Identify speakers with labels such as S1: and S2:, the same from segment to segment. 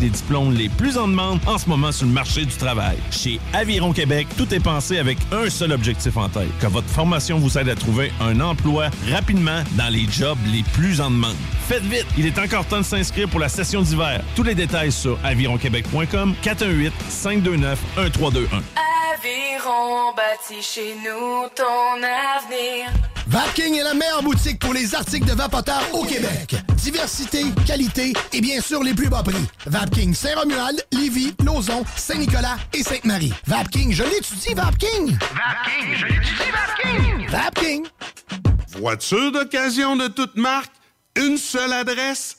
S1: Les diplômes les plus en demande en ce moment sur le marché du travail. Chez Aviron Québec, tout est pensé avec un seul objectif en tête. Que votre formation vous aide à trouver un emploi rapidement dans les jobs les plus en demande. Faites vite, il est encore temps de s'inscrire pour la session d'hiver. Tous les détails sur avironquebec.com 418 529 1321.
S2: Aviron bâti chez nous ton avenir.
S3: Vapking est la meilleure boutique pour les articles de vapoteurs au Québec. Diversité, qualité et bien sûr les plus bas prix. Vapking Saint-Romuald, Lévis, Lauson, Saint-Nicolas et Sainte-Marie. Vapking, je l'étudie, Vapking!
S4: Vapking, je l'étudie, Vapking!
S3: Vapking!
S5: Voiture d'occasion de toute marque, une seule adresse,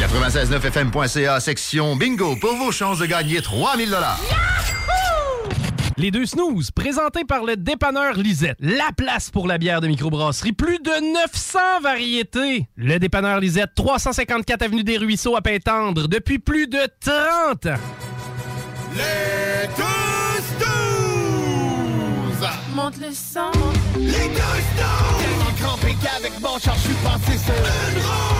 S6: 969fm.ca, section bingo, pour vos chances de gagner 3000
S7: Les deux snooze, présentés par le dépanneur Lisette. La place pour la bière de microbrasserie. Plus de 900 variétés. Le dépanneur Lisette, 354 Avenue des Ruisseaux à Pintendre, depuis plus de 30 ans.
S4: Les deux snooze!
S2: Monte le sang.
S4: Les deux snooze!
S8: Tellement crampé qu'avec mon char, je suis passé sur une roue.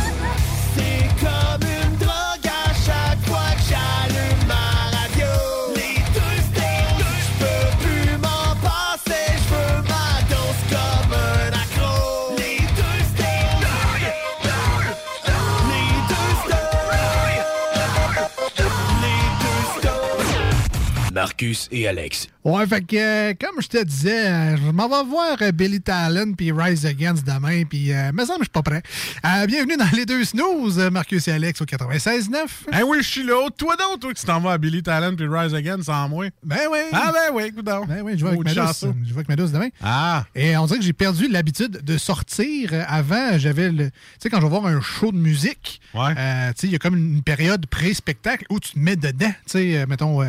S9: Marcus et Alex.
S10: Ouais, fait que, euh, comme je te disais, euh, je m'en vais voir euh, Billy Talon puis Rise Against demain, puis euh, me semble que je suis pas prêt. Euh, bienvenue dans les deux snooze, Marcus et Alex au 96.9.
S5: Eh oui, je suis là. Toi donc, toi qui t'en vas à Billy Talent puis Rise Again sans moi.
S10: Ben oui.
S5: Ah ben oui, écoute donc.
S10: Ben oui, je vais avec
S5: Maudit
S10: ma douce. Je vais avec ma douce demain.
S5: Ah.
S10: Et on dirait que j'ai perdu l'habitude de sortir. Avant, j'avais le. Tu sais, quand je vais voir un show de musique, euh, tu sais, il y a comme une période pré-spectacle où tu te mets dedans. Tu sais, euh, mettons.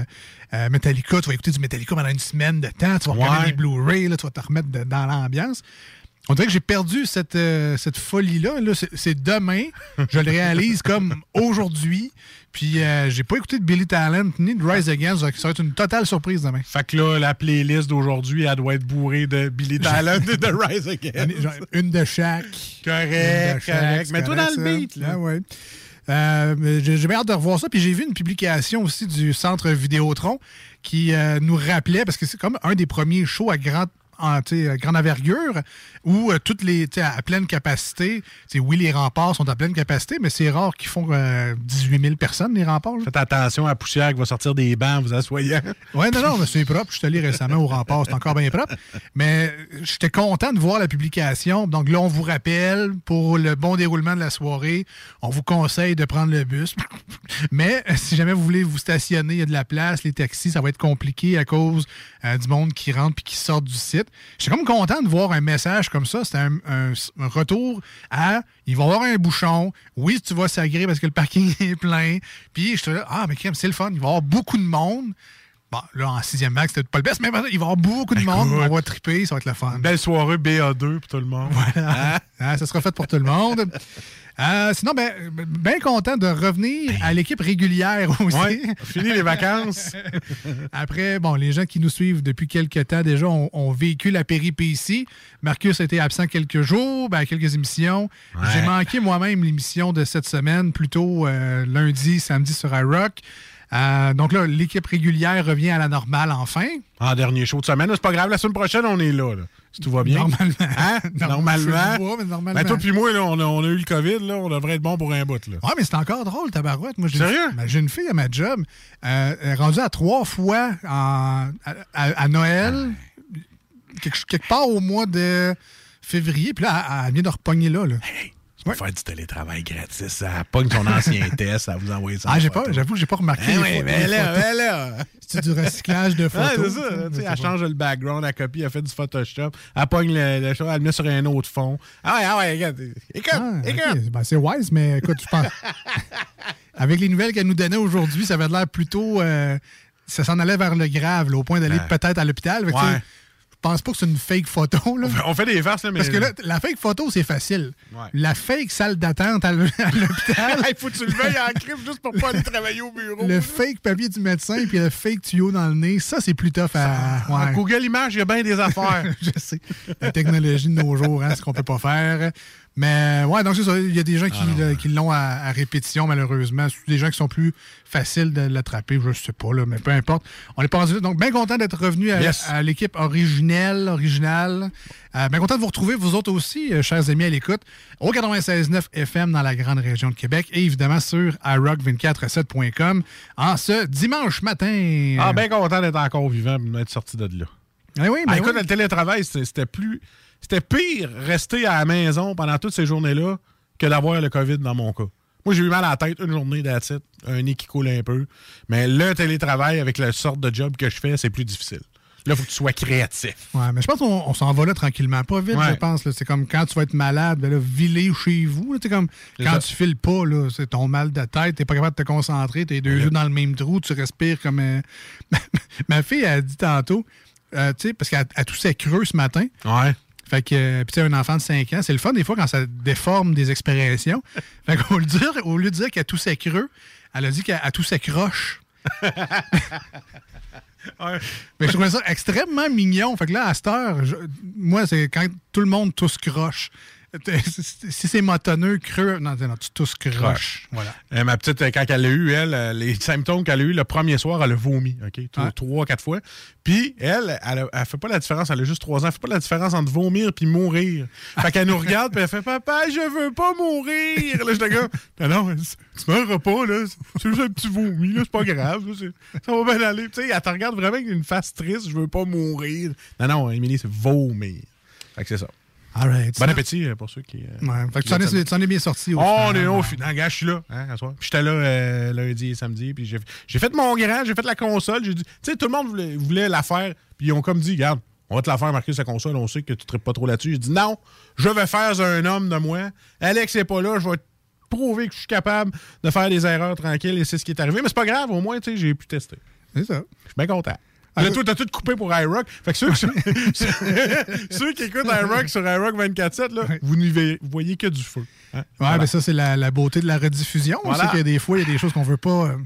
S10: Euh, Metallica, tu vas écouter du Metallica pendant une semaine de temps, tu vas regarder
S5: Ouais.
S10: les Blu-ray, là, tu vas te remettre de- dans l'ambiance. On dirait que j'ai perdu cette, euh, cette folie-là. Là. C'est- demain. Je le réalise comme aujourd'hui. Puis euh, j'ai pas écouté de Billy Talent ni de Rise Against. Ça va être une totale surprise demain.
S5: Fait que là, la playlist d'aujourd'hui, elle doit être bourrée de Billy Talent et de Rise Again.
S10: Une, de chaque.
S5: Correct,
S10: Une de chaque,
S5: correct. Mets-toi dans le beat, là.
S10: Ah ouais. Euh, j'ai hâte de revoir ça. Puis j'ai vu une publication aussi du Centre Vidéotron qui euh, nous rappelait, parce que c'est comme un des premiers shows à grande en, à grande envergure où euh, toutes les à pleine capacité, oui les remparts sont à pleine capacité, mais c'est rare qu'ils font euh, 18 000 personnes les remparts. là.
S5: Faites attention à la poussière qui va sortir des bancs, vous asseyant.
S10: Ouais, non, non, mais c'est propre. Je suis allé récemment au rempart, c'est encore bien propre. Mais j'étais content de voir la publication. Donc là, on vous rappelle, pour le bon déroulement de la soirée, on vous conseille de prendre le bus. Mais euh, si jamais vous voulez vous stationner, il y a de la place, les taxis, ça va être compliqué à cause euh, du monde qui rentre puis qui sort du site. J'étais comme content de voir un message comme ça. C'était un, retour à il va y avoir un bouchon. Oui, tu vas s'agréer parce que le parking est plein. Puis je te dis, ah, mais c'est le fun. Il va y avoir beaucoup de monde. Bon, là, en sixième vague, c'était pas le best, mais il va y avoir beaucoup de monde. On va triper, ça va être le fun.
S9: Belle soirée BA2 pour tout le monde.
S10: Voilà. Ah, ça sera fait pour tout le monde. Euh, sinon, ben, bien content de revenir à l'équipe régulière aussi.
S9: Ouais, fini les vacances.
S10: Après, bon, les gens qui nous suivent depuis quelques temps déjà ont, ont vécu la péripétie. Marcus a été absent quelques jours, ben, quelques émissions.
S9: Ouais.
S10: J'ai manqué moi-même l'émission de cette semaine, plutôt euh, lundi, samedi sur iRock. Euh, donc là, l'équipe régulière revient à la normale enfin.
S9: En dernier show de semaine. C'est pas grave, la semaine prochaine, on est là. là, si tout va bien.
S10: Normalement.
S9: Hein? Normalement.
S10: Mais normalement.
S9: Ben, toi puis moi, là, on, a, on a eu le COVID, là, on devrait être bon pour un bout. Là.
S10: Ouais, mais c'est encore drôle, tabarouette. Moi, j'ai
S9: Sérieux?
S10: Une, ben, j'ai une fille à ma job, euh, rendue à trois fois en- à, à- à Noël, quelque, quelque part au mois de février, puis là, elle, elle vient de repogner là. là.
S9: Tu peux faire du télétravail gratis. Ça pogne ton ancien test, ça vous envoie ça.
S10: Ah, j'ai pas, j'avoue, j'ai pas remarqué.
S9: Eh
S10: les
S9: oui, mais
S10: les
S9: là,
S10: photos.
S9: mais là.
S10: C'est du recyclage de
S9: Ouais,
S10: photos.
S9: c'est ça. là, elle change le background, elle copie, elle fait du Photoshop, elle pogne le, le show, elle le met sur un autre fond. Ah ouais, ah ouais, regarde. Écoute,
S10: Ah,
S9: écoute.
S10: Ben, c'est wise, mais écoute, je pense. Avec les nouvelles qu'elle nous donnait aujourd'hui, ça avait l'air plutôt. euh, ça s'en allait vers le grave, là, au point d'aller peut-être à l'hôpital.
S9: Ouais.
S10: Je pense pas que c'est une fake photo. Là.
S9: On fait des farces, là, mais.
S10: Parce que là, la fake photo, c'est facile.
S9: Ouais.
S10: La fake salle d'attente à l'hôpital,
S9: Il faut que tu le veilles en crime juste pour pas aller travailler au bureau.
S10: le fake papier du médecin puis le fake tuyau dans le nez, ça, c'est plus tough à. Ouais.
S9: Google Images, il y a bien des affaires.
S10: Je sais. La technologie de nos jours, hein, ce qu'on peut pas faire. Mais ouais, donc c'est ça. Il y a des gens qui, le- qui l'ont à, à répétition, malheureusement. Des gens qui sont plus faciles de l'attraper, je sais pas, là, mais peu importe. On est pas rendu là. Donc, bien content d'être revenu à,
S9: Yes.
S10: à l'équipe originelle, originale. Euh, bien content de vous retrouver, vous autres aussi, euh, chers amis à l'écoute, au 96.9 FM dans la grande région de Québec et évidemment sur iRock247.com en ce dimanche matin.
S9: Ah, bien content d'être encore vivant et d'être sorti de là.
S10: Eh oui, ben
S9: Ah, écoute,
S10: oui.
S9: le télétravail, c'était plus. C'était pire rester à la maison pendant toutes ces journées-là que d'avoir le COVID dans mon cas. Moi, j'ai eu mal à la tête une journée d'attitude, un nez qui coule un peu. Mais le télétravail, avec la sorte de job que je fais, c'est plus difficile. Là, il faut que tu sois créatif.
S10: Ouais, mais je pense qu'on on s'en va là tranquillement. Pas vite,
S9: Ouais.
S10: je pense. C'est comme quand tu vas être malade, ben là, viler chez vous. C'est comme quand
S9: ça.
S10: tu files pas, là, c'est ton mal de tête, t'es pas capable de te concentrer, t'es deux yeux dans le même trou, tu respires comme. euh, Ma fille a dit tantôt, euh, tu sais, parce qu'elle elle toussait creux ce matin.
S9: Ouais.
S10: Fait que, euh, puis tu sais, un enfant de 5 ans, c'est le fun des fois quand ça déforme des expressions. fait qu'au lieu de dire, au lieu de dire qu'elle toussait creux, elle a dit qu'elle elle toussait croche. Mais je trouvais ça extrêmement mignon. Fait que là, à cette heure, je- moi, c'est quand tout le monde tousse croche. Si c'est motonneux, creux, non, non, tu tousses croche. Voilà.
S9: Euh, ma petite, euh, quand elle l'a eu, elle, euh, les symptômes qu'elle a eu le premier soir, elle a vomi, OK? Trois,
S10: Ouais.
S9: trois, quatre fois. Puis, elle, elle, elle fait pas la différence, elle a juste trois ans, elle fait pas la différence entre vomir puis mourir. Fait qu'elle nous regarde, puis elle fait Papa, je veux pas mourir. Là, j'étais comme Non, non, tu meurs pas, là. C'est juste un petit vomi, là, c'est pas grave. là, ça va bien aller. Tu sais, elle te regarde vraiment avec une face triste, je veux pas mourir. Non, non, Émilie, c'est vomir. Fait que c'est ça.
S10: All right.
S9: Bon appétit euh, pour ceux qui. euh,
S10: Ouais, fait que
S9: qui
S10: tu s'en es, tu bien sorti. Au
S9: Oh, on est au final. Gars, je suis là. Hein, j'étais là euh, lundi et samedi. Puis j'ai fait mon grand, j'ai fait la console. J'ai dit, tu sais, tout le monde voulait, voulait la faire. Puis ils ont comme dit, regarde, on va te la faire marquer sa console. On sait que tu ne pas trop là-dessus. J'ai dit, non, je vais faire un homme de moi. Alex n'est pas là. Je vais te prouver que je suis capable de faire des erreurs tranquilles. Et c'est ce qui est arrivé. Mais c'est pas grave. Au moins, tu sais, j'ai pu tester.
S10: C'est ça.
S9: Je suis bien content.
S10: Ah,
S9: toi, t'as tout coupé pour iRock. Fait que ceux, qui écoutent iRock sur iRock 24-7, là, vous n'y voyez, que du feu. Hein?
S10: Ouais,
S9: Voilà.
S10: mais ça, c'est la, la beauté de la rediffusion. On
S9: Voilà.
S10: sait que des fois, il y a des choses qu'on veut pas euh,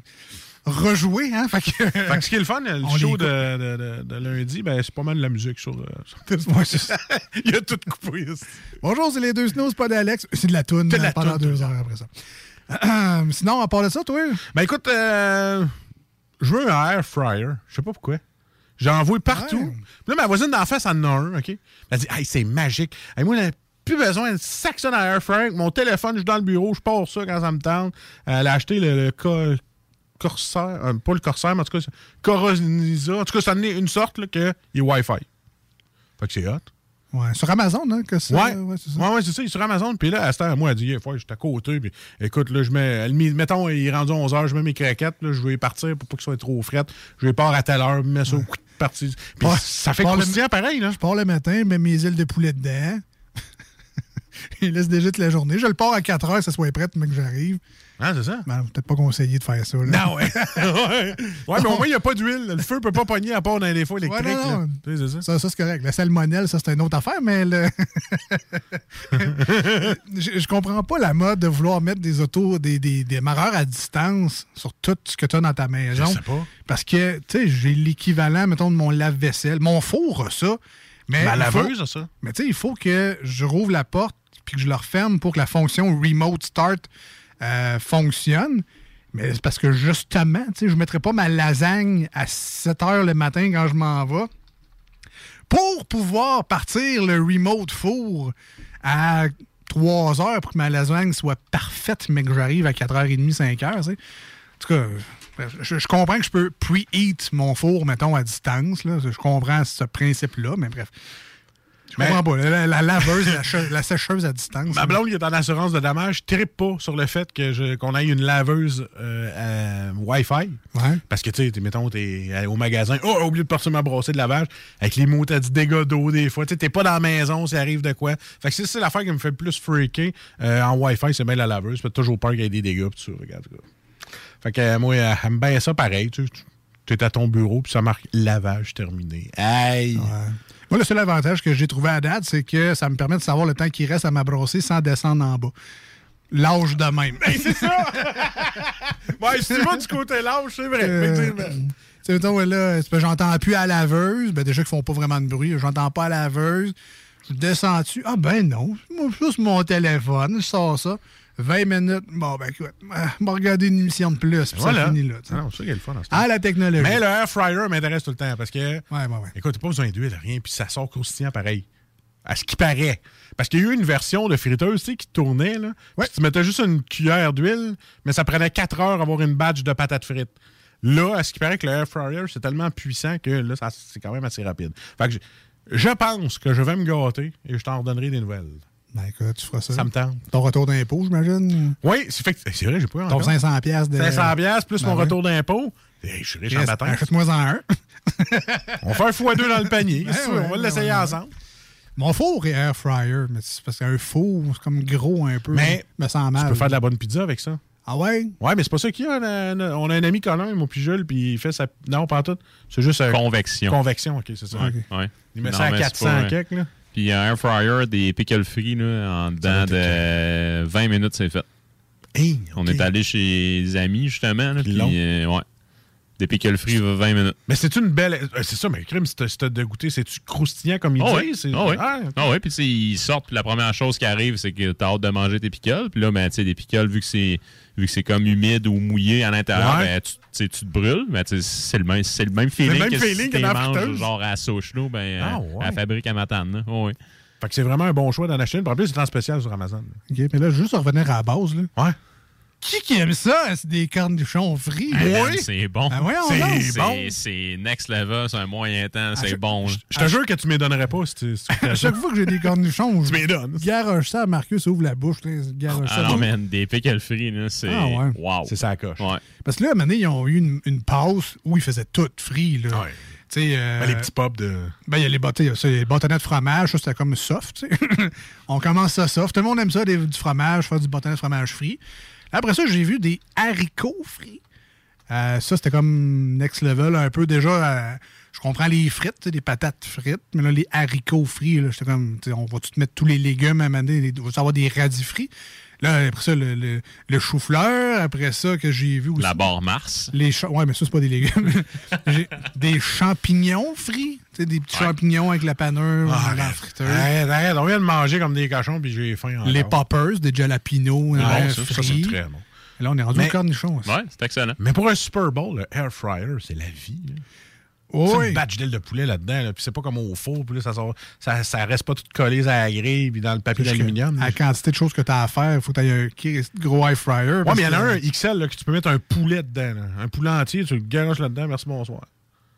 S10: rejouer. Hein? Fait que,
S9: Fait que ce qui est le fun, le
S10: On
S9: show de, de- de- de lundi, ben, c'est pas mal de la musique sur. euh, sur-
S10: Ouais, c'est ça.
S9: Il a tout coupé.
S10: Bonjour, c'est les deux c'est pas d'Alex. C'est de la toune
S9: C'est de la
S10: pendant
S9: toune.
S10: deux heures après ça. Euh, sinon, à part de ça, toi?
S9: Ben écoute, euh, je veux un air fryer. Je sais pas pourquoi. J'en vois partout.
S10: Ouais.
S9: Puis là, ma voisine d'en face en a un, OK? Elle dit, hey, c'est magique. Hey, moi, j'ai plus besoin de ça dans air. Avec Mon téléphone, je suis dans le bureau, je pars ça quand ça me tente. Elle a acheté le, le co- Corsair, euh, pas le Corsair, mais en tout cas, c'est Coroniza. En tout cas, ça en est une sorte là, que il est Wi-Fi. Fait que c'est hot.
S10: Ouais, sur Amazon, hein, que ça.
S9: Ouais,
S10: ouais, c'est ça.
S9: ouais, ouais, c'est ça. Il est sur Amazon. Puis là, à ce temps, moi, elle dit, fois, j'étais à côté. Puis écoute, là, je mets. Mettons, il est rendu 11h, je mets mes craquettes. Là, je vais partir pour pas qu'il soit trop fret. Je vais part à telle heure, mets ça. Partie. Puis ça fait croustillant pareil, là.
S10: Je pars le matin, mets mes ailes de poulet dedans. Il laisse déjà toute la journée. Je le pars à 4 heures, que ça soit prêt, mais que j'arrive.
S9: Ah, c'est ça?
S10: Ben, peut-être pas conseillé de faire ça. Là.
S9: Non, ouais. ouais. Ouais, mais au moins, il n'y a pas d'huile. Le feu peut pas pogner à part dans les
S10: Ouais,
S9: électriques.
S10: non, non.
S9: Tu sais, c'est ça?
S10: Ça, ça, c'est correct. La salmonelle, ça, c'est une autre affaire, mais le... je, je comprends pas la mode de vouloir mettre des autos, des, des, des marreurs à distance sur tout ce que tu as dans ta maison.
S9: Je sais pas.
S10: Parce que, tu sais, j'ai l'équivalent, mettons, de mon lave-vaisselle. Mon four a ça. Mais
S9: Ma
S10: faut-
S9: laveuse a ça.
S10: Mais tu sais, il faut que je rouvre la porte puis que je le referme pour que la fonction Remote Start euh, fonctionne. Mais c'est parce que justement, tu sais, je ne mettrai pas ma lasagne à 7 heures le matin quand je m'en vais pour pouvoir partir le remote four à 3 heures pour que ma lasagne soit parfaite, mais que j'arrive à 4h30, 5h. tu sais. En tout cas, je, comprends que je peux pre-heat mon four, mettons, à distance. Je comprends ce principe-là, mais bref. Je comprends pas. La, la laveuse, la, che- la sécheuse à distance.
S9: Ma blonde qui est en assurance de dommages, je trippe pas sur le fait que qu'on ait une laveuse euh, à Wi-Fi.
S10: Ouais.
S9: Parce que, tu sais, mettons, t'es euh, au magasin, oh, au lieu de partir ma brossée de lavage, avec les mots, t'as du dégâts d'eau des fois. Tu sais, t'es pas dans la maison, ça arrive de quoi. Fait que c'est c'est l'affaire qui me fait le plus freaker euh, en Wi-Fi, c'est bien la laveuse. Fait toujours peur qu'il y ait des dégâts, pis ça, regarde. Fait que, euh, moi, elle bien ça pareil, tu sais. T'es à ton bureau, puis ça marque lavage terminé. Aïe!
S10: Moi, le seul avantage que j'ai trouvé à date, c'est que ça me permet de savoir le temps qui reste à ma brossée sans descendre en bas. L'âge de même.
S9: c'est ça! ouais, si tu vas du côté lâche, c'est vrai,
S10: Euh. Tu mettons, ouais, là, j'entends plus à la laveuse. Ben, déjà qu'ils font pas vraiment de bruit. J'entends pas à la laveuse. Je descends dessus. Ah, ben non. Moi, juste mon téléphone. Je sors ça. 20 minutes. Bon, ben, écoute, ah, on va regarder une émission de plus. Puis
S9: Voilà.
S10: ça finit là.
S9: Ah non, c'est ça qui est le fun dans ce
S10: Ah, la technologie.
S9: Mais le air fryer m'intéresse tout le temps parce que.
S10: Ouais, ouais, ouais.
S9: Écoute, t'as pas besoin d'huile, rien, puis ça sort croustillant pareil. À ce qui paraît. Parce qu'il y a eu une version de friteuse, tu sais, qui tournait, là. Puis Tu mettais juste une cuillère d'huile, mais ça prenait 4 heures à avoir une batch de patates frites. Là, à ce qui paraît que le air fryer, c'est tellement puissant que là, ça- c'est quand même assez rapide. Fait que je, je pense que je vais me gâter et je t'en redonnerai des nouvelles.
S10: Ben, écoute, tu feras ça.
S9: Ça me tente.
S10: Ton retour d'impôt, j'imagine?
S9: Oui, c'est fait que- c'est vrai, j'ai pas
S10: Ton
S9: encore.
S10: 500 pièces de
S9: 500 piastres plus
S10: Ben
S9: mon
S10: ouais.
S9: retour d'impôt. Hey, je suis riche en baptême.
S10: Achète-moi en un.
S9: On fait un x2 dans le panier.
S10: Ouais,
S9: on va l'essayer
S10: ouais.
S9: ensemble.
S10: Mon four est air fryer, mais c'est parce qu'un four, c'est comme gros un peu.
S9: Mais
S10: me sent mal.
S9: Tu peux faire de la bonne pizza avec ça.
S10: Ah ouais?
S9: Ouais, mais c'est pas ça qu'il y a. On a, on a un ami Colin, mon puis Jules, puis il fait sa. Non, pas tout. C'est juste.
S11: Convection.
S9: Convection, ok, c'est ça.
S11: Ouais.
S9: Il met
S11: Non,
S9: ça à
S11: mais c'est
S9: 400
S11: pas,
S9: quelques, là.
S11: Puis un air fryer, des pickles frits, là, en dedans de 20 minutes, c'est fait. On est allé chez les amis, justement. Là, puis, euh, ouais. Des pickles frits, 20 minutes.
S9: Mais c'est une belle. euh, C'est ça, mais crime, si t'as de goûter, c'est-tu croustillant comme il
S11: Ah
S9: dit?
S11: ouais.
S9: C'est-
S11: Ah ouais.
S9: Ah.
S11: Ah ouais, puis tu sais, ils sortent, puis la première chose qui arrive, c'est que t'as hâte de manger tes pickles. Puis là, ben, tu sais, des pickles, vu que c'est vu que c'est comme humide ou mouillé à l'intérieur,
S9: Ouais.
S11: ben, tu, tu te brûles. Mais sais, c'est le même, c'est le même feeling
S9: même
S11: que
S9: feeling
S11: si tu manges genre à Sochno, ben,
S9: Ah
S11: à-
S9: ouais.
S11: à la fabrique à Matane. ouais.
S9: Fait que c'est vraiment un bon choix d'en acheter une. En plus, c'est en spécial sur Amazon.
S10: OK, mais là, juste revenir à la base, là.
S9: Ouais.
S10: Qui qui aime ça? C'est des cornichons frits.
S11: Hey, man, C'est bon.
S10: Ben voyons
S11: c'est c'est- c'est next level, c'est un moyen temps, c'est
S10: je-
S11: bon.
S9: Je te jure que tu ne me donnerais pas si tu. si tu fais
S10: À
S9: ça.
S10: chaque fois que j'ai des cornichons, je
S9: Tu me donnes.
S10: garoche ça. Marcus ouvre la bouche. là, garoche ça.
S11: Ah non, man, des pickles frits, là, c'est.
S10: Ah ouais.
S11: Wow.
S9: C'est ça la coche.
S11: Ouais.
S10: Parce que là, à un moment donné, ils ont eu une, une pause où ils faisaient tout frit. Là.
S9: Ouais.
S10: Euh,
S9: Ben, les petits pops de.
S10: Ben, il y a les, ça, les bâtonnets de fromage, ça, c'était comme soft. On commence ça soft. Tout le monde aime ça, des- du fromage, faire du bâtonnet de fromage frit. Après ça, j'ai vu des haricots frits. Euh, ça, c'était comme next level un peu. Déjà, euh, je comprends les frites, des patates frites, mais là, les haricots frits, j'étais comme, on va-tu te mettre tous les légumes à maner, les- va-tu avoir des radis frits? Là, après ça, le, le- le chou-fleur, après ça, que j'ai vu aussi.
S11: La barre Mars.
S10: Les ouais, mais ça, c'est pas des légumes. Des champignons frits. Tu sais, des petits champignons avec la panure
S9: Ah,
S10: dans la friteuse.
S9: Arrête, arrête, on vient de manger comme des cochons puis j'ai faim.
S10: Les
S9: encore.
S10: poppers, des jalapenos
S9: Ah,
S10: euh,
S9: ça, ça, c'est très bon.
S10: Et Là, on est rendu
S9: Mais-
S10: au cornichon. aussi.
S11: Ouais, c'est excellent.
S9: Mais pour un Super Bowl, le air fryer, c'est la vie. là.
S10: Oui.
S9: C'est une batch d'ailes de poulet là-dedans, là, puis c'est pas comme au four, puis là, ça, sort- ça, ça reste pas tout collé à la grille puis dans le papier d'aluminium.
S10: La quantité de choses que tu as à faire, il faut que tu aies un gros air fryer.
S9: Ouais, mais il y en a un XL là, que tu peux mettre un poulet dedans. là. Un poulet entier, tu le garoches là-dedans, merci, bonsoir.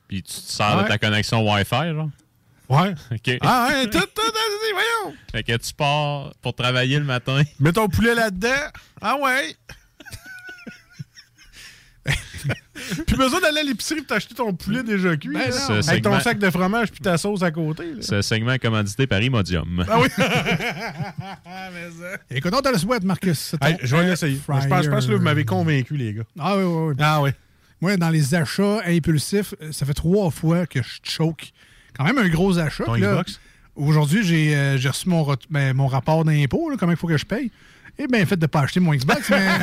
S11: Puis tu te sers
S9: Ouais.
S11: de ta connexion Wi-Fi, genre.
S9: Ouais.
S11: OK.
S9: Ah, ouais, tout, tout, tout, tout, voyons.
S11: Fait que tu pars pour travailler le matin.
S9: Mets ton poulet là-dedans. Ah ouais. Plus besoin d'aller à l'épicerie pour t'acheter ton poulet déjà cuit.
S10: Ben
S9: là. Avec ton sac de fromage puis ta sauce à côté. là.
S11: Ce segment commandité par Imodium.
S9: Ah oui.
S10: Écoute, on te le souhaite, Marcus. C'est
S9: Hey, je vais l'essayer. Je pense, je pense que là, vous m'avez convaincu, les gars.
S10: Ah oui, oui, oui.
S9: Ah oui.
S10: Moi, dans les achats impulsifs, euh, ça fait trois fois que je choke. Quand même un gros achat.
S9: Ton?
S10: Aujourd'hui, j'ai euh, j'ai reçu mon, ben, mon rapport d'impôt, comment il faut que je paye. Et bien fait de ne pas acheter mon Xbox, mais.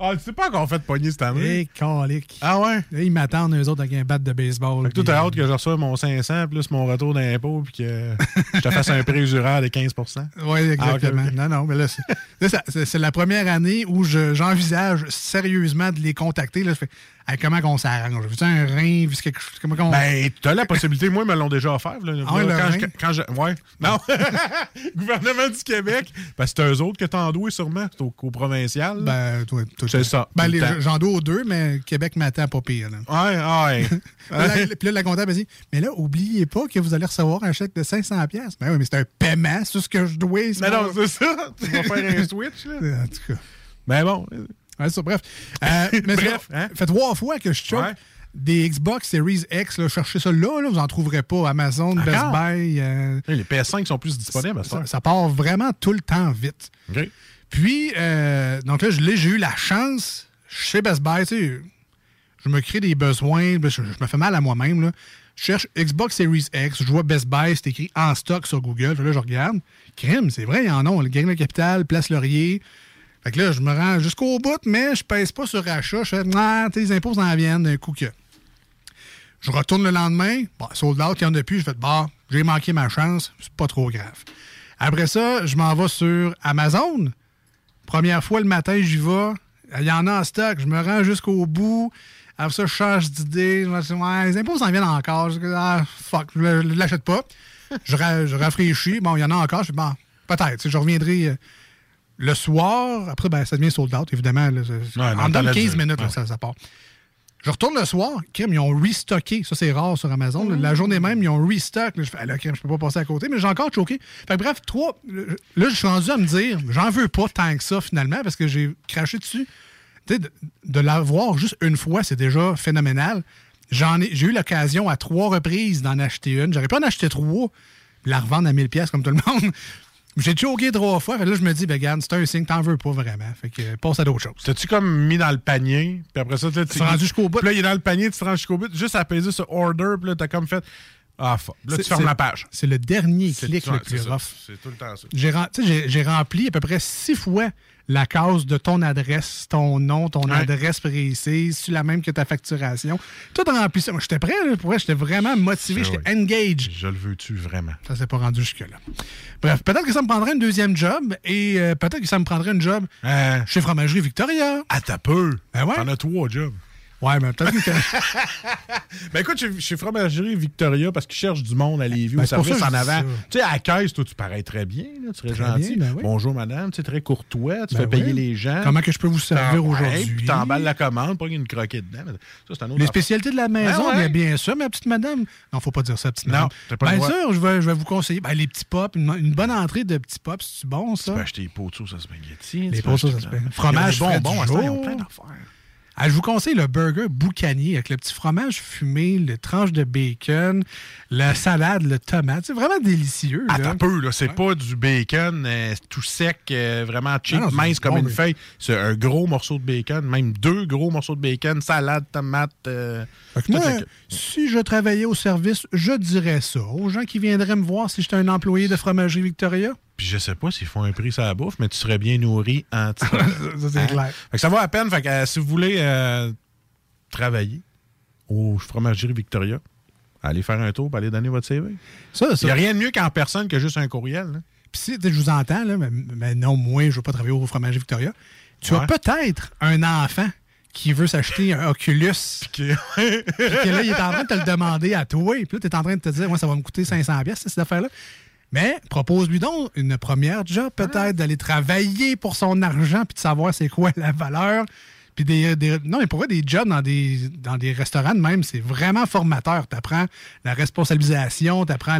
S9: Ah, tu sais pas encore fait pogner cette année.
S10: Calique.
S9: Ah ouais?
S10: Là, ils m'attendent, eux autres, avec un bat de baseball.
S9: Fait que t'as
S10: euh,
S9: hâte que je reçoive mon 500 plus mon retour d'impôt puis que je te fasse un usuraire de 15%
S10: Oui, exactement.
S9: Ah.
S10: Non, non, mais là, c'est- la première année où je- j'envisage sérieusement de les contacter. Là, je fais, Hey, comment qu'on s'arrange? Veux-tu un rein? Quelque? Comment qu'on...
S9: Ben, tu as la possibilité. Moi, ils me l'ont déjà offert. Là,
S10: Ah
S9: quand, je, quand je- Ouais. Non. Gouvernement du Québec. Ben, c'est eux autres que t'en doué sûrement. C'est au, au provincial. là.
S10: Ben, toi, toi,
S9: c'est ça.
S10: Ben, j'en dois aux deux, mais Québec m'attend pas pire. Là.
S9: Ouais, ouais.
S10: Puis là, la comptable a dit Mais là, oubliez pas que vous allez recevoir un chèque de 500$. piastres. Ben oui, mais c'est un paiement sur ce que je dois.
S9: Mais non, c'est ça. Tu vas faire un switch. Là.
S10: En tout cas.
S9: Ben bon.
S10: Ouais, ça, bref. Euh, mais
S9: Bref,
S10: ça
S9: hein?
S10: fait trois fois que je choque
S9: Ouais.
S10: des Xbox Series X. Là, cherchez ça là, là, vous en trouverez pas. Amazon, Best
S9: Encore?
S10: Buy. euh,
S9: Les PS5 sont plus disponibles à ça.
S10: ça, ça part vraiment tout le temps vite. Puis, euh, donc là, j'ai eu la chance, chez Best Buy, tu sais, je me crée des besoins, je, je me fais mal à moi-même. Je cherche Xbox Series X, je vois Best Buy, c'est écrit en stock sur Google. Là, je regarde. Crime, c'est vrai, il y en a. Le Gain de Capital, Place Laurier. Fait que là, je me rends jusqu'au bout, mais je pèse pas sur achat. Je fais, ah, tes impôts en viennent d'un coup que. Je retourne le lendemain. Bon, sold out, il y en a plus. Je fais, bah, j'ai manqué ma chance. C'est pas trop grave. Après ça, je m'en vais sur Amazon. Première fois le matin, j'y vais. Il y en a en stock. Je me rends jusqu'au bout. Après ça, je change d'idée. Je me dis, ouais, les impôts s'en viennent encore. Je dis, ah, fuck, je ne l'achète pas. Je, ra- rafraîchis. Bon, il y en a encore. Je dis, bon, peut-être. Tu sais, Je reviendrai euh, le soir. Après, ben, ça devient sold out, évidemment. Là,
S9: Ouais,
S10: en
S9: dans
S10: dedans de
S9: le
S10: 15
S9: jeu.
S10: minutes, là, ça, ça part. Je retourne le soir, crème, ils ont restocké. Ça, c'est rare sur Amazon. La journée même, ils ont restock. Là, je fais, ah, là, crème, je peux pas passer à côté, mais j'ai encore choqué. Fait que bref, trois. Là, je suis rendu à me dire, j'en veux pas tant que ça, finalement, parce que j'ai craché dessus. De, de l'avoir juste une fois, c'est déjà phénoménal. J'en ai, j'ai eu l'occasion à trois reprises d'en acheter une. J'aurais pu en acheter trois, la revendre à 1000 pièces comme tout le monde. J'ai choqué trois fois. Que là, je me dis, ben, regarde, c'est un signe, t'en veux pas vraiment. Fait que euh, passe à d'autres choses.
S9: T'as-tu comme mis dans le panier, puis après ça, tu
S10: Tu te rendu jusqu'au bout.
S9: Puis là, il est dans le panier, tu te rends jusqu'au bout, juste à peser sur order, puis là, t'as comme fait. Ah, fuck. Là, tu fermes la page.
S10: C'est le dernier clic le plus rough.
S9: C'est tout le temps ça.
S10: J'ai rempli à peu près six fois la case de ton adresse, ton nom, ton
S9: Ouais.
S10: adresse précise, c'est la même que ta facturation. Tout rempli ça. Moi, j'étais prêt, là, pour vrai, j'étais vraiment motivé, j'étais
S9: oui.
S10: engaged.
S9: Je le veux-tu vraiment?
S10: Ça s'est pas rendu jusque-là. Bref, peut-être que ça me prendrait une deuxième job et euh, peut-être que ça me prendrait une job
S9: Hein?
S10: chez Fromagerie Victoria.
S9: Ah, t'as peu.
S10: Ben ouais.
S9: T'en as trois jobs.
S10: Ouais, mais peut-être que.
S9: Ben écoute, chez, chez Fromagerie Victoria, parce qu'ils cherchent du monde à Lévis
S10: Ben,
S9: au service
S10: ça
S9: en avant. Tu sais, à la caisse, toi, tu parais très bien. Là, tu serais gentil.
S10: bien, ben oui.
S9: Bonjour, madame. Tu es très courtois. Tu
S10: Ben
S9: fais payer les gens.
S10: Comment que je peux vous servir aujourd'hui?
S9: Puis t'emballes la commande, pas une croquette dedans. Ça, c'est un autre
S10: Les spécialités de la maison,
S9: Ben ouais.
S10: bien, bien sûr, ma petite madame. Non, faut pas dire ça, petite
S9: Non,
S10: madame.
S9: pas le
S10: Bien
S9: droit.
S10: sûr, je vais, je vais vous conseiller. Ben, les petits pops, une, une bonne entrée de petits pops, c'est bon, ça?
S9: Tu peux acheter de sauce à spaghetti.
S10: Les
S9: acheter
S10: à spaghetti. Fromage du
S9: à plein d'affaires.
S10: Ah, je vous conseille le burger boucanier avec le petit fromage fumé, le tranche de bacon, la salade, le tomate. C'est vraiment délicieux.
S9: Ah,
S10: là.
S9: t'as peu, là. C'est pas du bacon euh, tout sec, euh, vraiment cheap,
S10: non,
S9: mince comme
S10: bon,
S9: une feuille. C'est un gros morceau de bacon, même deux gros morceaux de bacon, salade, tomate. euh,
S10: moi, si je travaillais au service, je dirais ça aux gens qui viendraient me voir si j'étais un employé de Fromagerie Victoria.
S9: Puis je sais pas s'ils font un prix sur la bouffe, mais tu serais bien nourri en
S10: ça, c'est clair.
S9: Fait que ça va à peine. Fait que euh, si vous voulez euh, travailler au Fromagerie Victoria, allez faire un tour, allez donner votre CV.
S10: Ça,
S9: Il
S10: ça.
S9: n'y a rien de mieux qu'en personne que juste un courriel. là.
S10: Puis si je vous entends, là, mais, mais non, moi, je ne veux pas travailler au Fromagerie Victoria. Tu as peut-être un enfant qui veut s'acheter un Oculus. Puis que là, il est en train de te le demander à toi. Puis là, tu es en train de te dire, moi, ça va me coûter 500 pièces cette affaire-là. Mais propose-lui donc une première job, peut-être, d'aller travailler pour son argent, puis de savoir c'est quoi la valeur. Puis des, des- non, mais pour vrai, des jobs dans des, dans des restaurants même, c'est vraiment formateur. Tu apprends la responsabilisation, tu apprends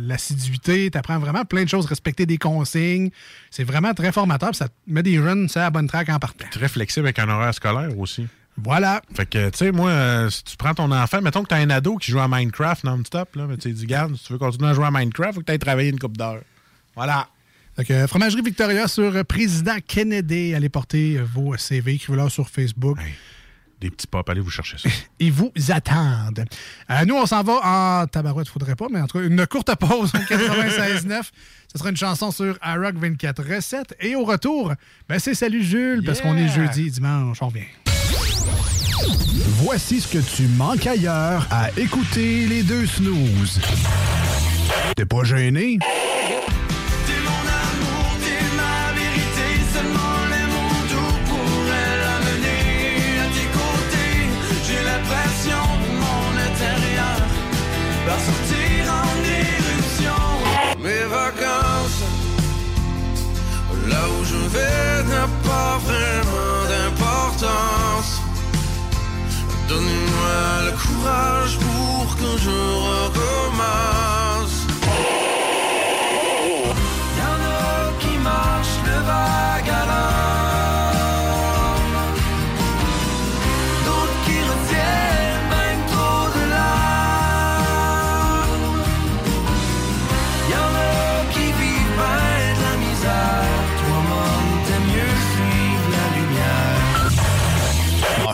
S10: l'assiduité, tu apprends vraiment plein de choses, respecter des consignes. C'est vraiment très formateur. puis Ça te met des jeunes sur la bonne track en partant.
S9: Très flexible avec un horaire scolaire aussi.
S10: Voilà.
S9: Fait que, tu sais, moi, euh, si tu prends ton enfant, mettons que tu as un ado qui joue à Minecraft non-stop, là, mais tu dis, garde, si tu veux continuer à jouer à Minecraft, faut que tu ailles travailler une coupe d'heures. Voilà.
S10: Fait que, euh, Fromagerie Victoria sur euh, Président Kennedy. Allez porter euh, vos CV, écrivez-leur sur Facebook.
S9: Des petits pop, allez vous chercher ça.
S10: Ils vous attendent. Euh, nous, on s'en va en tabarouette, faudrait pas, mais en tout cas, une courte pause au 96.9. Ce sera une chanson sur iRock 24 recettes. Et au retour, ben, c'est Salut Jules, parce qu'on est jeudi, dimanche, on revient.
S12: Voici ce que tu manques ailleurs à écouter les deux snooze. T'es pas gêné?
S4: Là où je vais, n'a pas vraiment Donne-moi le courage pour que je recommence.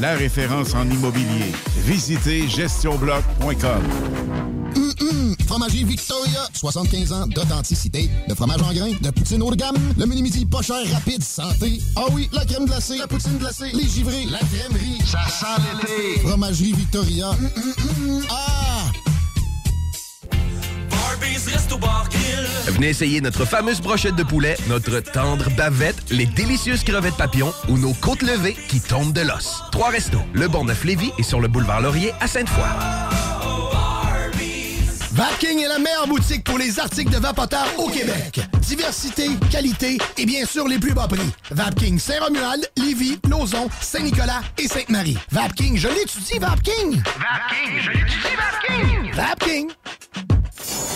S3: la référence en immobilier. Visitez gestionbloc.com.
S13: Hum, hum. Fromagerie Victoria, 75 ans d'authenticité, de fromage en grains, de poutine haut de gamme, le menu midi pas cher, rapide, santé. Ah oui, la crème glacée, la poutine glacée, les givrés, la crèmerie. Ça sent l'été. Fromagerie Victoria. Hum, hum, hum. Ah!
S14: Venez essayer notre fameuse brochette de poulet, notre tendre bavette, les délicieuses crevettes papillons ou nos côtes levées qui tombent de l'os. Trois restos, le Bonneuf Lévis et sur le boulevard Laurier à Sainte-Foy.
S13: Vapking est la meilleure boutique pour les articles de vapoteurs au Québec. Diversité, qualité et bien sûr les plus bas prix. Vapking Saint-Romuald, Lévis, Lauson, Saint-Nicolas et Sainte-Marie. Vapking, je l'étudie, Vapking!
S4: Vapking, je l'étudie, Vapking!
S13: Vapking!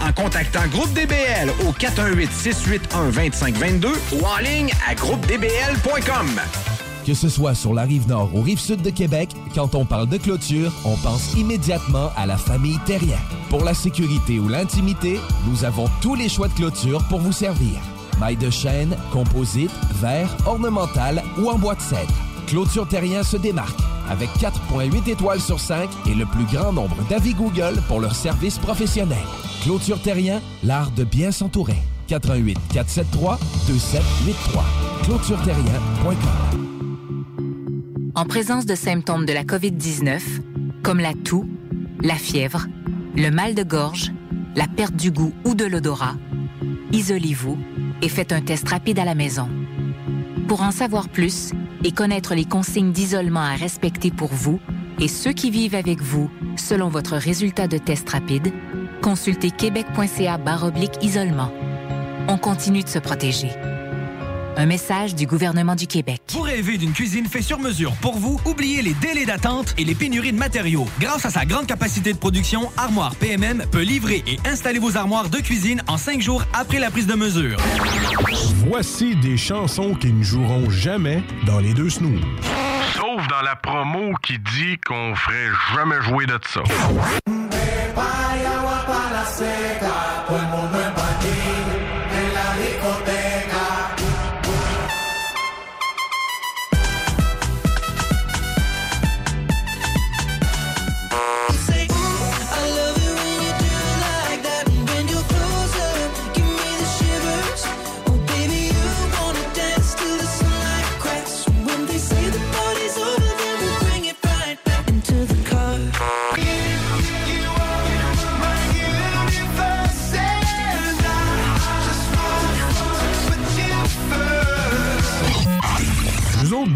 S15: en contactant Groupe DBL au 418-681-2522 ou en ligne à groupedbl.com.
S16: Que ce soit sur la rive nord ou rive sud de Québec, quand on parle de clôture, on pense immédiatement à la famille Terrien. Pour la sécurité ou l'intimité, nous avons tous les choix de clôture pour vous servir. Maille de chêne, composite, verre, ornemental ou en bois de cèdre. Clôture Terrien se démarque avec 4.8 étoiles sur 5 et le plus grand nombre d'avis Google pour leur service professionnel. Clôture Terrien, l'art de bien s'entourer. 88 473 2783. clôtureterrien.com
S17: En présence de symptômes de la COVID-19, comme la toux, la fièvre, le mal de gorge, la perte du goût ou de l'odorat, isolez-vous et faites un test rapide à la maison. Pour en savoir plus et connaître les consignes d'isolement à respecter pour vous et ceux qui vivent avec vous selon votre résultat de test rapide, consultez québec.ca oblique isolement. On continue de se protéger. Un message du gouvernement du Québec.
S18: Vous rêvez d'une cuisine faite sur mesure pour vous? Oubliez les délais d'attente et les pénuries de matériaux. Grâce à sa grande capacité de production, Armoire PMM peut livrer et installer vos armoires de cuisine en cinq jours après la prise de mesure.
S19: Voici des chansons qui ne joueront jamais dans les deux snooze.
S20: Sauf dans la promo qui dit qu'on ferait jamais jouer de ça. seca.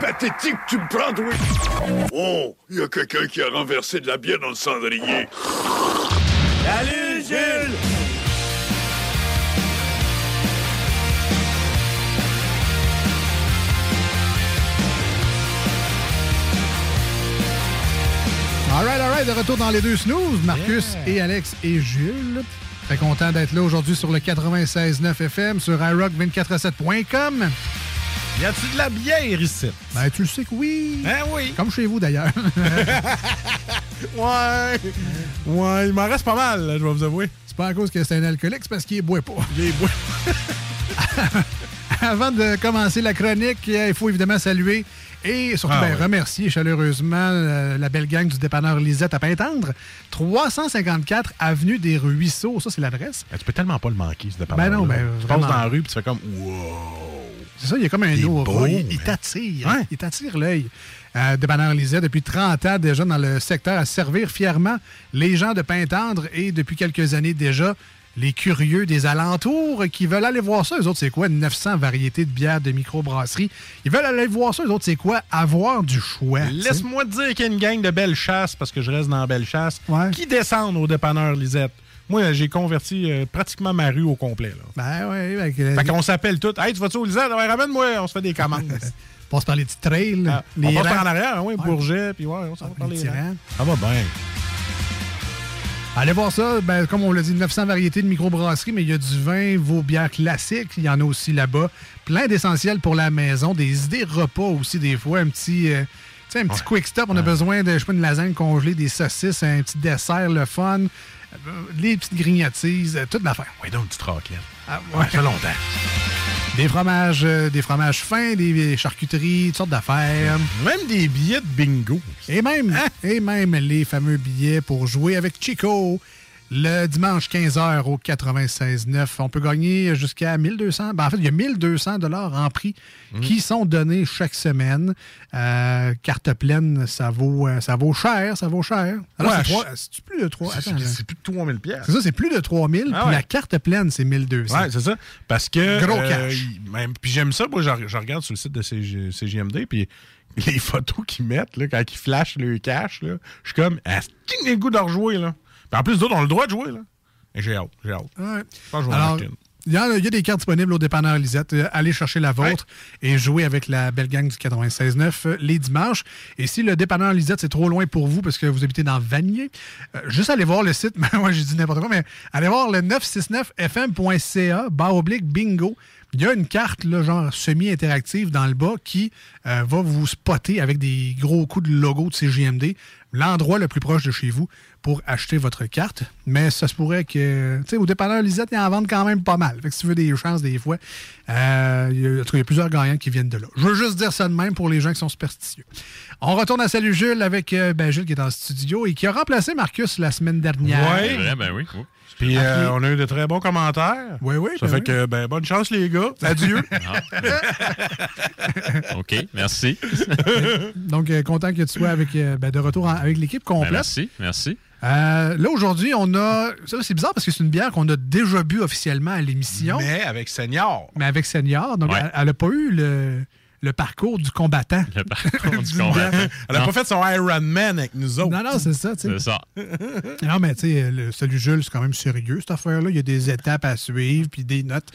S21: Pathétique tu me prends, oui? Oh, il y a quelqu'un qui a renversé de la bière dans le cendrier.
S4: Salut Jules
S10: All right, all right, de retour dans les deux snooze, Marcus et Alex et Jules. Très content d'être là aujourd'hui sur le 96.9 FM, sur iRock247.com.
S9: Y a-tu de la bière ici?
S10: Ben, tu le sais que oui.
S9: Ben oui.
S10: Comme chez vous, d'ailleurs.
S9: Ouais. Ouais, il m'en reste pas mal, là, je vais vous avouer.
S10: C'est pas à cause que c'est un alcoolique, c'est parce qu'il boit pas.
S9: Il boit.
S10: Avant de commencer la chronique, il faut évidemment saluer et surtout
S9: Ah
S10: ben,
S9: ouais.
S10: remercier chaleureusement euh, la belle gang du dépanneur Lisette à Pintendre. 354 Avenue des Ruisseaux, ça c'est l'adresse.
S9: Ben, tu peux tellement pas le manquer, ce dépanneur.
S10: Ben non, ben,
S9: Tu passes dans la rue puis tu fais comme wow.
S10: C'est ça, il y a comme un aura.
S9: beau,
S10: il, il t'attire.
S9: Ouais.
S10: Il t'attire l'œil. Euh, dépanneur Lisette, depuis 30 ans déjà dans le secteur, à servir fièrement les gens de Pintendre et depuis quelques années déjà, les curieux des alentours qui veulent aller voir ça. Eux autres, c'est quoi? 900 variétés de bières de microbrasserie. Ils veulent aller voir ça. Eux autres, c'est quoi? Avoir du choix.
S9: Laisse-moi te dire qu'il y a une gang de belles chasses, parce que je reste dans belle chasse, qui descendent au dépanneur Lisette. Moi, j'ai converti euh, pratiquement ma rue au complet. Là.
S10: Ben oui, avec, euh,
S9: Fait qu'on s'appelle tous. Hey, tu vas-tu au Lisette? Ouais, ramène-moi, on se fait des commandes.
S10: passe par les petits trails.
S9: Ah,
S10: les
S9: on passe par en arrière, oui,
S10: Ouais.
S9: Bourget, puis ouais, on s'en va par
S10: les
S9: les
S10: petits
S9: rangs.
S10: rangs.
S9: Ça va bien.
S10: Allez voir ça. Ben, comme on l'a dit, 900 variétés de microbrasserie, mais il y a du vin, vos bières classiques. Il y en a aussi là-bas. Plein d'essentiels pour la maison. Des idées repas aussi, des fois. Un petit, euh, tu sais, un petit quick stop. On a besoin de, je sais pas, une lasagne congelée, des saucisses, un petit dessert, le fun. Euh, Les petites grignotises, euh, toute l'affaire.
S9: Oui, donc, petite raclette.
S10: Ah,
S9: Ouais, ça fait longtemps.
S10: Des fromages, euh, des fromages fins, des charcuteries, toutes sortes d'affaires.
S9: Même des billets de bingo.
S10: Et même, et même les fameux billets pour jouer avec Chico. Le dimanche 15h au 96.9, on peut gagner jusqu'à 1200. Ben, en fait, il y a 1200 dollars en prix qui sont donnés chaque semaine. Euh, carte pleine, ça vaut, euh, ça vaut cher, ça vaut cher. Alors,
S9: Ouais,
S10: c'est, plus de 3
S9: C'est- plus de 3000 pièces.
S10: C'est ça, c'est plus de 3000.
S9: Ah
S10: puis
S9: ouais.
S10: la carte pleine, c'est 1200.
S9: Ouais, c'est ça. Parce que.
S10: Gros
S9: euh,
S10: cash.
S9: même- puis j'aime ça. Moi, je, regarde sur le site de CG CGMD, puis les photos qu'ils mettent, là, quand ils flashent le cash, là, je suis comme, ah, le goût de rejouer, là? Puis en plus, d'autres ont le droit de jouer, là. Et j'ai hâte, j'ai hâte.
S10: Ouais.
S9: Je pense que je vais en
S10: Alors,
S9: acheter une.
S10: il y, a, il y a des cartes disponibles au dépanneur Lisette. Euh, allez chercher la vôtre et jouer avec la belle gang du 96.9 euh, les dimanches. Et si le dépanneur Lisette, c'est trop loin pour vous parce que vous habitez dans Vanier, euh, juste allez voir le site. Moi, j'ai dit n'importe quoi, mais allez voir le 969fm.ca, barre oblique bingo. Il y a une carte, là, genre semi-interactive dans le bas qui euh, va vous spotter avec des gros coups de logo de CGMD, l'endroit le plus proche de chez vous pour acheter votre carte. Mais ça se pourrait que, tu sais, au dépanneur Lisette, ils en vendent quand même pas mal. Fait que si tu veux des chances, des fois, euh, il y y a plusieurs gagnants qui viennent de là. Je veux juste dire ça de même pour les gens qui sont superstitieux. On retourne à Salut Jules avec euh, ben, Jules qui est en studio et qui a remplacé Marcus la semaine dernière.
S9: Ouais.
S11: C'est vrai, ben oui. oui.
S9: Puis euh, on a eu de très bons commentaires.
S10: Oui, oui.
S9: Ça
S10: ben
S9: fait
S10: oui.
S9: que, ben, bonne chance, les gars. Adieu.
S11: OK, merci.
S10: Donc, euh, content que tu sois avec, euh, ben, de retour en- avec l'équipe
S11: Ben,
S10: complète.
S11: merci, merci.
S10: Euh, là, aujourd'hui, on a. Ça, c'est bizarre parce que c'est une bière qu'on a déjà bu officiellement à l'émission.
S9: Mais avec Senior.
S10: Mais avec Senior. Donc,
S9: Ouais.
S10: elle n'a pas eu le, le parcours du combattant.
S11: Le parcours du combattant.
S9: Elle a pas fait son Iron Man avec nous autres.
S10: Non, non, c'est ça, tu sais.
S11: C'est ça.
S10: Non, mais tu sais, le- celui Jules, c'est quand même sérieux, cette affaire-là. Il y a des étapes à suivre, puis des notes.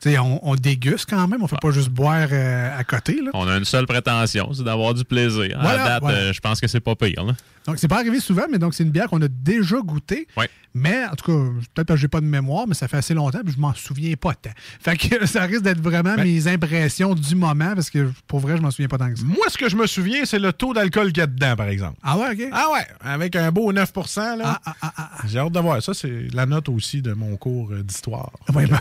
S10: Tu sais, on, on déguste quand même. On fait pas juste boire euh, à côté, là.
S11: On a une seule prétention, c'est d'avoir du plaisir. À
S10: Voilà,
S11: date,
S10: voilà.
S11: euh, je pense que c'est pas pire. Là.
S10: Donc, c'est pas arrivé souvent, mais donc c'est une bière qu'on a déjà goûtée. Mais, en tout cas, peut-être parce que j'ai pas de mémoire, mais ça fait assez longtemps, puis je m'en souviens pas tant. Fait que ça risque d'être vraiment
S9: Ben-
S10: mes impressions du moment, parce que pour vrai, je m'en souviens pas tant que ça.
S9: Moi, ce que je me souviens, c'est le taux d'alcool qu'il y a dedans, par exemple.
S10: Ah ouais, OK?
S9: Ah ouais, avec un beau 9% là.
S10: Ah,
S9: J'ai hâte de voir. Ça, c'est la note aussi de mon cours euh, d'histoire.
S10: Ouais, ben,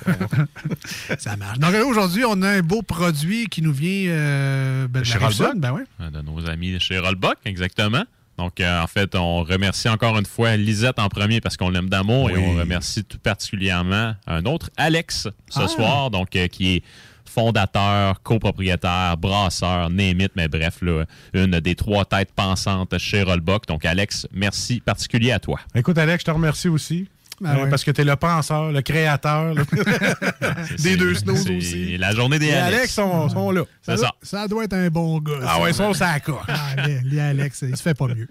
S10: ça marche. Donc là, aujourd'hui, on a un beau produit qui nous vient euh, ben, de la
S11: Chez
S10: Rive-Sud,
S11: Rollbuck.
S10: Ben ouais.
S11: Euh, De nos amis chez Rollbuck, exactement. Donc, euh, en fait, on remercie encore une fois Lisette en premier parce qu'on l'aime d'amour et on remercie tout particulièrement un autre, Alex, ce
S9: Ah.
S11: soir, donc euh, qui est fondateur, copropriétaire, brasseur, némite, mais bref, là, une des trois têtes pensantes chez Rollbuck. Donc, Alex, merci particulier à toi.
S9: Écoute, Alex, je te remercie aussi.
S11: Ah
S9: Euh,
S11: ouais.
S9: Parce que tu es le penseur, le créateur là. des deux snows
S11: c'est
S9: aussi.
S11: la journée des
S9: Les
S11: Alex.
S9: Alex sont, sont là.
S10: Ça, doit, ça doit être un bon gars.
S9: Ah
S10: ça.
S9: ouais, coche.
S10: Ah, les, les Alex, il se fait pas mieux.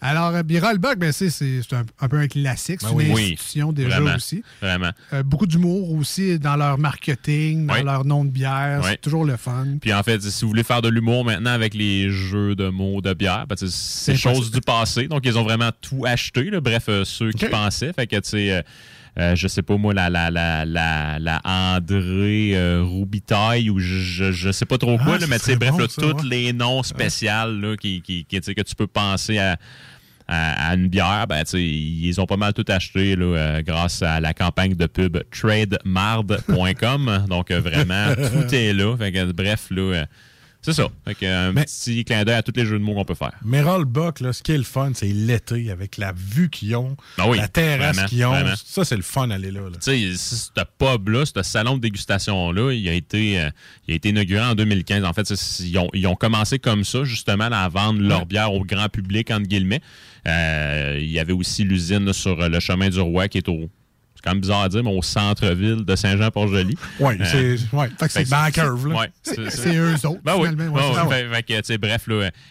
S10: Alors, euh, puis Rollbuck, ben, c'est c'est- c'est un, un peu un classique. C'est
S11: Ben
S10: une
S11: oui.
S10: institution déjà
S11: Vraiment,
S10: aussi.
S11: Vraiment.
S10: Euh, beaucoup d'humour aussi dans leur marketing, dans
S11: Oui.
S10: leur nom de bière.
S11: Oui.
S10: C'est toujours le fun.
S11: Puis en fait, si vous voulez faire de l'humour maintenant avec les jeux de mots de bière, ben, c'est
S10: C'est
S11: chose du passé. Donc, ils ont vraiment tout acheté. là. Bref, euh, ceux qui pensaient. Fait que, tu sais, euh, euh, je sais pas moi, la, la, la, la, la André euh, Roubitaille ou je, je, sais pas trop quoi,
S9: Ah,
S11: là,
S9: ça
S11: mais tu sais, bref,
S9: bon,
S11: là,
S9: ça,
S11: tous
S9: ouais.
S11: les noms spéciaux là, qui, qui, qui, que tu peux penser à. À, à une bière, ben, ils ont pas mal tout acheté là, euh, grâce à la campagne de pub trademard.com. Donc, vraiment, tout est là. Fait que, bref, là, c'est ça. Fait que, un petit clin d'œil à tous les jeux de mots qu'on peut faire.
S9: Mais Rollbuck, là, ce qui est le fun, c'est l'été avec la vue qu'ils ont,
S11: oui,
S9: la terrasse qu'ils ont.
S11: vraiment.
S9: Ça, c'est le fun d'aller là. là.
S11: Tu sais, ce pub-là, ce salon de dégustation-là, il a été, euh, il a été inauguré en 2015. En fait, ils ont, ils ont commencé comme ça, justement, à vendre leur bière au grand public, entre guillemets. Euh, il y avait aussi l'usine sur euh, le chemin du Roi qui est au. C'est quand même bizarre à dire, mais au centre-ville de Saint-Jean-Port-Joli.
S9: Oui,
S11: Euh,
S9: c'est ouais. C'est dans la curve. Là.
S11: Ouais,
S10: C'est eux autres,
S11: Ben oui.
S10: finalement. Ouais,
S11: ouais. Fait- fait bref,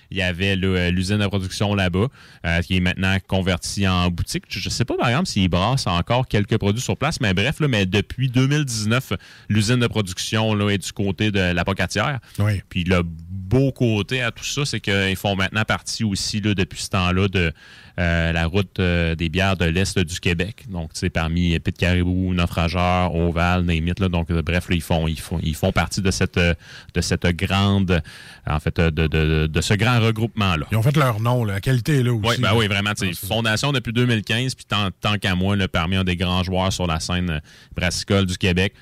S11: il y avait l'usine de production là-bas, euh, qui est maintenant convertie en boutique. Je ne sais pas, par exemple, s'ils brassent encore quelques produits sur place, mais bref, là, mais depuis 2019, l'usine de production là, est du côté de la Pocatière.
S9: Oui.
S11: Puis le beau côté à tout ça, c'est qu'ils font maintenant partie aussi, là, depuis ce temps-là, de euh, la route euh, des bières de l'Est du Québec. Donc, tu sais, parmi Pit Caribou, Naufrageur, Oval, Némite, là. Donc, euh, bref, là, ils font, ils font, ils font partie de cette, de cette grande, en fait, de, de, de ce grand regroupement-là.
S9: Ils ont fait leur nom, la qualité est là aussi.
S11: Oui, ben oui, vraiment. tu sais, Fondation depuis 2015, puis tant, tant qu'à moi, là, parmi un des grands joueurs sur la scène brassicole du Québec,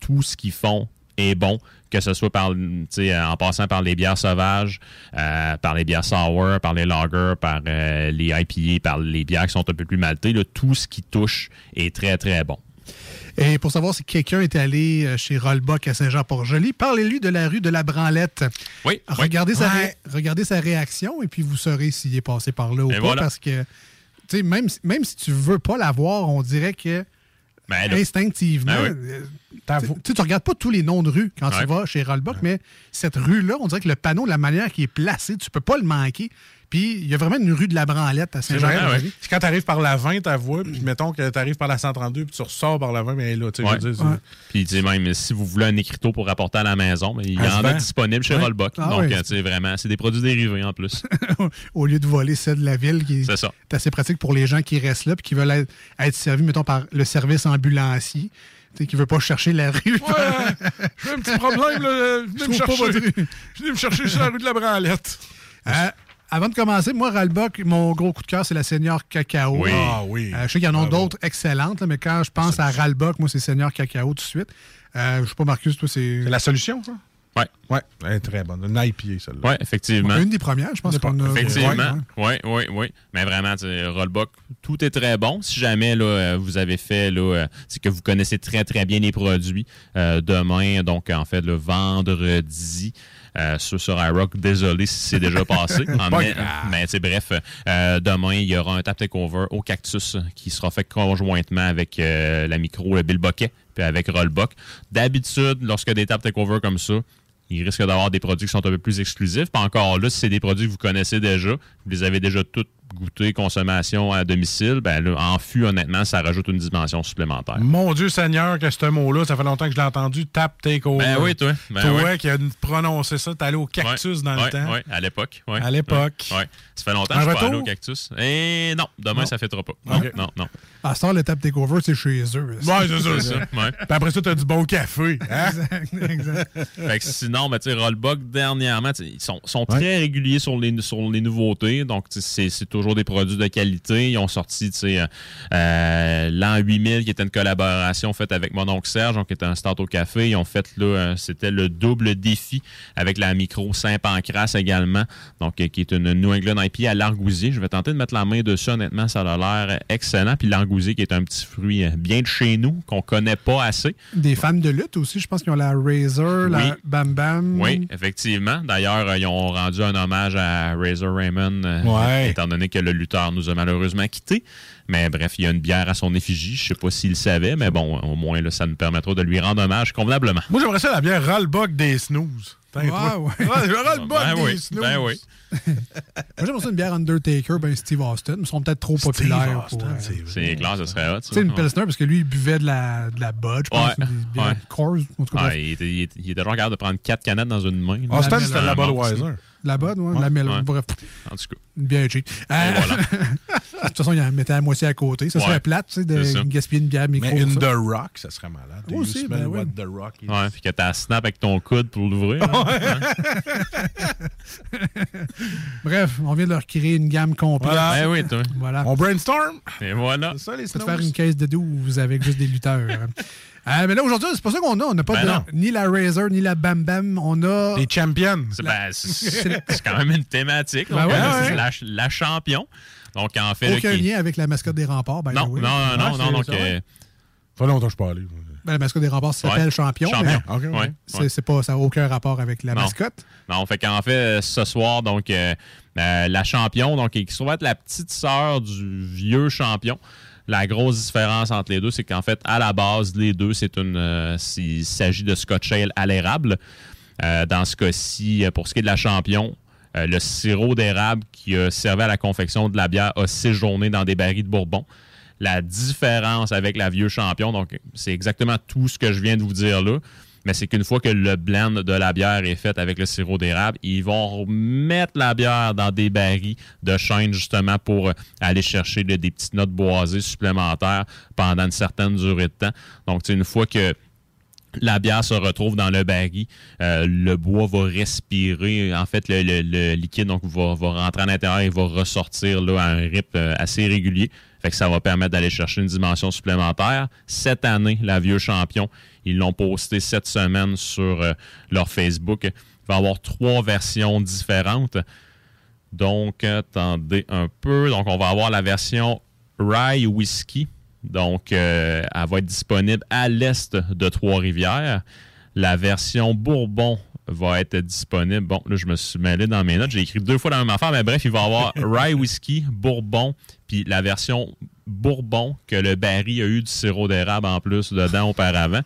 S11: tout ce qu'ils font est bon, que ce soit par, en passant par les bières sauvages, euh, par les bières sour, par les lagers, par euh, les IPA, par les bières qui sont un peu plus maltées. là, tout ce qui touche est très, très bon.
S10: Et pour savoir si quelqu'un est allé euh, chez Rollbuck à Saint-Jean-Port-Joli, parlez-lui de la rue de la Branlette.
S11: Oui.
S10: Regardez, Sa,
S9: Ouais.
S10: ré- regardez sa réaction et puis vous saurez s'il est passé par là ou
S11: Et
S10: pas.
S11: voilà.
S10: Parce que, tu sais, même, si- même si tu veux pas la voir, on dirait que
S11: Ben
S10: instinctivement,
S11: Ben oui.
S10: euh, tu tu regardes pas tous les noms de rues quand
S11: Ouais.
S10: tu vas chez Rollbuck, mais cette rue-là, on dirait que le panneau, la manière qui est placé, tu peux pas le manquer. Puis il y a vraiment une rue de la Branlette à Saint-Jean-Port-Joli.
S9: C'est quand tu arrives par la 20, ta voix, puis mettons que tu arrives par la 132, puis tu ressors par la 20, mais là. Tu sais,
S11: Ouais.
S9: je veux dire,
S11: Puis, tu même si vous voulez un écriteau pour rapporter à la maison, il y en a disponible chez
S9: Ouais.
S11: Rollbuck.
S10: Ah
S11: Donc,
S10: ouais.
S11: euh, tu sais, vraiment, c'est des produits dérivés en plus.
S10: au lieu de voler celle de la ville, qui est,
S11: C'est
S10: assez pratique pour les gens qui restent là et qui veulent être, être servis, mettons, par le service ambulancier. Qui ne veut pas chercher la rue.
S9: J'ai un petit problème, là. Venez
S10: Je
S9: me
S10: pas
S9: chercher.
S10: votre rue.
S9: Venez me chercher sur la rue de la Branlette.
S10: Euh, avant de commencer, moi, Ralbock, mon gros coup de cœur, c'est la Seigneur Cacao.
S9: Oui. Ah oui.
S10: Euh, je sais qu'il y en a
S9: Bravo.
S10: d'autres excellentes, là, mais quand je pense à Ralbock, moi, c'est Seigneur Cacao tout de suite. Euh, je sais pas, Marcus, toi, c'est.
S9: C'est la solution, ça?
S11: Ouais.
S9: Ouais, elle est très bonne. Une IPA, celle-là.
S11: Oui, effectivement.
S10: Une des premières, je pense qu'on a.
S11: Effectivement.
S10: Ouais,
S11: Oui, oui, oui. Mais vraiment, Rollbuck, tout est très bon. Si jamais là, euh, vous avez fait, là, c'est que vous connaissez très, très bien les produits, euh, demain, donc en fait, le vendredi, euh, sur, sur iRock, désolé si c'est déjà passé. En mai- mais c'est bref, euh, demain, il y aura un tap takeover au Cactus qui sera fait conjointement avec euh, la micro, le Bill Boquet, puis avec Rollbuck. D'habitude, lorsque des tap takeover comme ça, il risque d'avoir des produits qui sont un peu plus exclusifs. Pas encore là, si c'est des produits que vous connaissez déjà, vous les avez déjà toutes goûter, consommation à domicile, ben là, en fût, honnêtement, ça rajoute une dimension supplémentaire.
S9: Mon Dieu Seigneur, que ce mot-là, ça fait longtemps que je l'ai entendu, tap takeover.
S11: Ben oui, toi. Ben
S9: toi
S11: oui.
S9: qui as prononcé ça, t'es allé au cactus dans
S11: Ouais,
S9: le temps.
S11: ouais, à l'époque. ouais.
S9: À l'époque.
S11: Ouais, ouais. Ça fait longtemps
S9: Un
S11: que je suis pas allé
S9: retour?
S11: au cactus. Et non, demain,
S10: Non.
S11: ça fêtera pas. Non, non, non.
S10: À ce temps, le tap takeover, c'est chez eux.
S9: Ouais, c'est ça.
S11: C'est ça, ouais.
S9: Puis après ça, t'as du bon café. Hein?
S10: Exact, exact.
S11: Fait que sinon, ben, tu sais, Rollbuck, dernièrement, ils sont, sont très réguliers sur les, sur les nouveautés. Donc, c'est c'est toujours des produits de qualité. Ils ont sorti, tu sais, euh, euh, l'an 8000, qui était une collaboration faite avec mon oncle Serge, donc qui était un start au café. Ils ont fait, là, euh, c'était le double défi avec la micro Saint-Pancras également, donc qui est une New England IP à l'argousier. Je vais tenter de mettre la main dessus, honnêtement, ça a l'air excellent. Puis l'argousier, qui est un petit fruit bien de chez nous, qu'on connaît pas assez.
S10: Des fans de lutte aussi, je pense qu'ils ont la Razor,
S11: Oui.
S10: la Bam Bam.
S11: Oui, effectivement. D'ailleurs, ils ont rendu un hommage à Razor Raymond,
S9: Ouais.
S11: étant donné que le lutteur nous a malheureusement quittés. Mais bref, il y a une bière à son effigie. Je sais pas s'il le savait, mais bon, au moins, là, ça nous permettra de lui rendre hommage convenablement.
S9: Moi, j'aimerais ça la bière Rollbuck des snooze.
S10: Ouais,
S9: Ouais,
S11: Ben
S9: des
S11: oui,
S9: snooze.
S11: ben oui.
S10: Moi, j'aimerais ça une bière Undertaker, ben Steve Austin. Ils sont peut-être trop populaires. pour, euh,
S11: C'est clair, ce serait hot.
S10: Tu sais, une Pilsner, parce que lui, il buvait de la, de la Bud, je pense.
S11: Ouais,
S10: ou des bières
S11: ouais.
S10: Coors, en tout cas.
S11: Ouais,
S10: bref.
S11: il, était, il était- il était genre capable de prendre quatre canettes dans une main. là.
S9: Austin, c'était de la. Budweiser.
S10: La Bud, ouais, la Mel.
S11: Ouais.
S10: Bref,
S11: En tout cas.
S10: bière cheap. Euh,
S11: voilà.
S10: de toute façon, il en mettait la moitié à côté. Ça
S11: Ouais.
S10: serait plate, tu sais,
S11: ça.
S10: de gaspiller une bière micro.
S9: Mais une The
S10: ça.
S9: Rock, ça serait malade.
S10: Aussi, ben oui.
S9: The Rock is?
S11: Ouais, puis que t'as snap avec ton coude pour l'ouvrir. là.
S10: Bref, on vient de leur créer une gamme complète.
S9: Voilà.
S11: Ben oui, toi.
S10: Voilà.
S9: On brainstorm.
S11: Et voilà.
S9: C'est ça, les
S10: Peut
S9: snooze.
S10: faire une caisse de 12 avec juste des lutteurs. Euh, mais là, aujourd'hui, c'est pas ça qu'on a. On n'a pas
S11: Ben
S10: de-
S11: non.
S10: ni la Razor, ni la Bam Bam. On a.
S9: Les champions.
S11: C'est ben, quand même une thématique.
S10: Ben
S11: Donc,
S10: ouais, ouais.
S11: c'est la, la champion. Donc, en fait, là,
S10: Aucun
S11: qui-
S10: lien avec la mascotte des remparts. by the
S11: Non,
S10: way.
S11: non, non, non,
S10: Ouais,
S11: non. Donc, euh,
S9: fait longtemps que je allé.
S10: Ben, la mascotte des remparts s'appelle
S11: Ouais.
S10: Champion.
S11: Champion.
S10: mais
S9: Ok, ouais.
S11: ouais,
S10: c'est- pas, ça n'a aucun rapport avec la
S11: Non.
S10: mascotte.
S11: Non, fait qu'en fait, euh, ce soir, donc, euh, euh, la champion, donc, qui va être la petite sœur du vieux champion. La grosse différence entre les deux, c'est qu'en fait, à la base, les deux, c'est une, euh, il s'agit de Scotch Ale à l'érable. Euh, dans ce cas-ci, pour ce qui est de la champion, euh, le sirop d'érable qui a servi à la confection de la bière a séjourné dans des barils de Bourbon. La différence avec la vieux champion, donc c'est exactement tout ce que je viens de vous dire là, mais c'est qu'une fois que le blend de la bière est fait avec le sirop d'érable, ils vont mettre la bière dans des barils de chêne justement pour euh, aller chercher des petites notes boisées supplémentaires pendant une certaine durée de temps. Donc, une fois que la bière se retrouve dans le baril, euh, le bois va respirer. En fait, le, liquide donc, va, va rentrer à l'intérieur et va ressortir là, à un rythme euh, assez régulier. Fait que ça va permettre d'aller chercher une dimension supplémentaire. Cette année, la Vieux Champion, ils l'ont posté cette semaine sur euh, leur Facebook. Il va y avoir trois versions différentes. Donc, attendez un peu. Donc, on va avoir la version Rye Whisky. Donc, euh, elle va être disponible à l'est de Trois-Rivières. La version Bourbon va être disponible. Bon, là, je me suis mêlé dans mes notes. J'ai écrit deux fois la même affaire, mais bref, il va y avoir Rye Whisky, Bourbon, puis la version Bourbon que le baril a eu du sirop d'érable en plus dedans auparavant.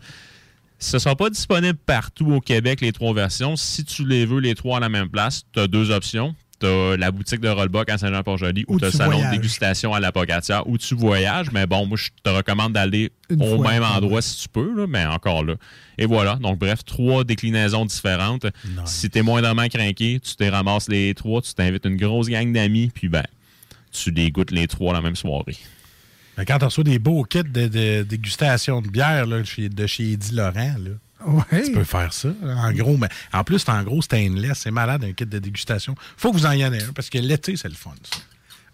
S11: Ce ne sera pas disponible partout au Québec, les trois versions. Si tu les veux, les trois à la même place, tu as deux options. Tu as la boutique de Rollbuck à Saint-Jean-Port-Joli ou
S10: Ou
S11: tu as
S10: tu
S11: le salon
S10: voyages.
S11: de dégustation à la Pocatière où tu voyages. Mais bon, moi, je te recommande d'aller au
S10: fois,
S11: même
S10: ouais.
S11: endroit si tu peux, là, mais encore là. Et voilà. Donc, bref, trois déclinaisons différentes. Si tu es moindrement craqué, tu te ramasses les trois, tu t'invites une grosse gang d'amis, puis ben, tu les goûtes les trois la même soirée.
S9: Mais quand tu reçois des beaux kits de, de dégustation de bière là, de chez Eddie Laurent, là,
S10: Ouais.
S9: tu peux faire ça. En gros, mais en plus, c'est en gros stainless. C'est malade, un kit de dégustation. faut que vous en y en ayez un, parce que l'été, c'est le fun. ça.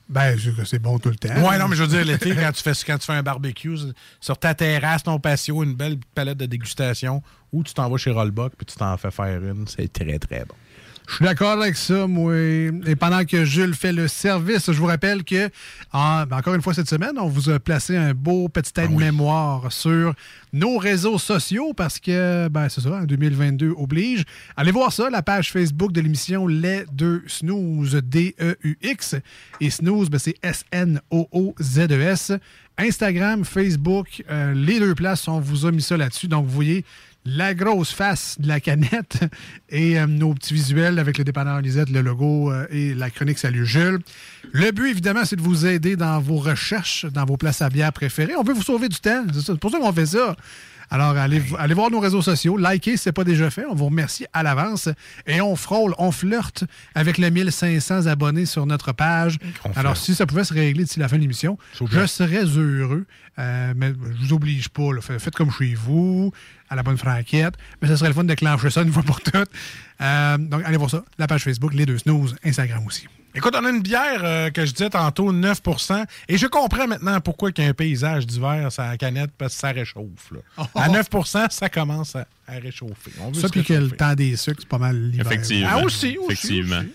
S10: Ben, c'est bon tout le temps.
S9: Ouais, non, mais je veux dire, l'été, quand tu fais quand tu fais un barbecue, sur ta terrasse, ton patio, une belle palette de dégustation, ou tu t'en vas chez Rollbuck puis tu t'en fais faire une, c'est très, très bon.
S10: Je suis d'accord avec ça, moi. Et pendant que Jules fait le service, je vous rappelle que, en- ben, encore une fois cette semaine, on vous a placé un beau petit
S9: Ah
S10: aide-mémoire sur nos réseaux sociaux parce que, ben, c'est ça, en 2022 oblige. Allez voir ça, la page Facebook de l'émission Les Deux Snooze, D-E-U-X. Et Snooze, ben, c'est S-N-O-O-Z-E-S. Instagram, Facebook, euh, les deux places, on vous a mis ça là-dessus. Donc, vous voyez la grosse face de la canette et euh, nos petits visuels avec le dépanneur Lisette, le logo euh, et la chronique Salut Jules. Le but, évidemment, c'est de vous aider dans vos recherches, dans vos places à bière préférées. On veut vous sauver du temps. C'est ça. C'est pour ça qu'on fait ça. Alors, allez, allez voir nos réseaux sociaux, likez si ce n'est pas déjà fait. On vous remercie à l'avance. Et on frôle, on flirte avec les 1500 abonnés sur notre page. Alors, si ça pouvait se régler d'ici la fin de l'émission, je serais heureux. Euh, mais je vous oblige pas. là. Faites comme chez vous, à la bonne franquette. Mais ce serait le fun de clencher ça une fois pour toutes. Euh, donc, allez voir ça. La page Facebook, les deux snooze, Instagram aussi.
S9: Écoute, on a une bière euh, que je disais tantôt, 9% Et je comprends maintenant pourquoi il y a un paysage d'hiver sur la canette, parce que ça réchauffe. là. À 9% ça commence à, à réchauffer. On veut
S10: Ça, puis que le temps des sucres, c'est pas mal l'hiver.
S11: Effectivement.
S10: Ah, aussi, aussi.
S11: Effectivement.
S10: aussi.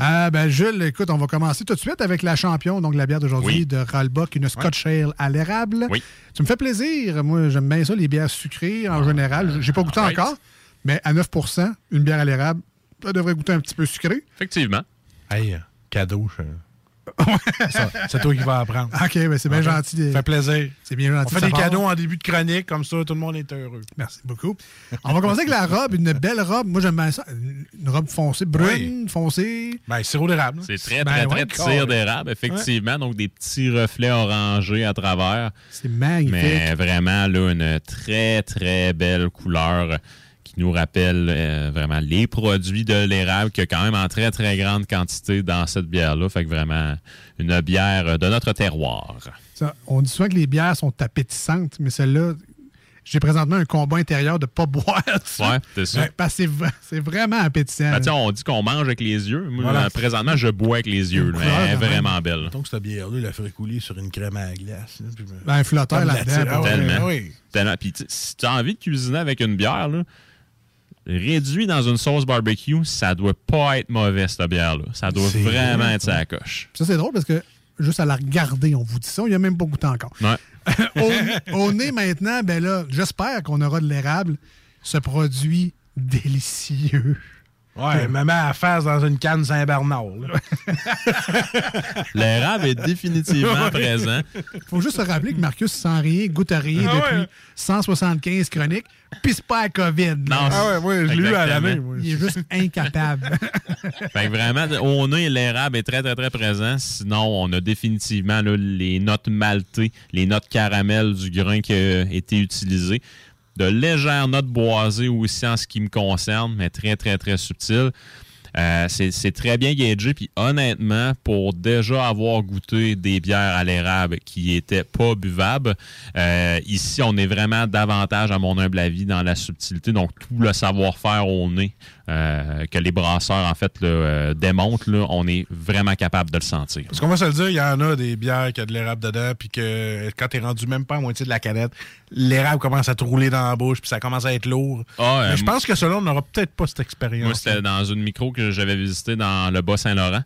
S10: Ah, ben, Jules, écoute, on va commencer tout de suite avec la champion, donc la bière d'aujourd'hui
S11: Oui.
S10: de Ralbach, une Scotch Ale à l'érable.
S11: Oui.
S10: Tu me fais plaisir. Moi, j'aime bien ça, les bières sucrées en général. J'ai pas goûté encore, mais à 9% une bière à l'érable, ça devrait goûter un petit peu sucré.
S11: Effectivement.
S9: Hey, cadeau. je- C'est toi qui vas apprendre.
S10: OK, ben, c'est bien gentil.
S9: Ça fait plaisir.
S10: C'est bien gentil.
S9: On fait
S10: de
S9: des cadeaux en début de chronique, comme ça, tout le monde est heureux.
S10: Merci beaucoup. On va commencer avec la robe, une belle robe. Moi, j'aime bien ça. Une robe foncée, brune, foncée.
S9: Ben, sirop d'érable.
S11: C'est très,
S10: Ben
S11: très, très cire d'érable, effectivement. Donc, des petits reflets orangés à travers.
S10: C'est magnifique.
S11: Mais vraiment, là, une très, très belle couleur qui nous rappelle euh, vraiment les produits de l'érable qu'il y a quand même en très, très grande quantité dans cette bière-là. Fait que vraiment, une bière de notre terroir.
S10: Ça, on dit souvent que les bières sont appétissantes, mais celle-là, j'ai présentement un combat intérieur de ne pas boire.
S11: Ouais, c'est ça.
S10: Ouais, parce que c'est vraiment appétissant.
S11: Ben, on dit qu'on mange avec les yeux. Moi,
S9: Voilà.
S11: euh, présentement, je bois avec les yeux. là.
S9: couleur
S11: Elle est
S9: même.
S11: vraiment belle.
S9: Donc, cette bière-là, il la ferait couler sur une crème à glace. là, puis-
S10: Ben, un flotteur là-dedans. pour-
S9: Ah ouais,
S11: Tellement.
S9: oui.
S11: Tellement. Puis, si tu as envie de cuisiner avec une bière, là, réduit dans une sauce barbecue, ça doit pas être mauvais, cette bière-là. Ça doit vraiment
S10: vrai,
S11: être sa coche.
S10: Ça, c'est drôle parce que juste à la regarder, on vous dit ça, il n'y a même pas goûté encore.
S11: Ouais.
S10: au, au nez maintenant, ben là, j'espère qu'on aura de l'érable. Ce produit délicieux.
S9: Ouais, maman à la face dans une canne Saint-Bernard.
S11: L'érable est définitivement
S10: Ouais.
S11: présent.
S10: faut juste se rappeler que Marcus sent rien, goûte à rien
S9: Ah
S10: depuis
S9: ouais.
S10: 175 chroniques, puis c'est pas à COVID. là.
S11: Non, Ah ouais,
S9: moi, je l'ai eu à
S11: Exactement.
S9: l'année. moi.
S10: Il est juste incapable.
S11: Fait que vraiment, au nez, l'érable est très, très, très présent. Sinon, on a définitivement là, les notes maltées, les notes caramel du grain qui a été utilisé. De légères notes boisées aussi en ce qui me concerne, mais très, très, très subtiles. Euh, c'est très bien gagé. Puis honnêtement, pour déjà avoir goûté des bières à l'érable qui étaient pas buvables, euh, ici, on est vraiment davantage, à mon humble avis, dans la subtilité. Donc, tout le savoir-faire au nez euh, que les brasseurs, en fait, là, euh, démontrent, là, on est vraiment capable de le sentir.
S9: Parce qu'on va se le dire, il y en a des bières qui a de l'érable dedans, puis que quand t'es rendu même pas à moitié de la canette, l'érable commence à te rouler dans la bouche, puis ça commence à être lourd.
S11: Ah, euh,
S9: Mais je pense que cela, on n'aura peut-être pas cette expérience.
S11: Moi, c'était dans une micro que j'avais visité dans le Bas-Saint-Laurent.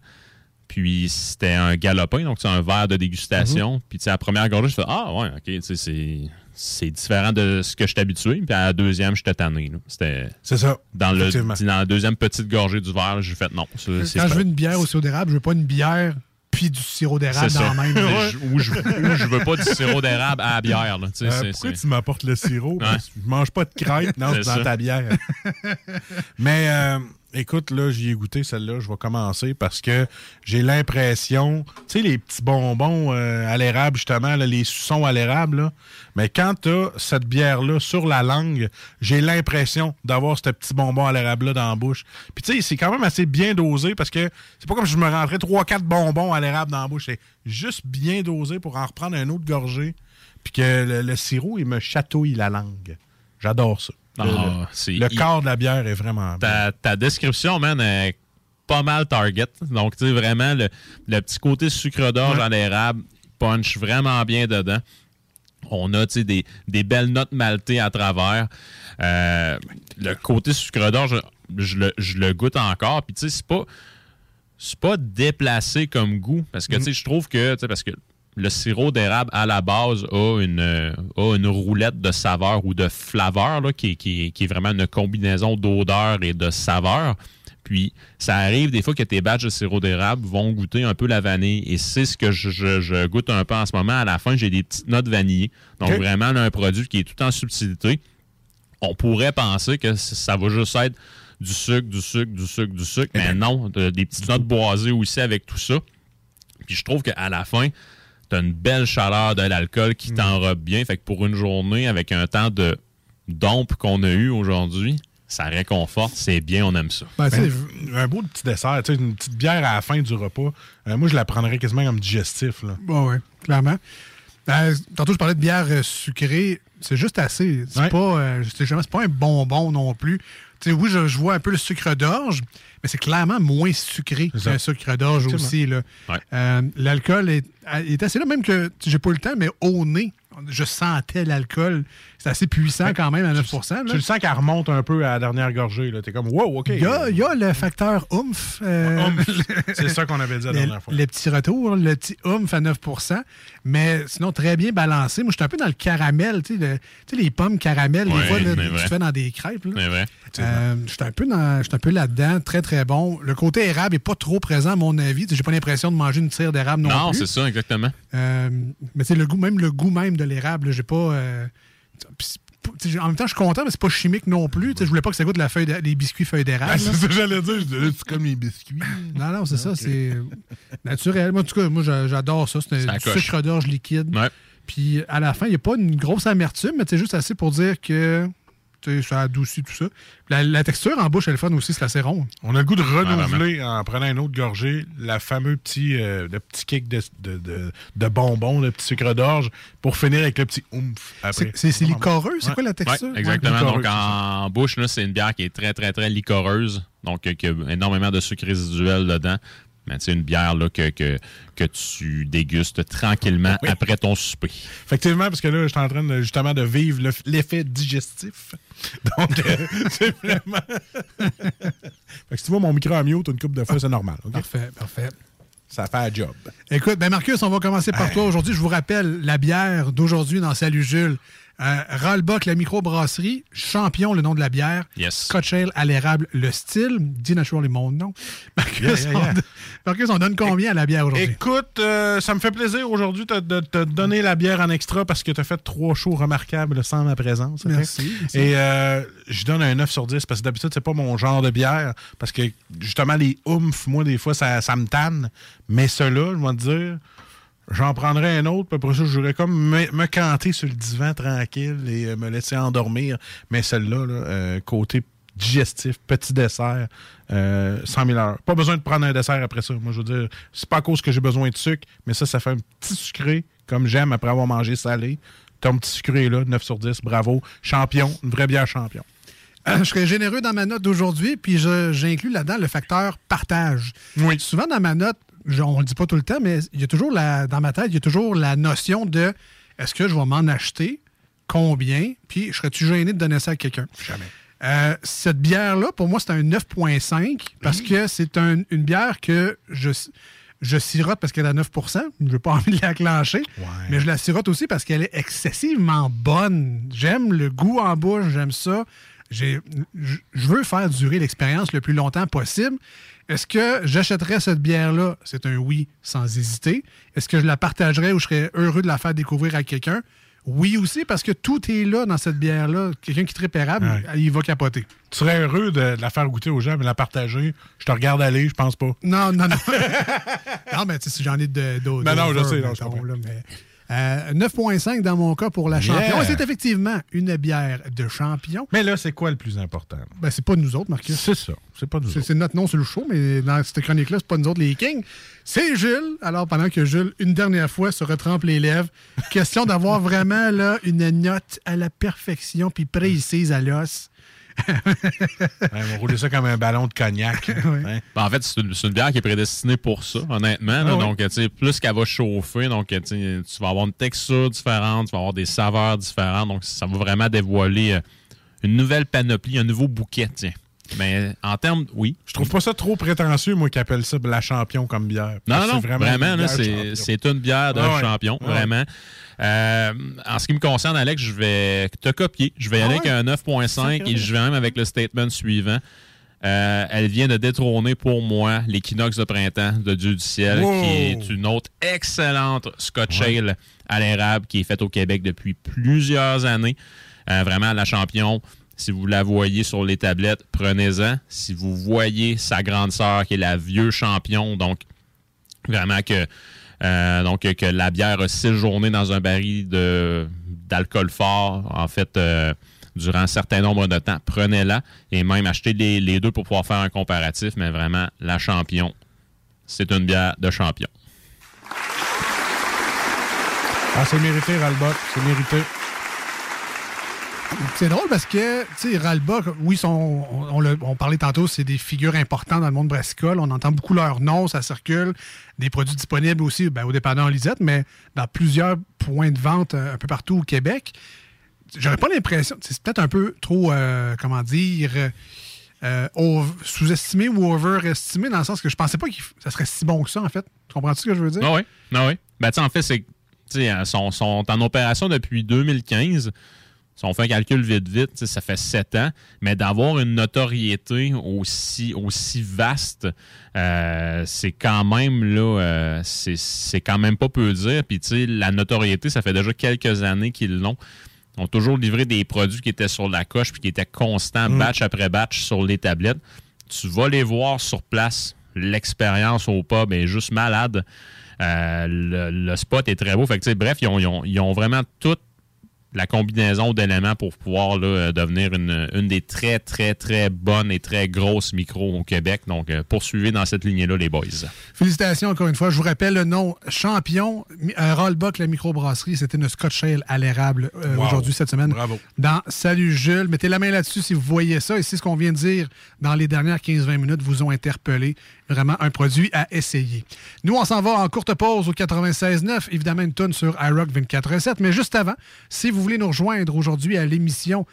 S11: Puis c'était un galopin, donc c'est un verre de dégustation. Puis tu sais, à la première gorgée, je fais Ah, ouais, ok, tu sais, c'est. C'est différent de ce que je suis habitué. Puis à la deuxième, j'étais tanné. C'était.
S9: C'est ça.
S11: Dans, le, dans la deuxième petite gorgée du verre, j'ai fait non. ça,
S10: Quand je
S11: pas-
S10: veux une bière au sirop d'érable, je veux pas une bière puis du sirop d'érable dans la même.
S11: Ou je, je veux pas du sirop d'érable à la bière. Là, tu sais,
S9: Euh, pourquoi tu m'apportes le sirop?
S11: Ouais.
S9: Je mange pas de crêpes, non, dans
S11: ça.
S9: ta bière. Mais euh, écoute, là, j'y ai goûté celle-là. Je vais commencer parce que j'ai l'impression, tu sais, les petits bonbons euh, à l'érable, justement, les suçons à l'érable, mais quand tu as cette bière-là sur la langue, j'ai l'impression d'avoir ce petit bonbon à l'érable-là dans la bouche. Puis tu sais, c'est quand même assez bien dosé parce que c'est pas comme si je me rentrais 3-4 bonbons à l'érable dans la bouche. C'est juste bien dosé pour en reprendre un autre gorgée. Puis que le sirop, il me chatouille la langue. J'adore ça. Le-
S11: Ah,
S9: le, corps de la bière est vraiment bien.
S11: ta, ta description, man, est pas mal target. Donc, tu sais, vraiment, le, le petit côté sucre d'orge à l'érable punch vraiment bien dedans. On a, tu sais, des, des belles notes maltées à travers. Euh, le côté sucre d'orge, je, je le, je le goûte encore. Puis, tu sais, c'est pas, c'est pas déplacé comme goût. Parce que, tu sais, je trouve que, parce que le sirop d'érable, à la base, a une, euh, a une roulette de saveur ou de flaveur, là, qui, est- qui qui est vraiment une combinaison d'odeur et de saveur. Puis, ça arrive des fois que tes batchs de sirop d'érable vont goûter un peu la vanille. Et c'est ce que je, je- je goûte un peu en ce moment. À la fin, j'ai des petites notes vanillées. Donc, vraiment, là, un produit qui est tout en subtilité. on pourrait penser que ça va juste être du sucre, du sucre, du sucre, du sucre. Mais non, des petites notes boisées aussi avec tout ça. Puis je trouve qu'à la fin, tu as une belle chaleur de l'alcool qui t'enrobe bien. Fait que pour une journée, avec un temps de dompe qu'on a eu aujourd'hui, ça réconforte, c'est bien, on aime ça.
S9: Ben, un beau petit dessert, une petite bière à la fin du repas. Euh, moi, je la prendrais quasiment comme digestif. Là.
S10: Bon, oui, clairement. Euh, tantôt, je parlais de bière euh, sucrée. C'est juste assez. C'est pas, euh, c'est jamais- c'est pas un bonbon non plus. Oui, je, je vois un peu le sucre d'orge, mais c'est clairement moins sucré qu'un sucre d'orge aussi. Euh, L'alcool est, est assez là, même que j'ai pas eu le temps, mais au nez, je sentais l'alcool. C'est assez puissant quand même à 9 là.
S9: Tu le sens qu'elle remonte un peu à la dernière gorgée. là. T'es comme, wow, OK.
S10: Il y a, il y a le facteur oomph. euh,
S9: Oomph. C'est ça qu'on avait dit la dernière fois.
S10: Le petit retour, le petit oomph à 9% mais sinon très bien balancé. Moi, je suis un peu dans le caramel, tu sais, le- tu sais, les pommes caramel,
S11: Ouais,
S10: des fois, là, tu fais dans des crêpes. là. Euh, je suis un peu là-dedans, très très bon. Le côté érable est pas trop présent à mon avis. Tu J'ai pas l'impression de manger une tire d'érable non,
S11: Non,
S10: plus.
S11: c'est ça, exactement.
S10: Euh, mais c'est le goût, même le goût même de l'érable, j'ai pas. Euh, en même temps, je suis content, mais c'est pas chimique non plus. Je voulais pas que ça goûte la feuille de- les biscuits feuilles d'érable.
S9: Ah, c'est ça que j'allais dire. Je disais, c'est comme les biscuits.
S10: Non, non, c'est ça, c'est naturel. Moi, en tout cas, moi, j'a- j'adore ça. C'est
S11: coche.
S10: sucre d'orge liquide. Puis à la fin, il n'y a pas une grosse amertume, mais c'est juste assez pour dire que ça adoucit tout ça. La, la texture en bouche, elle est fun aussi, c'est assez rond.
S9: On a le goût de
S10: Ah,
S9: renouveler, en prenant une autre gorgée, la fameux petit, euh, le petit kick de, de, de, de bonbons, le petit sucre d'orge, pour finir avec le petit oomph après.
S10: C'est- licoreux? C'est
S9: Ouais.
S10: quoi la texture?
S11: Ouais, exactement. Donc, en bouche, là, c'est une bière qui est très, très, très licoreuse. Donc, euh, qui a énormément de sucre résiduel dedans. Mais c'est une bière là, que, que, que tu dégustes tranquillement après ton souper.
S9: Effectivement, parce que là, je suis en train de, justement de vivre le- l'effet digestif. Donc, euh, c'est vraiment. fait que si tu vois mon micro à mute une coupe de fois, c'est normal.
S10: Parfait, parfait.
S9: Ça fait un job.
S10: Écoute, ben Marcus, on va commencer par toi aujourd'hui. Je vous rappelle la bière d'aujourd'hui dans Salut Jules. Euh, Rollbuck, la microbrasserie, champion, le nom de la bière.
S11: Yes.
S10: Scotch Ale à l'érable, le style. Dit naturally mon nom. Marcus,
S9: Yeah, yeah, yeah.
S10: On, Marcus, on donne combien à la bière aujourd'hui?
S9: Écoute, euh, ça me fait plaisir aujourd'hui de te donner la bière en extra parce que tu as fait trois shows remarquables sans ma présence.
S10: Merci.
S9: Et euh, je donne un 9 sur 10 parce que d'habitude, c'est pas mon genre de bière. Parce que justement, les oomph, moi, des fois, ça, ça me tanne. Mais ceux-là, je vais te dire, j'en prendrais un autre. Puis après ça, je voudrais comme me, me canter sur le divan tranquille et euh, me laisser endormir. Mais celle-là, là, euh, côté digestif, petit dessert, euh, 100 000 heures. Pas besoin de prendre un dessert après ça. Moi, je veux dire, c'est pas à cause que j'ai besoin de sucre, mais ça, ça fait un petit sucré, comme j'aime après avoir mangé salé. Ton petit sucré là, 9 sur 10, bravo. Champion, une vraie bière champion.
S10: Euh, je serais généreux dans ma note d'aujourd'hui, puis j'inclus là-dedans le facteur partage.
S9: Oui.
S10: Souvent dans ma note, on le dit pas tout le temps, mais il y a toujours la, dans ma tête, il y a toujours la notion de est-ce que je vais m'en acheter, combien, puis je serais-tu gêné de donner ça à quelqu'un?
S9: Jamais.
S10: Euh, cette bière-là, pour moi, c'est un 9,5 parce que c'est un- une bière que je, je sirote parce qu'elle est à 9% Je n'ai pas envie de la clencher. Mais je la sirote aussi parce qu'elle est excessivement bonne. J'aime le goût en bouche, j'aime ça. Je veux faire durer l'expérience le plus longtemps possible. Est-ce que j'achèterais cette bière-là? C'est un oui sans hésiter. Est-ce que je la partagerais ou je serais heureux de la faire découvrir à quelqu'un? Oui aussi, parce que tout est là dans cette bière-là. Quelqu'un qui est trépérable,
S9: Ouais.
S10: il va capoter.
S9: Tu serais heureux de, de la faire goûter aux gens, mais de la partager? Je te regarde aller, je pense pas.
S10: Non, non, non. non, mais tu sais, si j'en ai d'autres.
S9: Ben non, je sais, non, je
S10: mettons,
S9: comprends.
S10: là, mais, euh, 9,5 dans mon cas pour la
S9: Yeah.
S10: champion. C'est effectivement une bière de champion.
S9: Mais là, c'est quoi le plus important?
S10: Ben, c'est pas nous autres, Marcus.
S9: C'est ça. C'est pas nous autres.
S10: c'est notre nom sur le show, mais dans cette chronique-là, c'est pas nous autres les kings. C'est Jules. Alors, pendant que Jules, une dernière fois, se retrempe les lèvres, question d'avoir vraiment là, une note à la perfection puis précise à l'os.
S9: Ouais, on va rouler ça comme un ballon de cognac.
S11: Ben, en fait, c'est une, bière qui est prédestinée pour ça, honnêtement. là.
S9: Ah.
S11: Donc, plus qu'elle va chauffer, donc tu vas avoir une texture différente, tu vas avoir des saveurs différentes. Donc, ça va vraiment dévoiler euh, une nouvelle panoplie, un nouveau bouquet, tiens. Mais en termes, oui.
S9: Je trouve pas ça trop prétentieux, moi, qui appelle ça la champion comme bière.
S11: Non, non, vraiment, c'est une bière de
S9: Ah ouais.
S11: champion,
S9: Ah ouais.
S11: vraiment. Euh, en ce qui me concerne, Alex, je vais te copier. Je vais y
S9: Ah
S11: aller
S9: ouais?
S11: avec un 9.5 et je vais même avec le statement suivant. Euh, elle vient de détrôner pour moi l'équinoxe de printemps de Dieu du ciel,
S9: Wow.
S11: qui est une autre excellente Scotch Ale à l'érable qui est faite au Québec depuis plusieurs années. Euh, vraiment la champion. Si vous la voyez sur les tablettes, prenez-en. Si vous voyez sa grande sœur, qui est la vieux champion, donc vraiment que, euh, que la bière a séjourné dans un baril d'alcool fort, en fait, euh, durant un certain nombre de temps, prenez-la et même achetez les, les deux pour pouvoir faire un comparatif, mais vraiment, la champion, c'est une bière de champion.
S9: Ah, c'est mérité, Ralbot. C'est mérité.
S10: C'est drôle parce que, tu sais, Ralba, oui, on, on l'a- on parlait tantôt, c'est des figures importantes dans le monde brassicole. On entend beaucoup leur nom, ça circule. Des produits disponibles aussi ben, au dépanneur Lisette, mais dans plusieurs points de vente euh, un peu partout au Québec. J'aurais pas l'impression, c'est peut-être un peu trop, euh, comment dire, euh, sous-estimé ou overestimé, dans le sens que je pensais pas que ça serait si bon que ça, en fait. Tu comprends-tu ce que je veux dire?
S11: Ah oui, ah oui. Ben, tu en fait, c'est. Ils sont, sont en opération depuis 2015. Si on fait un calcul vite, vite, ça fait sept ans. Mais d'avoir une notoriété aussi, aussi vaste, euh, c'est quand même, là, euh, c'est quand même pas peu dire. Puis, tu sais, la notoriété, ça fait déjà quelques années qu'ils l'ont. Ils ont toujours livré des produits qui étaient sur la coche puis qui étaient constants,
S9: Mm.
S11: batch après batch, sur les tablettes. Tu vas les voir sur place. L'expérience au pub est juste malade. Euh, le, le spot est très beau. Fait que, bref, ils ont, ils ont- ils ont vraiment toute la combinaison d'éléments pour pouvoir là, euh, devenir une, une des très, très, très bonnes et très grosses micros au Québec. Donc, euh, poursuivez dans cette lignée-là, les boys.
S10: Félicitations encore une fois. Je vous rappelle le nom champion. Euh, Rollbuck, la microbrasserie, c'était une Scotch Ale à l'érable euh,
S9: Wow.
S10: aujourd'hui, cette semaine.
S9: Bravo.
S10: Dans Salut Jules. Mettez la main là-dessus si vous voyez ça. Et c'est ce qu'on vient de dire dans les dernières 15-20 minutes vous ont interpellé. Vraiment un produit à essayer. Nous, on s'en va en courte pause au 96.9. Évidemment, une tonne sur iRock 24.7. Mais juste avant, si vous voulez nous rejoindre aujourd'hui à l'émission,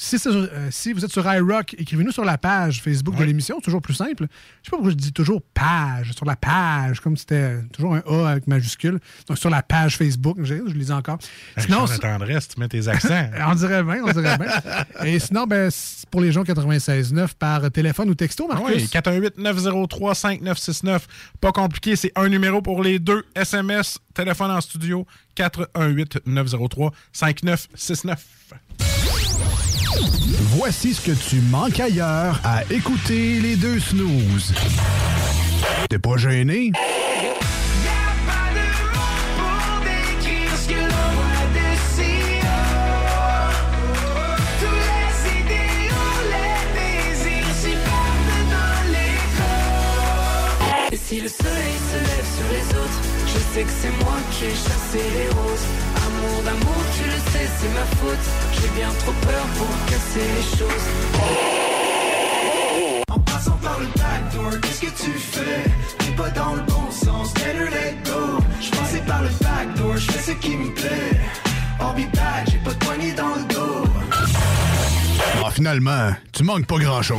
S10: si, sur- euh, si vous êtes sur iRock, écrivez-nous sur la page Facebook de l'émission. C'est toujours plus simple. Je sais pas pourquoi je dis toujours page, sur la page, comme c'était toujours un A avec majuscule. Donc sur la page Facebook, je, je le dis encore.
S9: Sinon,
S10: Sinon,
S9: tendresse, tu mets tes accents.
S10: on dirait bien, on dirait bien. Et sinon, ben, pour les gens 96.9 par téléphone ou texto,
S9: Ah
S10: Marcus?
S9: Oui, 418-903-5969. Pas compliqué, c'est un numéro pour les deux. SMS, téléphone en studio, 418-903-5969.
S22: Voici ce que tu manques ailleurs à écouter les deux snooze. T'es pas gêné?
S4: Si le soleil se lève sur les autres Je sais que c'est moi qui ai chassé les roses Amour d'amour, tu le sais, c'est ma faute J'ai bien trop peur pour casser les choses en passant par le backdoor, qu'est-ce que tu fais? T'es pas dans le bon sens, better let go. Je passais par le backdoor, je fais ce qui me plaît. I'll be back, j'ai pas de poignée dans le dos.
S22: Ah, finalement, tu manques pas grand-chose.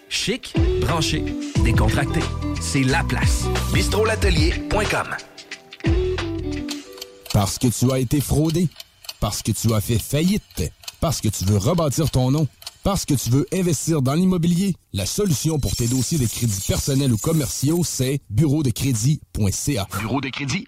S16: Chic, branché, décontracté. C'est la place. bistrolatelier.com.
S23: Parce que tu as été fraudé. Parce que tu as fait faillite. Parce que tu veux rebâtir ton nom. Parce que tu veux investir dans l'immobilier. La solution pour tes dossiers de crédits personnels ou commerciaux, c'est bureau de crédit.ca.
S16: Bureau de crédit.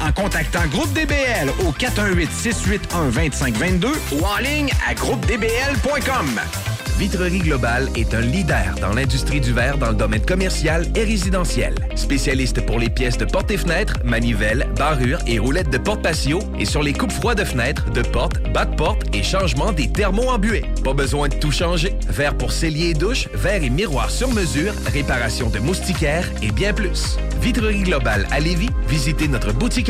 S15: en contactant Groupe DBL au 418-681-2522 ou en ligne à groupedbl.com.
S16: Vitrerie Globale est un leader dans l'industrie du verre dans le domaine commercial et résidentiel. Spécialiste pour les pièces de portes et fenêtres, manivelles, barrures et roulettes de porte patio et sur les coupes froides de fenêtres, de portes, bas de porte et changement des thermos embués. Pas besoin de tout changer. Verre pour cellier et douche, verre et miroir sur mesure, réparation de moustiquaires et bien plus. Vitrerie Globale à Lévis, visitez notre boutique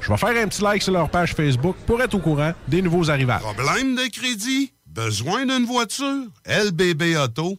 S9: Je vais faire un petit like sur leur page Facebook pour être au courant des nouveaux arrivages.
S5: Problème de crédit? Besoin d'une voiture? LBB Auto.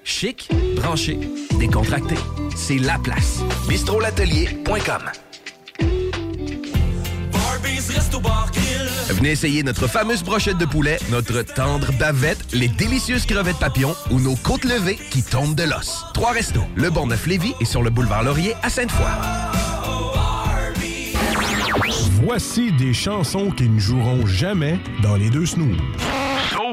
S16: Chic, branché, décontracté. C'est la place. bistrolatelier.com. Venez essayer notre fameuse brochette de poulet, notre tendre bavette, les délicieuses crevettes papillons ou nos côtes levées qui tombent de l'os. Trois restos, le Bonneuf Lévis et sur le boulevard Laurier à Sainte-Foy.
S24: Voici des chansons qui ne joueront jamais dans les deux snooze.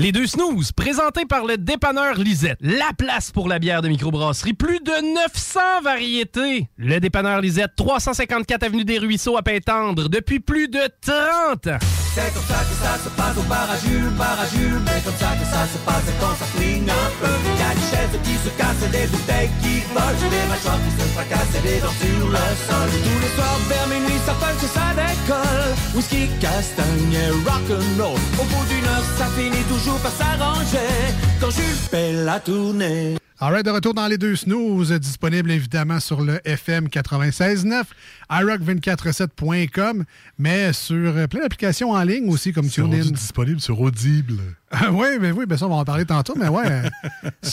S25: Les deux snooze, présentés par le dépanneur Lisette. La place pour la bière de microbrasserie. Plus de 900 variétés. Le dépanneur Lisette, 354 Avenue des Ruisseaux à Pintendre, depuis plus de 30 ans.
S4: C'est comme ça que ça se passe au bar à Jules, bar à Jules. Mais comme ça que ça se passe quand ça swing un peu. Y a des chaises qui se cassent, des bouteilles qui volent, des mâchoires qui se fracassent et des dents sur le sol. Tous les soirs vers minuit, ça punch et ça décolle. Whisky, castagne et rock'n'roll. Au bout d'une heure, ça finit toujours par s'arranger. Quand Jules fait la tournée.
S10: Alright, de retour dans les deux snooze, disponible évidemment sur le FM 96.9, iRock247.com, mais sur plein d'applications en ligne aussi, comme TuneIn.
S9: disponible sur Audible.
S10: Oui, mais oui, ben ça, on va en parler tantôt, mais ouais. euh,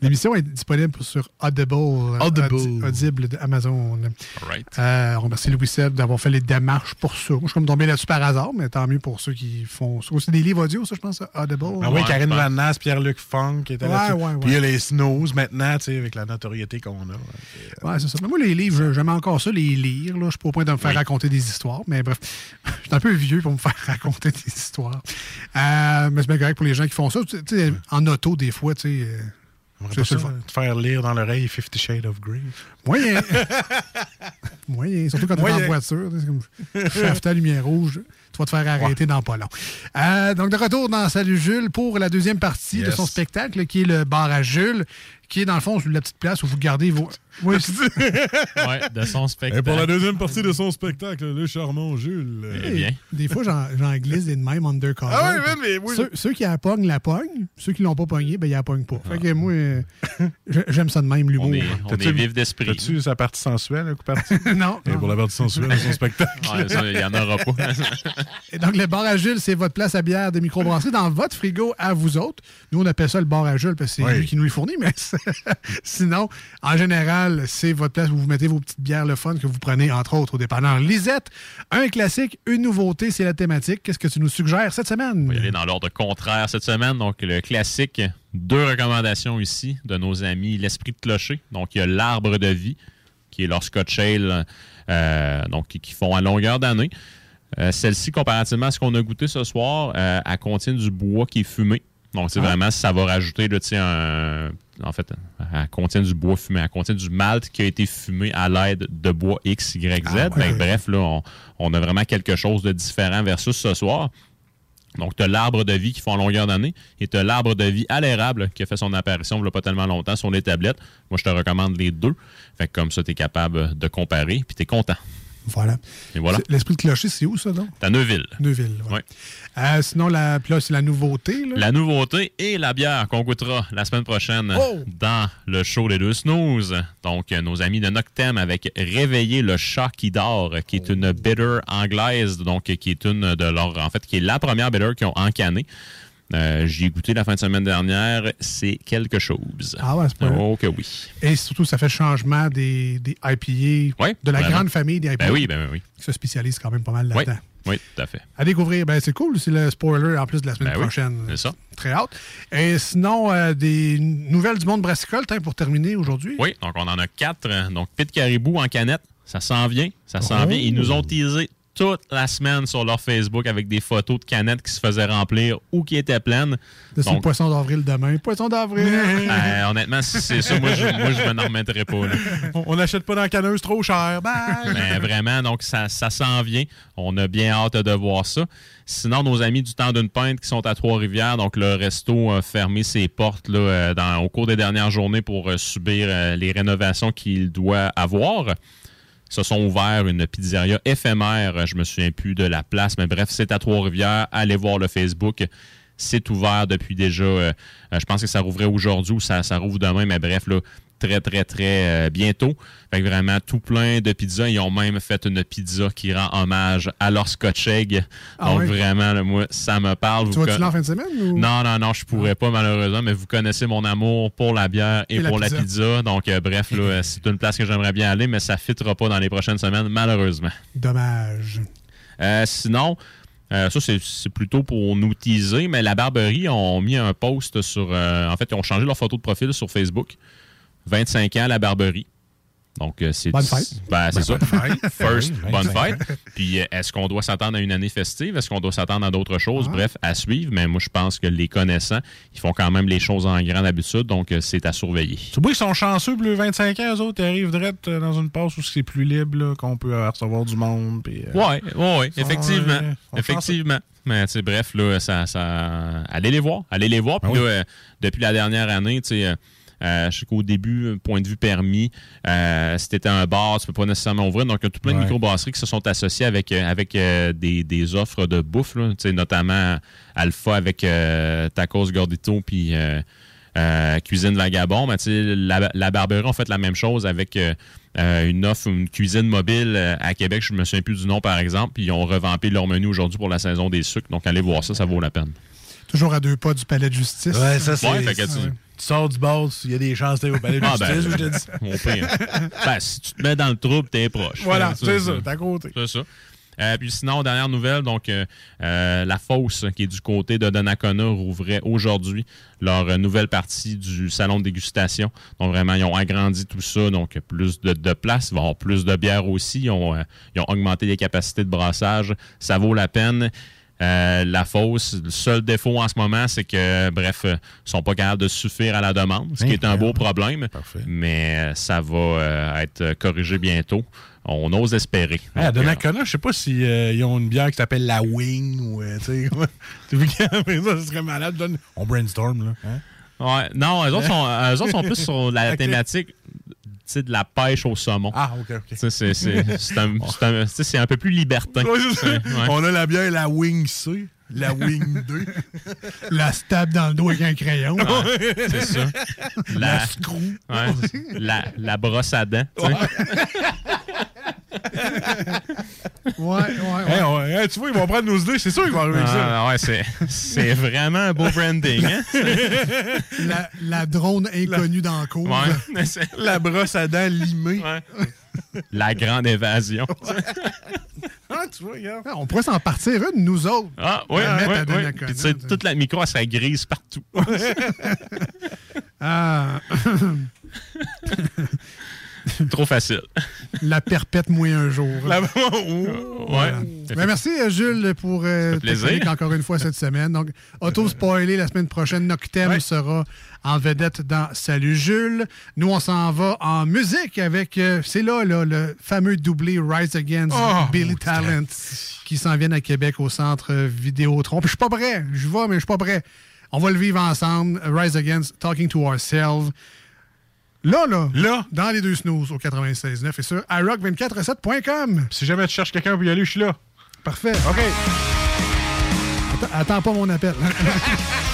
S10: L'émission est disponible sur Audible. euh,
S9: Audible.
S10: Audi- Audible d'Amazon.
S11: Right.
S10: Euh, on remercie Louis Seb d'avoir fait les démarches pour ça. Moi, je suis comme tombé là-dessus par hasard, mais tant mieux pour ceux qui font ça. C'est des livres audio, ça, je pense, Audible.
S9: Ah oui, Karine Van Nass, Pierre-Luc Funk qui était
S10: Ouais,
S9: là-dessus.
S10: ouais, ouais.
S9: Puis il y a les Snows maintenant, tu sais, avec la notoriété qu'on a.
S10: Ouais, c'est ça. Mais moi, les livres, j'aime encore ça, les lire. Là. Je suis pas au point de me faire raconter des histoires. Mais bref, je suis un peu vieux pour me faire raconter des histoires. Euh, mais c'est bien correct pour les gens qui font ça. Tu sais, en auto, des fois, tu sais. euh, c'est
S9: ça, te faire lire dans l'oreille Fifty Shades of Grey.
S10: Moyen. Moyen. Surtout quand tu es en voiture. comme à lumière rouge. Tu vas te faire arrêter dans pas long. Euh, donc, de retour dans Salut Jules pour la deuxième partie de son spectacle, qui est le bar à Jules, qui est dans le fond la petite place où vous gardez vos. Oui,
S11: Ouais, de son
S24: Et
S11: spectacle.
S24: pour la deuxième partie de son spectacle, le charmant Jules.
S11: Eh bien.
S10: Des fois, j'en glisse des de même undercover.
S24: Ah mais oui.
S10: Ceux, ceux qui la pognent, la pognent. Ceux qui l'ont pas pogné, ben, ils la pognent pas. Fait que moi, euh, j'ai- j'aime ça de même, l'humour.
S11: On est, on est vif d'esprit.
S24: As-tu sa partie sensuelle, la partie?
S10: non.
S24: Et pour la partie sensuelle de son spectacle.
S11: Ouais, ça, il y en aura pas.
S10: Et donc, le bar à Jules, c'est votre place à bière de microbrasserie dans votre frigo à vous autres. Nous, on appelle ça le bar à Jules parce que c'est
S24: Oui.
S10: lui qui nous le fournit, mais sinon, en général, c'est votre place où vous mettez vos petites bières le fun que vous prenez, entre autres, au dépanneur Lisette. Un classique, une nouveauté, c'est la thématique. Qu'est-ce que tu nous suggères cette semaine?
S11: On va y aller dans l'ordre contraire cette semaine. Donc, le classique, deux recommandations ici de nos amis L'Esprit de Clocher. Donc, il y a l'Arbre de Vie, qui est leur Scotch Ale, euh, donc, qui font à longueur d'année. Euh, Celle-ci, comparativement à ce qu'on a goûté ce soir, euh, elle contient du bois qui est fumé. Donc, c'est
S24: Ah.
S11: vraiment, ça va rajouter, là, un. En fait, elle contient du bois fumé. Elle contient du malt qui a été fumé à l'aide de bois X, Y, Z.
S24: Ah, ouais.
S11: Que bref, là, on, on a vraiment quelque chose de différent versus ce soir. Donc, tu as l'arbre de vie qui font en longueur d'année et tu as l'arbre de vie à l'érable qui a fait son apparition il n'y a pas tellement longtemps sur les tablettes. Moi, je te recommande les deux. Fait que comme ça, tu es capable de comparer puis tu es content.
S10: Voilà.
S11: Et voilà.
S10: C'est- L'esprit de clocher, c'est où ça, donc?
S11: T'as Neuville.
S10: Neuville. ouais.
S11: Ouais.
S10: Euh, sinon, la, là, c'est la nouveauté. Là.
S11: La nouveauté et la bière qu'on goûtera la semaine prochaine
S10: Oh!
S11: dans le show Les Deux Snooze. Donc, nos amis de Noctem avec Réveiller le chat qui dort, qui est une bitter anglaise, donc qui est une de leurs, en fait, qui est la première bitter qu'ils ont encanée. Euh, J'y ai goûté la fin de semaine dernière. C'est quelque chose.
S10: Ah ouais, c'est pas
S11: Oh que oui.
S10: Et surtout, ça fait changement des, des IPA,
S11: Ouais,
S10: de la
S11: vraiment.
S10: grande famille des IPA.
S11: Ben oui, ben oui.
S10: Qui se spécialise quand même pas mal
S11: Oui,
S10: là-dedans.
S11: oui, tout à fait.
S10: À découvrir, ben c'est cool, c'est le spoiler en plus de la semaine
S11: Ben oui,
S10: prochaine.
S11: c'est ça.
S10: Très hâte. Et sinon, euh, des nouvelles du monde brassicole, pour terminer aujourd'hui.
S11: Oui, donc on en a quatre. Donc, Pit Caribou en canette, ça s'en vient. Ça s'en
S10: Oh.
S11: vient. Ils nous ont teasé toute la semaine sur leur Facebook avec des photos de canettes qui se faisaient remplir ou qui étaient pleines.
S10: De ce
S11: Donc,
S10: poisson d'avril demain. Poisson d'avril!
S11: euh, honnêtement, si c'est ça, moi, je, moi, je m'en remettrai pas. là.
S24: On n'achète pas dans la canneuse trop cher. Bye!
S11: Mais vraiment, donc ça, ça s'en vient. On a bien hâte de voir ça. Sinon, nos amis du temps d'une pinte qui sont à Trois-Rivières, donc le resto a fermé ses portes là, euh, dans- au cours des dernières journées pour euh, subir euh, les rénovations qu'il doit avoir. Se sont ouverts une pizzeria éphémère. Je me souviens plus de la place, mais bref, c'est à Trois-Rivières. Allez voir le Facebook. C'est ouvert depuis déjà. euh, je pense que ça rouvrait aujourd'hui ou ça, ça rouvre demain, mais bref, là, très, très, très euh, bientôt. Fait que vraiment tout plein de pizzas. Ils ont même fait une pizza qui rend hommage à leur Scotch Egg.
S10: Ah
S11: Donc vraiment, là, moi, ça me parle.
S10: Tu vas-tu là en fin de semaine? Ou...
S11: non, non, non, je pourrais pas malheureusement, mais vous connaissez mon amour pour la bière et, pour la
S10: pizza.
S11: pizza. Donc, euh, bref, là, c'est une place que j'aimerais bien aller, mais ça ne fitera pas dans les prochaines semaines, malheureusement.
S10: Dommage.
S11: Euh, sinon, euh, ça, c'est c'est plutôt pour nous teaser, mais la Barberie ont mis un post sur. euh, en fait, ils ont changé leur photo de profil sur Facebook. 25 ans, la Barberie. Donc, euh, c'est.
S10: Bonne fête.
S11: Ben, c'est
S24: Ben,
S11: ça.
S24: bonne fête.
S11: First,
S24: Oui,
S11: bonne
S24: 25
S11: fête. Puis, euh, est-ce qu'on doit s'attendre à une année festive? Est-ce qu'on doit s'attendre à d'autres choses?
S10: Ah.
S11: Bref, à suivre. Mais moi, je pense que les connaissants, ils font quand même les choses en grand d'habitude. Donc, euh, c'est à surveiller.
S24: Tu vois qu'ils sont chanceux le 25 ans, eux autres. Ils arrivent direct euh, dans une passe où c'est plus libre, là, qu'on peut euh, recevoir du monde. Puis, euh,
S11: Ouais, ouais, ouais, effectivement.
S24: on
S11: effectivement. Mais tu sais, bref, là, ça, ça. Allez les voir. Allez les voir. Puis
S24: Ah oui.
S11: là, euh, depuis la dernière année, tu sais. Euh, euh, je sais qu'au début, euh, point de vue permis, euh, si t'étais un bar, tu peux pas nécessairement ouvrir. Donc, il y a tout plein de
S24: Ouais.
S11: microbrasseries qui se sont associées avec, euh, avec euh, des, des offres de bouffe, là, notamment Alpha avec euh, Tacos Gordito, puis euh, euh, Cuisine Vagabond. Mais la, la Barberie ont fait la même chose avec euh, euh, une offre, une cuisine mobile euh, à Québec. Je me souviens plus du nom, par exemple. Puis ils ont revampé leur menu aujourd'hui pour la saison des sucres. Donc, allez voir ça, ça vaut la peine.
S10: Toujours à deux pas du palais de justice.
S24: Ouais, ça, c'est.
S11: Ouais, tu-
S24: sors du bar, il y a des chances d'aller au palais de
S11: Ah, ben,
S24: je te dis.
S11: Mon pire. Ben, si tu te mets dans le trouble, t'es proche.
S24: Voilà, c'est ça, t'es à côté.
S11: C'est ça. Euh, puis sinon, dernière nouvelle, donc euh, euh, la fosse qui est du côté de Donnacona rouvrait aujourd'hui leur euh, nouvelle partie du salon de dégustation. Donc vraiment, ils ont agrandi tout ça, donc plus de, de place, il va y avoir plus de bière aussi. Ils ont, euh, ils ont augmenté les capacités de brassage. Ça vaut la peine. Euh, la fosse, le seul défaut en ce moment, c'est que, bref, euh, ils sont pas capables de suffire à la demande, ce qui est un beau problème. Mais euh, ça va euh, être corrigé bientôt. on ose espérer.
S9: Ah, à
S11: Donc, euh,
S9: Donnacona, je sais pas s'ils ont une bière qui s'appelle la Wing ou. tu sais, ça, ce serait malade. On brainstorm, là. hein?
S11: Ouais, non, eux autres sont, eux autres sont plus sur la thématique de la pêche au saumon.
S9: Ah, ok, ok.
S11: C'est un, un- peu plus libertin.
S9: Ouais. On a la bière la Wing C, la Wing 2.
S10: La stab dans le dos avec un crayon.
S11: Ouais, c'est ça.
S10: La,
S11: La-
S10: screw.
S11: Ouais, la, la brosse à dents.
S10: Ouais, ouais, ouais.
S9: Hey, on- hey, tu vois, ils vont prendre nos idées, c'est sûr qu'ils vont arriver avec ça.
S11: Ah, ouais, c'est, c'est vraiment un beau branding. Hein?
S10: La, la drone inconnue dans le cours.
S11: Ouais,
S9: La brosse à dents limée.
S11: La grande évasion.
S9: Ah, tu vois, regarde.
S10: Ah, On pourrait s'en partir une, nous autres.
S11: Ah, oui,
S10: La
S11: oui, Puis, tu sais. toute la micro, elle serait grise partout.
S10: Ah.
S11: Trop facile.
S10: La perpète mouille un jour.
S9: La-
S11: Ouais.
S10: Ben, merci, euh, Jules, pour euh,
S11: plaisir.
S10: encore une fois cette semaine. Donc, auto-spoilé la semaine prochaine. Noctem sera en vedette dans Salut Jules. Nous, on s'en va en musique avec, euh, c'est là, là, le fameux doublé Rise Against
S9: Oh,
S10: Billy Talent qui s'en viennent à Québec au centre euh, Vidéotron. Puis je suis pas prêt. Je vais, mais je suis pas prêt. On va le vivre ensemble. Rise Against Talking to Ourselves. Là, là,
S9: là,
S10: dans les deux snooze au 96.9 et sur iRock247.com.
S9: Si jamais tu cherches quelqu'un pour y aller, je suis là.
S10: Parfait.
S9: OK.
S10: Attends, attends pas mon appel.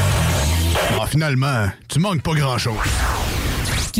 S26: Ah, finalement, tu manques pas grand-chose.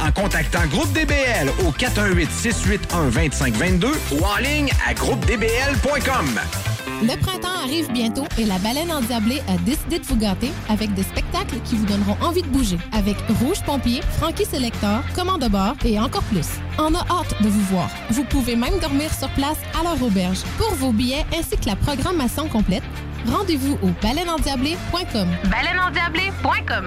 S15: en contactant Groupe DBL au 418-681-2522 ou en ligne à groupedbl.com.
S27: Le printemps arrive bientôt et la baleine endiablée a décidé de vous gâter avec des spectacles qui vous donneront envie de bouger. Avec Rouge Pompier, Frankie Selector, Commande de bord et encore plus. On a hâte de vous voir. Vous pouvez même dormir sur place à leur auberge. Pour vos billets ainsi que la programmation complète, rendez-vous au baleineendiablée.com.
S28: Baleineendiablée.com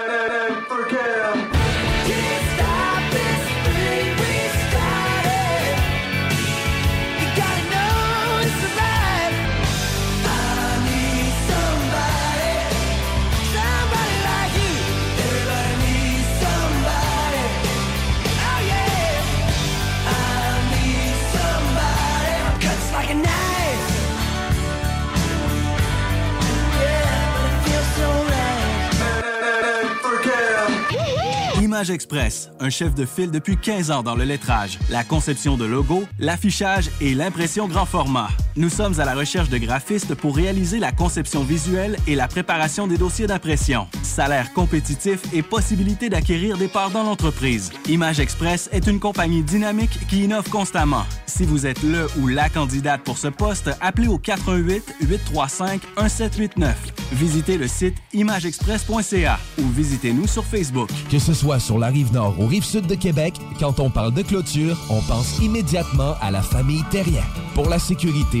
S29: Express, un chef de file depuis 15 ans dans le lettrage, la conception de logos, l'affichage et l'impression grand format. Nous sommes à la recherche de graphistes pour réaliser la conception visuelle et la préparation des dossiers d'impression. Salaire compétitif et possibilité d'acquérir des parts dans l'entreprise. Image Express est une compagnie dynamique qui innove constamment. Si vous êtes le ou la candidate pour ce poste, appelez au 88 835 1789. Visitez le site imageexpress.ca ou visitez-nous sur Facebook.
S30: Que ce soit sur la rive nord ou rive sud de Québec, quand on parle de clôture, on pense immédiatement à la famille Terrien. Pour la sécurité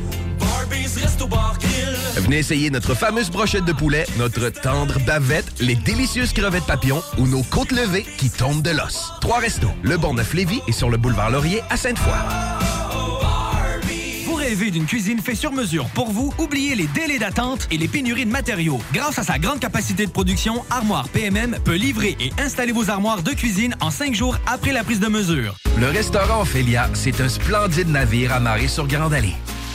S16: Venez essayer notre fameuse brochette de poulet, notre tendre bavette, les délicieuses crevettes papillons ou nos côtes levées qui tombent de l'os. Trois restos, le Bon Neuf Lévis et sur le boulevard Laurier à Sainte-Foy.
S18: Vous rêvez d'une cuisine faite sur mesure pour vous? Oubliez les délais d'attente et les pénuries de matériaux. Grâce à sa grande capacité de production, Armoire PMM peut livrer et installer vos armoires de cuisine en cinq jours après la prise de mesure.
S16: Le restaurant Ophélia, c'est un splendide navire amarré sur Grande Allée.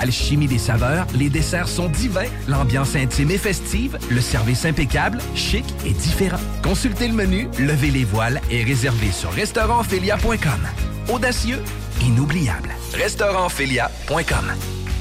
S16: Alchimie des saveurs, les desserts sont divins, l'ambiance intime et festive, le service impeccable, chic et différent. Consultez le menu, levez les voiles et réservez sur restaurantphilia.com. Audacieux, inoubliable. Restaurantphilia.com.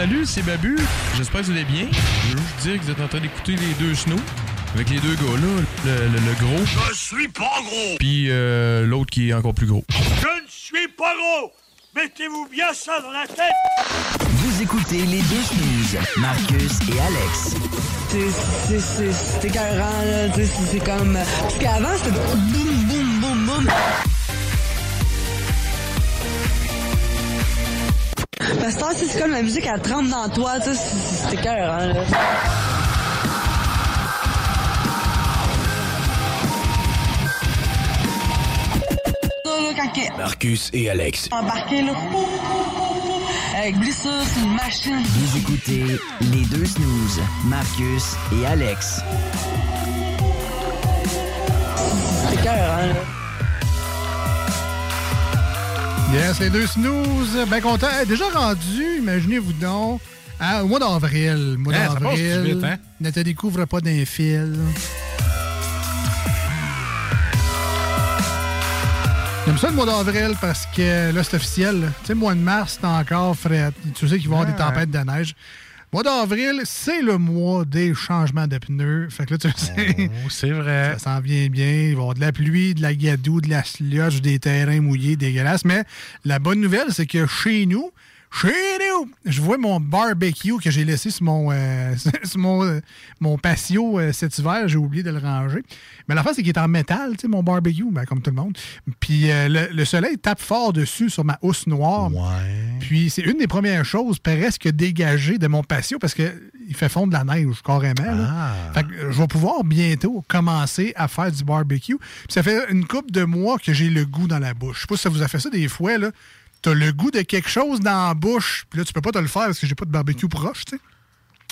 S31: salut, c'est Babu. J'espère que vous allez bien. Je veux juste dire que vous êtes en train d'écouter les deux snows. Avec les deux gars là, le, le- le gros.
S4: Je suis pas gros.
S31: Puis euh, l'autre qui est encore plus gros.
S4: Je ne suis pas gros. Mettez-vous bien ça dans la tête.
S32: Vous écoutez les deux snooze, Marcus et Alex.
S33: C'est- écœurant, là. Tu sais, C'est c'est comme. Parce qu'avant, c'était boum, boum, boum, boum. C'est comme la musique, elle trempe dans toi, tu sais. c'est- C'est écœurant, là.
S32: Marcus et Alex.
S33: embarqué, là. Avec blessure, c'est une machine.
S32: Vous écoutez les deux snooze, Marcus et Alex.
S33: C'est écœurant, là.
S10: Yes, les deux snooze. Ben content. Eh, déjà rendu, imaginez-vous donc, au mois d'avril. Mois
S9: Hein, passe
S10: d'avril.
S9: vite, hein?
S10: Ne te découvre pas d'un fil. J'aime ça le mois d'avril parce que là, c'est officiel. Tu sais, le mois de mars, c'est encore frais. Tu sais qu'il va y avoir des tempêtes de neige. Mois d'avril, c'est le mois des changements de pneus. Fait que là, tu le sais.
S9: Oh, c'est vrai.
S10: Ça s'en vient bien. Il va y avoir de la pluie, de la gadoue, de la slush, des terrains mouillés, dégueulasses. Mais la bonne nouvelle, c'est que chez nous, chez nous, je vois mon barbecue que j'ai laissé sur mon, euh, sur mon, euh, mon patio euh, cet hiver. J'ai oublié de le ranger. Mais la face, c'est qu'il est en métal, tu sais, mon barbecue, ben, comme tout le monde. Puis le, le soleil tape fort dessus sur ma housse noire. Puis c'est une des premières choses presque dégagées de mon patio parce que il fait fondre la neige carrément. là. Fait que je vais pouvoir bientôt commencer à faire du barbecue. Puis ça fait une couple de mois que j'ai le goût dans la bouche. Je sais pas si ça vous a fait ça des fois. là. T'as le goût de quelque chose dans la bouche, puis là, tu peux pas te le faire parce que j'ai pas de barbecue proche, tu sais.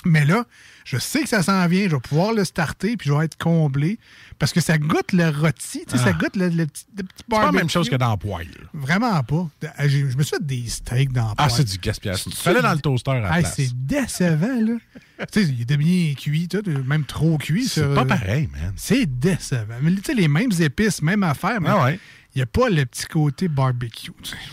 S10: Mais là, je sais que ça s'en vient, je vais pouvoir le starter, puis je vais être comblé. Parce que ça goûte le rôti, tu sais, ça
S9: Ah.
S10: goûte le, le petit, le petit
S9: C'est pas la même
S10: barbecue.
S9: chose que dans le poêle.
S10: Vraiment pas. Euh, j'ai- Je me suis fait des steaks dans le
S9: Ah, c'est du gaspillage. Fallait dans le toaster à la
S10: Hey,
S9: place.
S10: C'est décevant, là. tu sais, il était bien cuit, tout, même trop cuit.
S9: C'est pas pareil, man.
S10: C'est décevant. Mais tu sais, les mêmes épices, même affaire, mais
S9: Ah ouais.
S10: Il n'y a pas le petit côté barbecue.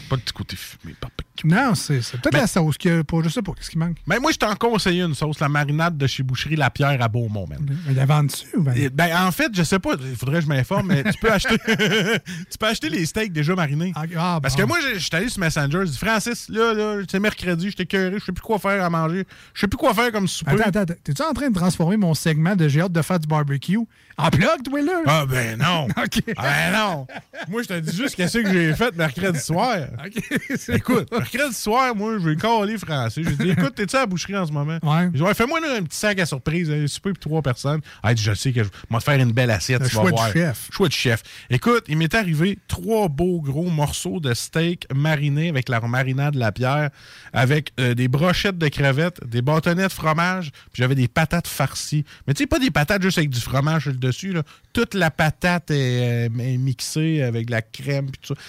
S9: Pas de petit côté fumé, barbecue.
S10: Non, c'est peut-être
S9: Mais-
S10: la sauce qui a pas, je sais pas, qu'est-ce qui manque?
S9: Mais moi, je t'en conseillé une sauce, la marinade de chez Boucherie La Pierre à Beaumont, man.
S10: Il y a vend dessus ou ben?
S9: Ben, en fait, je sais pas, il faudrait que je m'informe, mais tu peux acheter tu peux acheter les steaks déjà marinés.
S10: Ah,
S9: Parce que moi, je je suis allé sur Messenger, je dis Francis, là, là, c'est mercredi, j'étais curé, je sais plus quoi faire à manger, je sais plus quoi faire comme souper.
S10: Attends, attends. T'es-tu en train de transformer mon segment de j'ai hâte de faire du barbecue en plug, toi, là?
S9: Ah, ben non!
S10: OK.
S9: Ben non! Moi, je te dis juste qu'est-ce que j'ai fait mercredi soir. Écoute, mercredi soir, moi, je vais caler français. Je lui dis, écoute, t'es-tu à la boucherie en ce moment?
S10: Ouais.
S9: Fais-moi un petit sac à surprise, un souper pour trois personnes. Ah, dit, je sais que je vais te faire une belle assiette.
S10: Le
S9: tu vas
S10: choix
S9: voir.
S10: chef.
S9: Choix du chef. Écoute, il m'est arrivé trois beaux gros morceaux de steak marinés avec la marinade de la pierre, avec euh, des brochettes de crevettes, des bâtonnets de fromage, puis j'avais des patates farcies. Mais tu sais, pas des patates juste avec du fromage sur le dessus. Là. Toute la patate est, euh, est mixée avec de la crème, puis tout ça.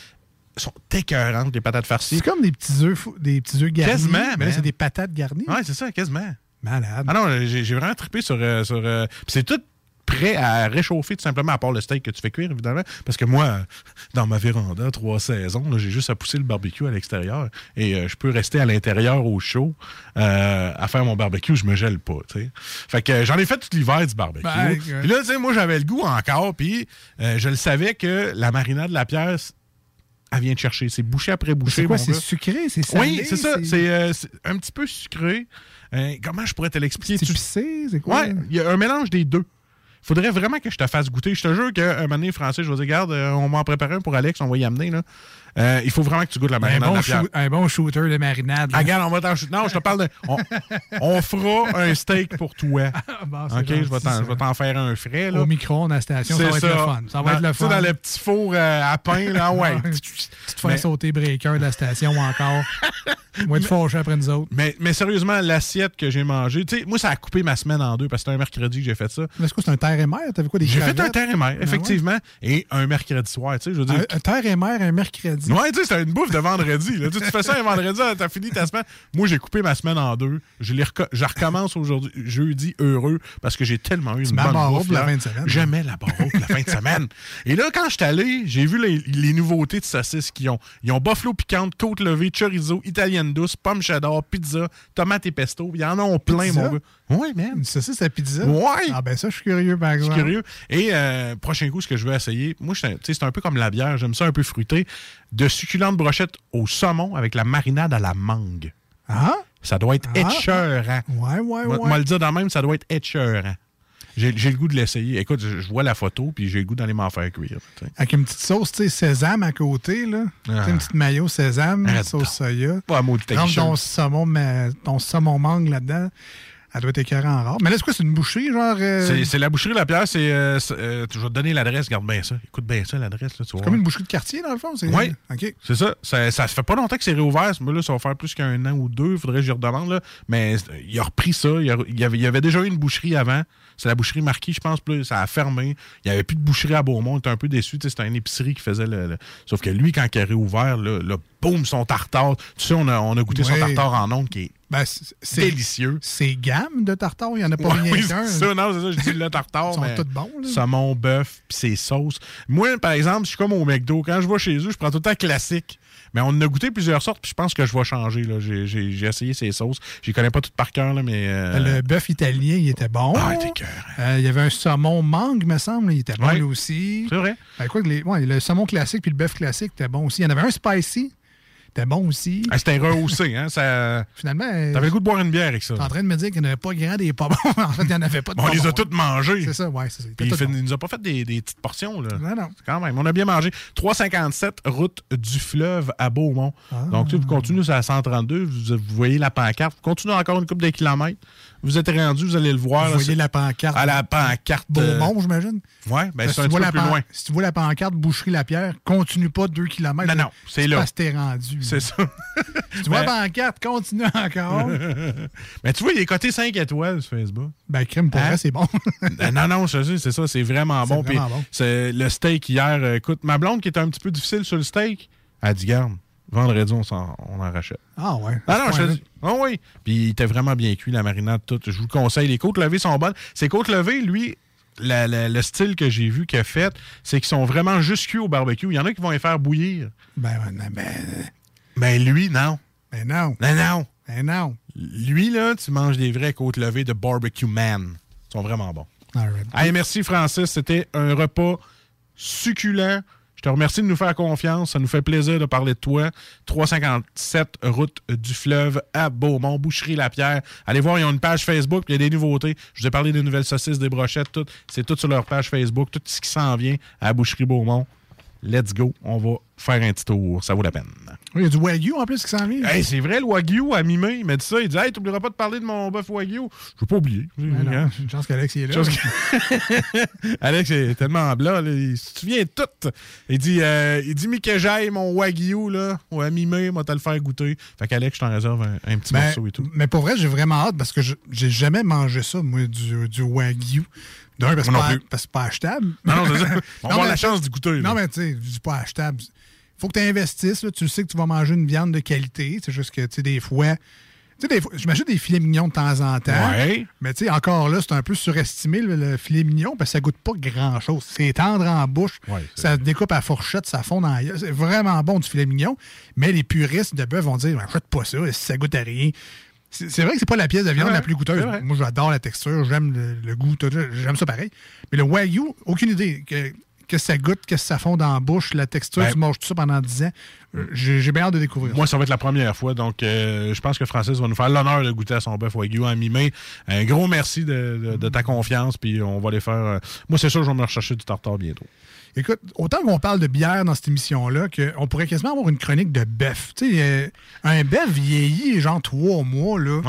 S9: Sont écœurantes, les patates farcies.
S10: C'est comme des petits œufs des petits œufs garnis.
S9: Quasiment,
S10: mais là, c'est des patates garnies.
S9: Ouais, c'est ça, quasiment.
S10: Malade.
S9: Ah non, j'ai j'ai vraiment trippé sur. euh, sur euh, puis c'est tout prêt à réchauffer tout simplement, à part le steak que tu fais cuire, évidemment. Parce que moi, euh, dans ma véranda, trois saisons, j'ai juste à pousser le barbecue à l'extérieur et euh, je peux rester à l'intérieur au chaud euh, à faire mon barbecue, je me gèle pas, tu sais. Fait que euh, j'en ai fait tout l'hiver du barbecue.
S10: Ben.
S9: Puis là, tu sais, moi, j'avais le goût encore, puis euh, je le savais que la marinade de la pierre, elle vient de chercher. C'est bouché après bouché,
S10: C'est quoi? C'est sucré? C'est salé?
S9: Oui, c'est ça. C'est euh, c'est un petit peu sucré. Euh, comment je pourrais te l'expliquer?
S10: C'est
S9: Tu-?
S10: C'est quoi?
S9: Ouais, il y a un mélange des deux. Faudrait vraiment que je te fasse goûter. Je te jure qu'un moment donné, Français, je vais dire, regarde, euh, on va en préparer un pour Alex, on va y amener. Là. Euh, il faut vraiment que tu goûtes la
S10: un,
S9: marinade de
S10: bon shoot- un bon shooter de marinade.
S9: Ah, regarde, on va t'en shooter. Non, je te parle de. On, on fera un steak pour toi.
S10: bon, c'est
S9: OK, je vais
S10: gentil,
S9: t'en-
S10: ça.
S9: je vais t'en faire un frais. Là.
S10: Au micro-ondes à la station, ça va être le fun. Ça va
S9: Dans-
S10: être le fun.
S9: dans le petit four euh, à pain, là, ouais.
S10: Tu te fais
S9: Mais-
S10: sauter breaker de la station encore. Moi, tu fâché après nous autres.
S9: Mais, mais sérieusement, l'assiette que j'ai mangée, tu sais, moi, ça a coupé ma semaine en deux parce que c'était un mercredi que j'ai fait ça.
S10: Mais c'est quoi, c'est un terre et mer? T'avais quoi, des
S9: J'ai fait un terre et mer,
S10: Ah
S9: effectivement, et un mercredi soir, tu sais, je veux dire.
S10: Un, un terre et mer un mercredi.
S9: Ouais, tu sais, c'est une bouffe de vendredi. Là. Tu fais ça un vendredi, t'as fini ta semaine. Moi, j'ai coupé ma semaine en deux. Je, les reco- je recommence aujourd'hui, jeudi, heureux, parce que j'ai tellement eu une bonne bouffe.
S10: pour la fin de semaine.
S9: J'aimais la pour la fin de semaine. Et là, quand je suis allé, j'ai vu les, les nouveautés de saucisses qu'ils ont. Ils ont buffalo piquante, côte levée, chorizo, italienne douce, pomme cheddar, pizza, tomate et pesto. Il y en a plein,
S10: Pizza?
S9: mon gars. Oui, man.
S10: Ça, c'est sa pizza?
S9: Ouais.
S10: Ah, ben ça, je suis curieux, par
S9: Je suis
S10: exemple.
S9: curieux. Et euh, prochain coup, ce que je veux essayer, moi, c'est un peu comme la bière, j'aime ça un peu fruité, de succulentes brochettes au saumon avec la marinade à la mangue.
S10: Ah?
S9: Ça doit être
S10: Ah?
S9: écœurant.
S10: Ouais, ouais, ouais.
S9: moi le dire dans même, ça doit être écœurant. J'ai le goût de l'essayer. Écoute, je, je vois la photo, puis j'ai le goût d'aller m'en faire cuire.
S10: Avec une petite sauce, tu sais, sésame à côté, là. Sais,
S9: Ah.
S10: une petite mayo sésame,
S9: Arrête
S10: sauce soya.
S9: Pas un mot de
S10: ton saumon, mais ton saumon mangue là-dedans. Elle doit être écœurant rare. Mais là, c'est quoi? C'est une boucherie, genre. euh,
S9: C'est c'est la boucherie La Pierre, c'est. euh, c'est, euh, je vais te donner l'adresse, garde bien ça. Écoute bien ça, l'adresse. vas
S10: comme une boucherie de quartier, dans le fond? c'est-
S9: Oui.
S10: OK.
S9: C'est ça. ça. Ça fait pas longtemps que c'est réouvert. Là, ça va faire plus qu'un an ou deux. Il faudrait que j'y redemande. Là. Mais euh, il a repris ça. Il, a- il y avait, il déjà eu une boucherie avant. C'est la boucherie Marquis, je pense. Là, ça a fermé. Il n'y avait plus de boucherie à Beaumont. On était un peu déçu. C'était une épicerie qui faisait le, le- Sauf que lui, quand il a réouvert, là, là, boum, son tartare. Tu sais, on a, on a goûté son tartare en ondes qui est
S10: Ben, c'est-
S9: délicieux.
S10: C'est gamme de tartare, il n'y en a pas
S9: Ouais,
S10: rien
S9: oui,
S10: qu'un.
S9: c'est ça, non, c'est ça, je dis le tartare.
S10: Ils sont
S9: mais
S10: tous bons, là.
S9: Saumon, bœuf, puis ses sauces. Moi, par exemple, je suis comme au McDo. Quand je vais chez eux, je prends tout le temps classique. Mais on en a goûté plusieurs sortes, puis je pense que je vais changer. J'ai essayé ces sauces. Je les connais pas toutes par cœur, là, mais. euh,
S10: Le bœuf italien, il était bon.
S9: Ah, il était cœur.
S10: Euh, il y avait un saumon mangue, me semble. Il était bon
S9: Ouais.
S10: lui aussi.
S9: C'est vrai.
S10: Ben, quoi que les, ouais, le saumon classique puis le bœuf classique était bon aussi. Il y en avait un spicy. C'était bon aussi.
S9: Ah, C'était rehaussé, hein? Ça...
S10: Finalement, euh,
S9: T'avais le goût de boire une bière avec ça.
S10: t'es en train de me dire qu'il n'y en avait pas grand des pas bons. en fait, il n'y en avait pas de
S9: Bon, on les a toutes mangées.
S10: C'est ça, ouais, c'est ça.
S9: Puis il, fait- nous a pas fait des, des petites portions, là.
S10: Non, non.
S9: Quand même, on a bien mangé. 357, route du fleuve à Beaumont.
S10: Ah.
S9: Donc, tu vous continuez à 132, vous, vous voyez la pancarte. Vous continuez encore une couple de kilomètres. Vous êtes rendu, vous allez le voir.
S10: Vous voyez la pancarte.
S9: À la pancarte. euh,
S10: Beaumont, j'imagine.
S9: Ouais, ben
S10: Parce
S9: c'est un
S10: tu vois
S9: petit
S10: la
S9: peu plus loin.
S10: Si tu vois la pancarte Boucherie-la-Pierre, continue pas deux kilomètres.
S9: Non, non, c'est là.
S10: Parce que t'es rendu.
S9: C'est ça.
S10: Si tu vois la pancarte, continue encore.
S9: Mais tu vois, il est coté 5 étoiles sur Facebook.
S10: ben, crime, pour
S9: Hein?
S10: vrai, c'est bon.
S9: Ben non, non, je dis, c'est ça, c'est vraiment
S10: C'est
S9: bon.
S10: vraiment bon.
S9: c'est le steak hier, euh, écoute, ma blonde qui était un petit peu difficile sur le steak, elle dit, garde, vendredi, on, s'en- on en rachète.
S10: Ah ouais.
S9: Ah non, je dis. Ah oui. Puis il était vraiment bien cuit, la marinade, tout. Je vous le conseille. Les côtes levées sont bonnes. Ces côtes levées, lui, la- la- le style que j'ai vu qu'il a fait, c'est qu'ils sont vraiment juste cuits au barbecue. Il y en a qui vont les faire bouillir.
S10: Ben, ben, ben,
S9: Mais lui, non.
S10: ben non.
S9: Non, non.
S10: Ben non.
S9: Lui, là, tu manges des vraies côtes levées de barbecue man. Ils sont vraiment bons.
S10: All right.
S9: Hey, merci Francis, c'était un repas succulent. Je te remercie de nous faire confiance. Ça nous fait plaisir de parler de toi. 357 route du fleuve à Beaumont, Boucherie La Pierre. Allez voir, ils ont une page Facebook, puis il y a des nouveautés. Je vous ai parlé des nouvelles saucisses, des brochettes, tout. C'est tout sur leur page Facebook, tout ce qui s'en vient à Boucherie Beaumont. Let's go, on va faire un petit tour, ça vaut la peine.
S10: Oui, il y a du Wagyu en plus qui s'en vient.
S9: Hey, c'est vrai, le Wagyu à mi-mai, il m'a dit ça. Il dit Hey, t'oublieras pas de parler de mon bœuf Wagyu. Je veux pas oublier.
S10: Ben non,
S9: Hein?
S10: Une chance qu'Alex est là.
S9: Que- Alex est tellement blanc, là, il se souvient de tout. Il dit, euh, il dit, mais que j'aille mon Wagyu, là, ou à mi-mai, moi, te le faire goûter. Fait qu'Alex, je t'en réserve un, un petit
S10: Ben,
S9: morceau et tout.
S10: mais pour vrai, j'ai vraiment hâte parce que je- j'ai jamais mangé ça, moi, du, du Wagyu. D'un, parce que c'est pas achetable.
S9: Non, non, c'est ça. On la chance goûter. là.
S10: Non, mais tu sais, je dis pas achetable. faut que tu investisses. là. Tu sais que tu vas manger une viande de qualité. C'est juste que, tu sais, des fois. Tu sais, des fois, j'imagine des filets mignons de temps en temps.
S9: Ouais.
S10: Mais tu sais, encore là, c'est un peu surestimé, le, le filet mignon, parce que ça goûte pas grand-chose. C'est tendre en bouche. ça se découpe à fourchette, ça fond dans la. C'est vraiment bon du filet mignon. Mais les puristes de bœuf vont dire, achète pas ça, ça goûte à rien. C'est vrai que c'est pas la pièce de viande
S9: Ouais,
S10: la plus
S9: vrai.
S10: Moi, j'adore la texture, j'aime le, le goût, j'aime ça pareil. Mais le Wagyu, aucune idée. Que, que ça goûte, que ça fond dans la bouche, la texture,
S9: Ben-
S10: tu manges tout ça pendant 10 ans. Euh, J'ai j'ai bien hâte de découvrir.
S9: Moi, ça va être la première fois. Donc, euh, je pense que Francis va nous faire l'honneur de goûter à son bœuf Wagyu en mi-mai. Un gros merci de, de- de ta confiance. Puis, on va les faire. euh, Moi, c'est sûr, je vais me rechercher du tartare bientôt.
S10: Écoute, autant qu'on parle de bière dans cette émission-là, qu'on pourrait quasiment avoir une chronique de bœuf. Euh, un bœuf vieilli, genre trois mois, là.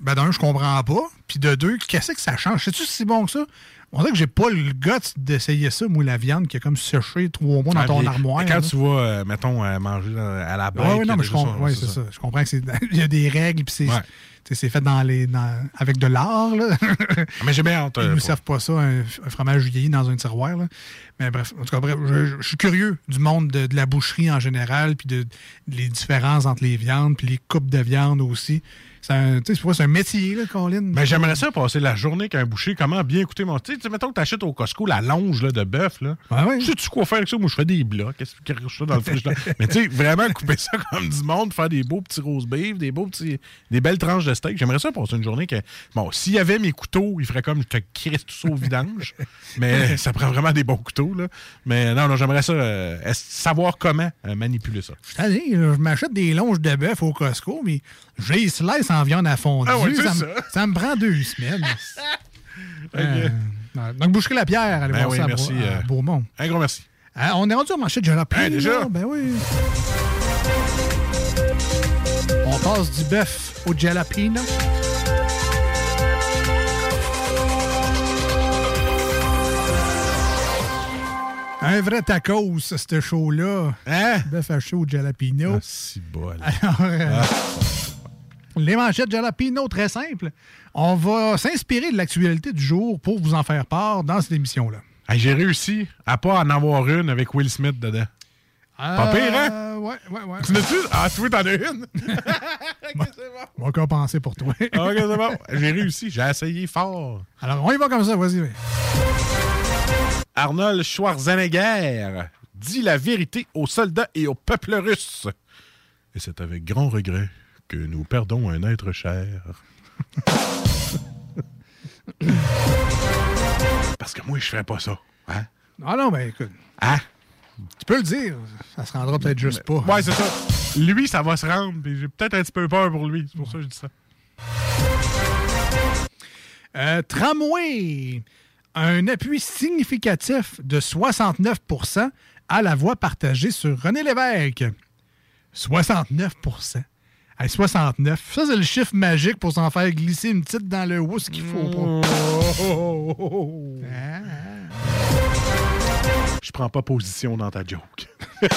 S10: Ben d'un, je comprends pas. Puis de deux, qu'est-ce que ça change? Sais-tu si c'est bon que ça? On dirait que j'ai pas le guts d'essayer ça, moi, la viande qui a comme séché trois mois dans
S9: Ah,
S10: ton armoire.
S9: Quand
S10: là.
S9: tu vas, euh, mettons, euh, manger euh, à la bête.
S10: ouais, non, mais je comprends. ouais, c'est ça. Je comprends que c'est. Il y a des règles, puis c'est.
S9: Ouais.
S10: fait dans les, dans- avec de l'art. là.
S9: Mais j'ai bien hâte.
S10: Ils
S9: euh,
S10: ne nous
S9: pour-
S10: servent pas ça, un, un fromage vieilli dans un tiroir. là. Mais bref, en tout cas, bref, je, je suis curieux du monde de, de la boucherie en général, puis de, les différences entre les viandes, puis les coupes de viande aussi. C'est un, tu un métier, là, Colin.
S9: Mais j'aimerais ça passer la journée qu'un boucher, comment bien écouter mon. Tu sais, tu mettons que t'achètes au Costco la longe là, de bœuf, là. Sais-tu quoi faire avec ça? Moi, je fais des blocs. Qu'est-ce que je fais dans le frigidaire? Mais tu sais, vraiment couper ça comme du monde, faire des beaux petits rose beef, des beaux petits, des belles tranches de steak. J'aimerais ça passer une journée que, bon, s'il y avait mes couteaux, il ferait comme je te crisse tout ça au vidange. Mais ça prend vraiment des bons couteaux, là. Mais non, non, j'aimerais ça, euh, savoir comment euh, manipuler ça.
S10: Je je m'achète des longes de bœuf au Costco, mais je les slice en viande à fondue.
S9: Ah ouais,
S10: ça, me-
S9: ça.
S10: ça me prend deux semaines. Euh, donc, boucherie la pierre, allez
S9: Ben
S10: voir
S9: oui,
S10: ça
S9: merci,
S10: à Beaumont.
S9: Un gros merci.
S10: Euh, on est rendu au marché de jalapeno.
S9: Hein, déjà?
S10: Ben oui. On passe du bœuf au jalapeno. Un vrai tacos, ce show-là.
S9: Hein?
S10: Bœuf haché au jalapeno.
S9: Ah, si bol.
S10: Alors, euh,
S9: Ah.
S10: Les manchettes jalapeno, très simple. On va s'inspirer de l'actualité du jour pour vous en faire part dans cette émission-là.
S9: Hey, J'ai réussi à pas en avoir une avec Will Smith dedans. Pas pire, hein?
S10: Euh, Ouais, ouais, ouais.
S9: Tu l'as-tu? Ah, tu veux, t'en as une?
S10: On va compenser pour toi?
S9: ok, c'est bon. J'ai réussi. J'ai essayé fort.
S10: Alors, on y va comme ça, vas-y.
S9: Arnold Schwarzenegger dit la vérité aux soldats et au peuple russe. Et c'est avec grand regret que nous perdons un être cher. Parce que moi, je ferais pas ça. Hein?
S10: Ah non, ben écoute.
S9: Hein?
S10: Tu peux le dire. Ça se rendra peut-être juste pas.
S9: Ouais, c'est ça. Lui, ça va se rendre. J'ai peut-être un petit peu peur pour lui. C'est pour ça que je dis ça.
S10: Euh, tramway. Un appui significatif de 69% à la voix partagée sur René Lévesque. 69 Hey, 69. Ça, c'est le chiffre magique pour s'en faire glisser une petite dans le haut, ce qu'il faut pas.
S9: Je prends pas position dans ta joke.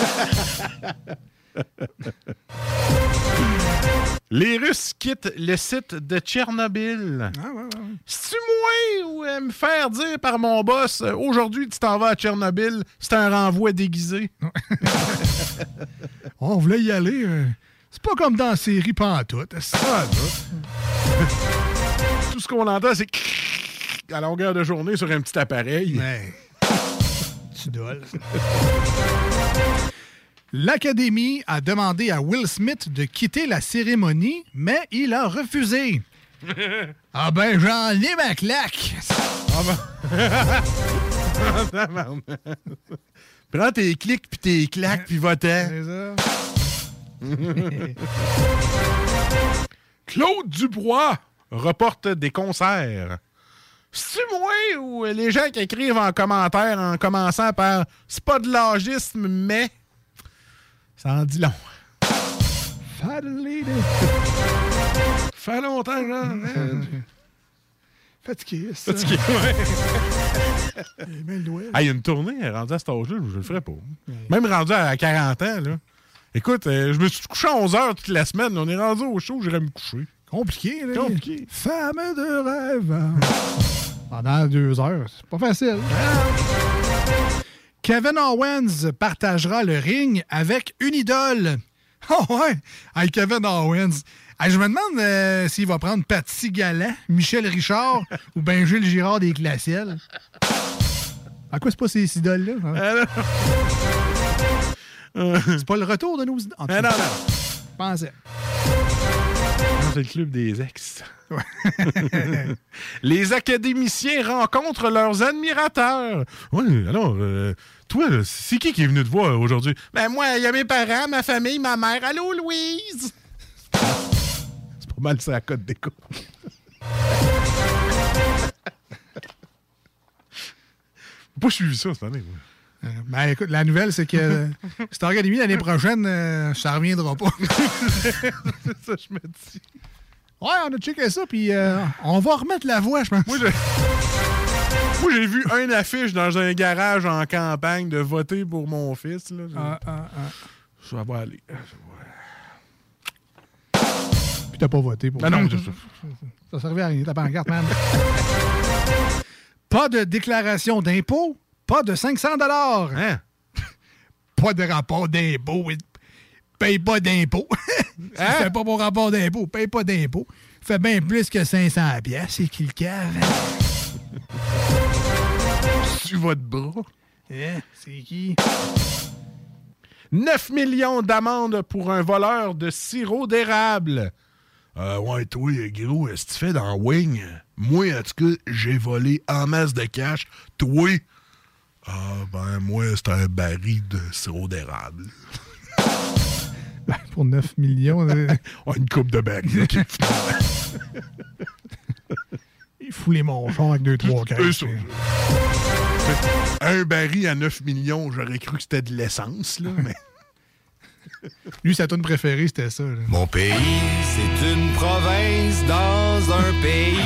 S9: Les Russes quittent le site de Tchernobyl.
S10: Ah,
S9: C'est-tu moi ou euh, me faire dire par mon boss euh, aujourd'hui tu t'en vas à Tchernobyl, c'est un renvoi déguisé?
S10: Oh, on voulait y aller. euh, C'est pas comme dans la série Pantoute.
S9: Tout ce qu'on entend, c'est à longueur de journée sur un petit appareil.
S10: Tu doles. L'Académie a demandé à Will Smith de quitter la cérémonie, mais il a refusé. Ah ben, j'en ai ma claque!
S9: Prends tes clics puis tes claques puis va-t'en. Claude Dubois reporte des concerts. C'est-tu moi ou les gens qui écrivent en commentaire en commençant par c'est pas de l'agisme, mais ça en dit long. Fait longtemps, là.
S10: Fatigué, ça.
S9: Fatigué, ouais. Il y a une tournée rendue à cet âge-là, je le ferais pas. Même rendu à 40 ans, là. Écoute, euh, je me suis couché à 11 heures toute la semaine. On est rendu au show, j'irais me coucher.
S10: Compliqué, là.
S9: Compliqué.
S10: Femme de rêve. Pendant deux heures, c'est pas facile. Kevin Owens partagera le ring avec une idole. Oh ouais! Hey, Kevin Owens. Hey, je me demande euh, s'il va prendre Patsy Galland, Michel Richard ou ben Gilles Girard des Glaciels. À quoi c'est pas ces idoles-là? hein? C'est pas le retour de nos cas,
S9: non, non.
S10: je pensais.
S9: C'est le club des ex. Les académiciens rencontrent leurs admirateurs. Oui, alors, euh, toi, c'est qui qui est venu te voir aujourd'hui? Ben, moi, il y a mes parents, ma famille, ma mère. Allô, Louise? C'est pas mal ça, la cote d'écho. pas suivi ça cette année. moi.
S10: Euh, Ben écoute, la nouvelle, c'est que cette académie l'année prochaine, euh, ça reviendra pas.
S9: c'est ça, je me dis.
S10: Ouais, on a checké ça, puis euh, on va remettre la voix, je pense.
S9: Moi, j'ai vu une affiche dans un garage en campagne de voter pour mon fils. Là.
S10: Ah, ah, ah.
S9: Ça va aller.
S10: Puis t'as pas voté pour
S9: Ben non, ça.
S10: Ça servait à rien, ta pancarte, man. pas de déclaration d'impôt, pas de 500 dollars.
S9: Hein?
S10: Pas de rapport d'impôt. Paye pas d'impôt. si
S9: Hein?
S10: fais pas mon rapport d'impôt, paye pas d'impôt. Fait bien plus que 500 pièces, c'est qui le cave.
S9: dessus votre bras.
S10: Eh, c'est qui?
S9: 9 millions d'amendes pour un voleur de sirop d'érable. Euh, ouais, toi, gros, est-ce que tu fais dans Wing? Moi, en tout cas, j'ai volé en masse de cash. Toi? Ah, ben, moi, c'est un baril de sirop d'érable.
S10: Ben, pour 9 millions. euh,
S9: une coupe de baril.
S10: il fout les manchons avec 2-3
S9: C'est
S10: caisses.
S9: ça. Un baril à 9 millions, j'aurais cru que c'était de l'essence, là, mais.
S10: Lui, sa tune préférée, c'était ça. là.
S4: Mon pays, c'est une province dans un pays.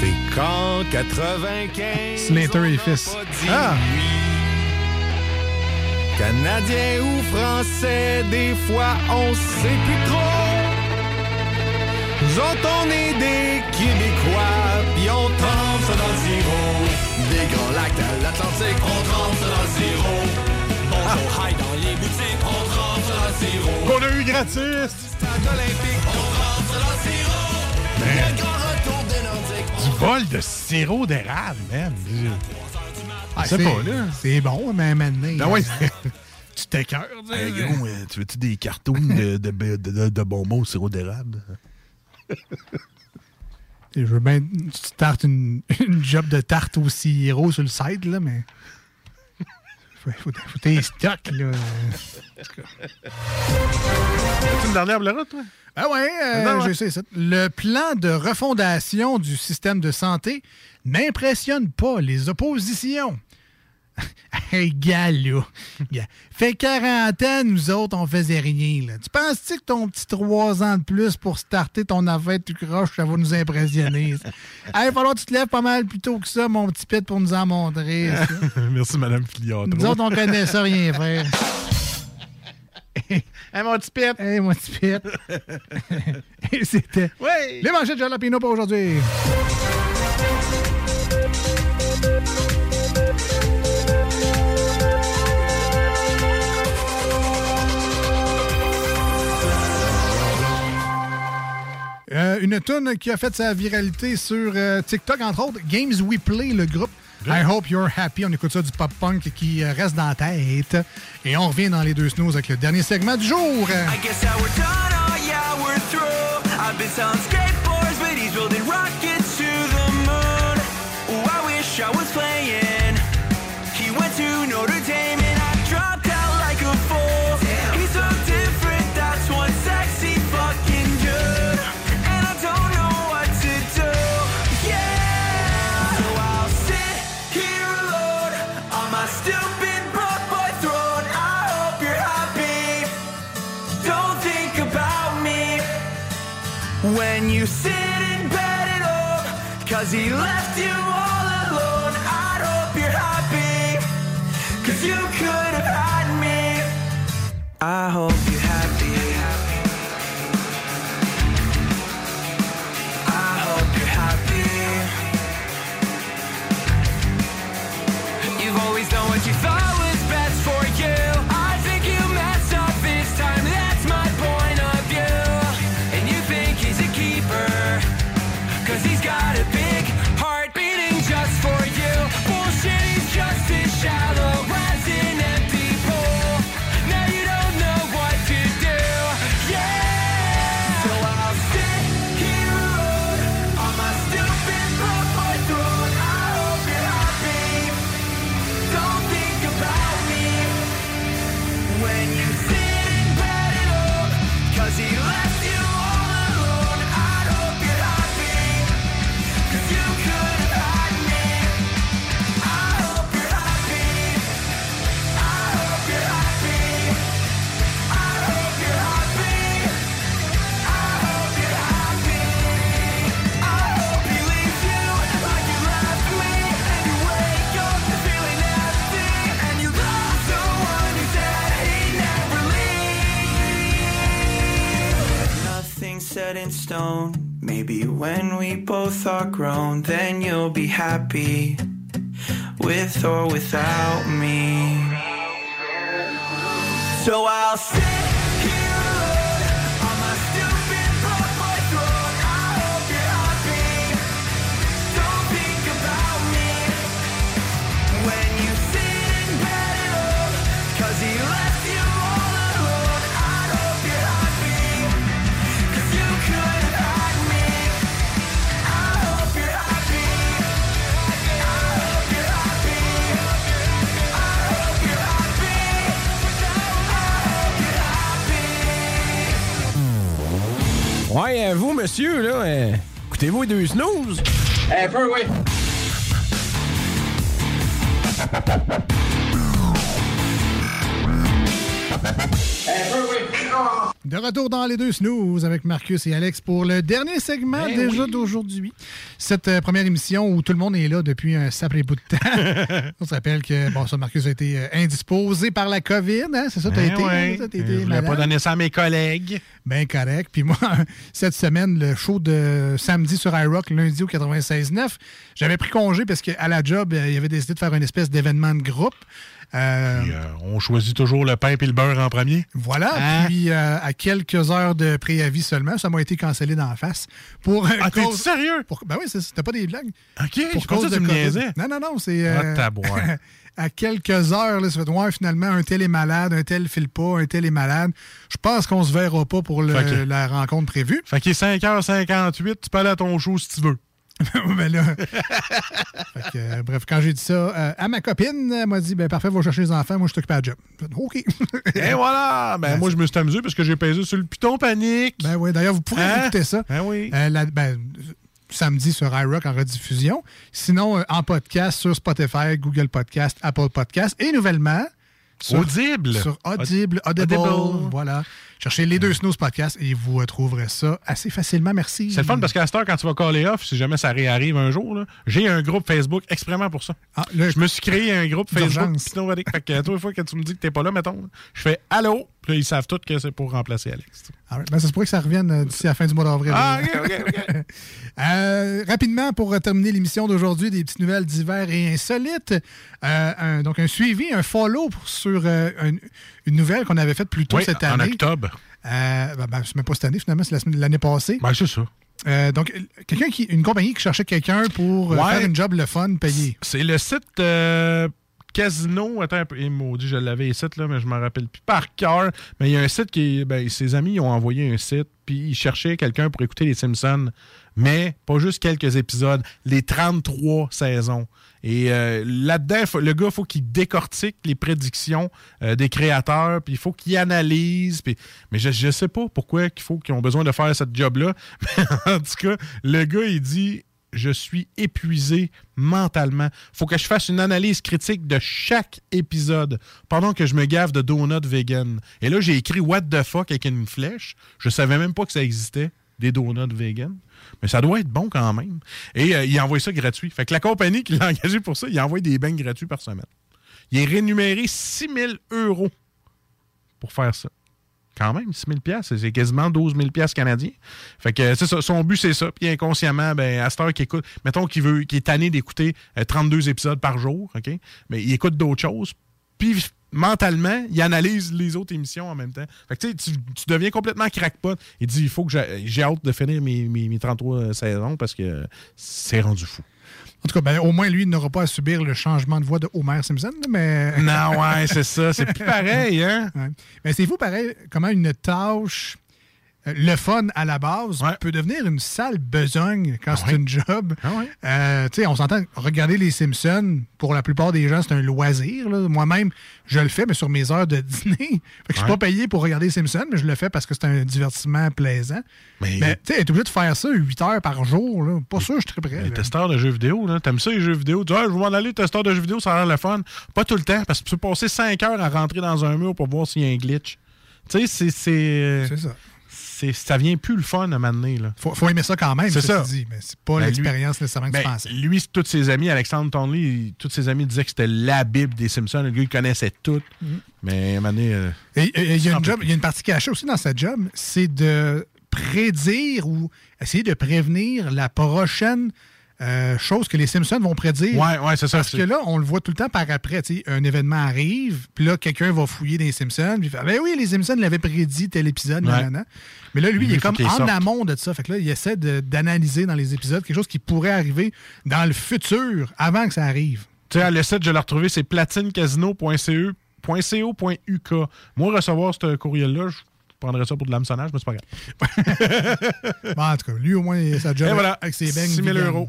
S4: C'est qu'en 95.
S10: Slater et fils.
S4: Ah! Canadien ou français, des fois on sait plus trop. Nous autres, on est des Québécois, puis on trempe ça dans le sirop. Des grands lacs à l'Atlantique, on trempe ça dans le sirop. Bonjour, high dans les boutiques, on trempe ça dans le sirop.
S9: Qu'on a eu gratis!
S4: Stade olympique, on trempe ça dans le.
S9: Man.
S4: Le grand retour des Nordiques.
S9: Vol de sirop d'érable, man.
S10: Ah, c'est-
S9: pas, là.
S10: C'est bon, mais maintenant.
S9: Ben oui.
S10: tu t'écœures, tu sais.
S9: Hey, gros, tu veux-tu des cartons de, de, de, de- bonbons au sirop d'érable?
S10: Je veux bien tu tartes une, une job de tarte au sirop sur le site, là, mais. Faut, faut, faut tes stocks, là.
S9: As-tu une dernière blarotte, toi?
S10: Ah ouais, euh,
S9: Non, ouais.
S10: je sais ça. Le plan de refondation du système de santé n'impressionne pas les oppositions. Hey, gars, là. Fait 40 ans, nous autres, on faisait rien. Là. Tu penses-tu que ton petit 3 ans de plus pour starter ton affaire tu croches, ça va nous impressionner? hey, il va falloir que tu te lèves pas mal plus tôt que ça, mon petit pit, pour nous en montrer. ça.
S9: Merci, Madame Filiard.
S10: Nous autres, on connaît ça, rien faire.
S9: Hey, mon petit pit.
S10: Hey, mon petit pit. Et c'était
S9: Oui.
S10: les manchettes de Jalapino pour aujourd'hui. Une tune qui a fait sa viralité sur euh, TikTok, entre autres, Games We Play, le groupe. I hope you're happy. On écoute ça du pop-punk qui euh, reste dans la tête. Et on revient dans les deux snooze avec le dernier segment du jour.
S12: I guess that we're done, oh yeah, we're through. I've been selling skateboards, but he's building rockets to the moon. Ooh, I wish I was playing. He went to Notre Dame when you sit in bed at home. Cause he left you all alone. I hope you're happy. Cause you could have had me. I hope you're stone. Maybe when we both are grown, then you'll be happy. With or without me. So I'll sit
S34: Ouais, euh, vous, monsieur, là, euh, écoutez-vous deux snooze?
S35: Un peu, oui.
S10: De retour dans les deux snooze avec Marcus et Alex pour le dernier segment
S9: Ben
S10: déjà
S9: oui.
S10: d'aujourd'hui. Cette euh, première émission où tout le monde est là depuis un sacré bout de temps. On se rappelle que bon, ça, Marcus a été euh, indisposé par la COVID. Hein? C'est ça, t'as
S9: Ben
S10: été,
S9: ouais.
S10: hein?
S9: Je voulais pas donner ça à mes collègues.
S10: Ben correct. Puis moi, cette semaine, le show de samedi sur iRock, lundi au 96.9, j'avais pris congé parce qu'à la job, euh, il avait décidé de faire une espèce d'événement de groupe. Euh,
S9: Puis, euh, on choisit toujours le pain et le beurre en premier.
S10: Voilà.
S9: Hein?
S10: Puis euh, à quelques heures de préavis seulement, ça m'a été cancellé d'en face. Pour
S9: Ah, t'es
S10: cause-
S9: sérieux?
S10: pour- ben oui, c'est- c'était pas des blagues.
S9: OK,
S10: Pour
S9: je
S10: cause
S9: que tu
S10: de
S9: me.
S10: Non, non, non, c'est.
S9: Ah,
S10: euh, à quelques heures, là, ça fait ouais, finalement, un tel est malade, un tel file pas, un tel est malade. Je pense qu'on se verra pas pour le-
S9: Fait que-
S10: la rencontre prévue.
S9: Fait qu'il est 5h58, tu peux aller à ton show si tu veux.
S10: ben là. Fait que, euh, bref, quand j'ai dit ça euh, à ma copine, elle m'a dit ben parfait, va chercher les enfants, moi je t'occupe à la job. OK.
S9: Et voilà! Ben, moi, je me suis amusé parce que j'ai pesé sur le piton panique.
S10: Ben oui, d'ailleurs, vous pourrez
S9: Hein?
S10: écouter ça.
S9: Ben oui.
S10: Euh, la- ben, samedi sur iRock en rediffusion. Sinon, en podcast sur Spotify, Google Podcast, Apple Podcast et nouvellement. Sur-
S9: Audible.
S10: Sur Audible, Audible.
S9: Audible.
S10: Voilà. Cherchez les deux Snooze Podcast et vous euh, trouverez ça assez facilement. Merci.
S9: C'est le fun parce qu'à cette heure, quand tu vas caller off, si jamais ça réarrive un jour, j'ai un groupe Facebook exprès pour ça.
S10: Ah, là,
S9: je me suis créé un groupe Facebook. Fait que toutes les fois que tu me dis que t'es pas là, mettons, je fais Allô? Là, ils savent tous que c'est pour remplacer Alex.
S10: Ah ouais, ben, ça se pourrait que ça revienne euh, d'ici la fin du mois d'avril.
S9: Ah, ok, ok, ok.
S10: Euh, rapidement, pour euh, terminer l'émission d'aujourd'hui, des petites nouvelles divers et insolites. Euh, un- donc, un suivi, un follow sur euh, un- une nouvelle qu'on avait faite plus tôt
S9: Oui,
S10: cette
S9: en
S10: année.
S9: octobre.
S10: Euh, ben, ben, même pas cette année, finalement, c'est l'année passée.
S9: Ben, c'est ça.
S10: Euh, donc, quelqu'un qui, une compagnie qui cherchait quelqu'un pour
S9: Ouais.
S10: faire une job le fun, payé.
S9: C'est le site euh, Casino. Attends un peu. Eh, maudit, je l'avais ici, là, mais je m'en rappelle plus par cœur. Mais il y a un site qui. Ben, ses amis ont envoyé un site, puis ils cherchaient quelqu'un pour écouter les Simpsons. Mais pas juste quelques épisodes, les 33 saisons. Et euh, là-dedans, le gars, faut qu'il décortique les prédictions euh, des créateurs, puis il faut qu'il analyse. Mais je, je sais pas pourquoi qu'il faut qu'ils ont besoin de faire cette job-là. Mais en tout cas, le gars, il dit je suis épuisé mentalement. faut que je fasse une analyse critique de chaque épisode pendant que je me gave de donuts vegan. Et là, j'ai écrit What the fuck avec une flèche. Je savais même pas que ça existait, des donuts vegan. Mais ça doit être bon quand même. Et euh, il a envoyé ça gratuit. Fait que la compagnie qui l'a engagé pour ça, il a envoyé des beignes gratuits par semaine. Il est rémunéré 6 000 euros pour faire ça. Quand même, 6 000 piastres, c'est quasiment 12 000 piastres canadiens. Fait que c'est ça, son but, c'est ça. Puis inconsciemment, ben, à cette heure écoute, mettons qu'il veut, qu'il est tanné d'écouter euh, 32 épisodes par jour, OK? Mais il écoute d'autres choses. Puis mentalement, il analyse les autres émissions en même temps. Fait que tu, tu, deviens complètement crackpot. Il dit, il faut que j'ai hâte de finir mes, mes, mes 33 saisons parce que c'est rendu fou.
S10: En tout cas, ben, au moins, lui, il n'aura pas à subir le changement de voix de Homer Simpson. Mais...
S9: Non, ouais, c'est ça. C'est plus pareil, hein?
S10: Ouais. Mais c'est fou, pareil, comment une tâche, le fun à la base, peut devenir une sale besogne quand c'est une job. Euh, tu sais, on s'entend, regarder les Simpsons, pour la plupart des gens, c'est un loisir. Moi-même, je le fais, mais sur mes heures de dîner. Je suis
S9: Ouais.
S10: pas payé pour regarder les Simpsons, mais je le fais parce que c'est un divertissement plaisant.
S9: Mais-
S10: Mais tu être obligé de faire ça 8 heures par jour, là, pas sûr, je suis très prêt.
S9: Les testeurs de jeux vidéo, t'aimes ça les jeux vidéo? Tu dis, ah, je vais m'en aller testeur de jeux vidéo, ça a l'air le fun. Pas tout le temps, parce que tu peux passer 5 heures à rentrer dans un mur pour voir s'il y a un glitch. Tu sais. C'est C'est
S10: ça.
S9: Ça vient plus le fun à un moment donné, là.
S10: Faut, faut aimer ça quand même,
S9: C'est ça.
S10: dit, mais c'est pas
S9: Ben,
S10: l'expérience nécessairement que tu
S9: Ben,
S10: pensais.
S9: lui, tous ses amis, Alexandre Tonley, tous ses amis disaient que c'était la Bible des Simpsons. Le gars, il connaissait tout.
S10: Mhm.
S9: Mais à un moment donné, euh,
S10: Et il y, a
S9: un
S10: une
S9: peu
S10: job- il y a une partie cachée aussi dans cette job, c'est de prédire ou essayer de prévenir la prochaine euh, chose que les Simpsons vont prédire.
S9: Ouais, c'est ça,
S10: Parce que là, on le voit tout le temps par après. Un événement arrive, puis là, quelqu'un va fouiller dans les Simpsons, puis Ben oui, les Simpsons l'avaient prédit tel épisode,
S9: Ouais.
S10: nanana. Mais là, lui,
S9: Lui,
S10: il est comme en
S9: sorte.
S10: amont de ça. Fait que là, il essaie d'analyser dans les épisodes quelque chose qui pourrait arriver dans le futur, avant que ça arrive.
S9: Tu sais, le site, je l'ai retrouvé, c'est platinecasino.co.uk. Moi, recevoir ce courriel-là, je prendrais ça pour de l'hameçonnage, mais c'est pas grave.
S10: Bon, en tout cas, lui, au moins, sa job
S9: Et voilà,
S10: avec ses beignes.
S9: 6 000
S10: vegan.
S9: euros.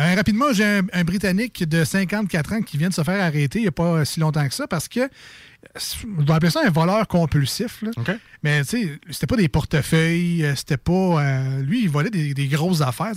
S10: Euh, rapidement, j'ai un, un Britannique de 54 ans qui vient de se faire arrêter il n'y a pas si longtemps que ça parce que je dois appeler ça un voleur compulsif. là. Mais tu sais, c'était pas des portefeuilles, euh, c'était pas. euh, lui, il volait des, des grosses affaires.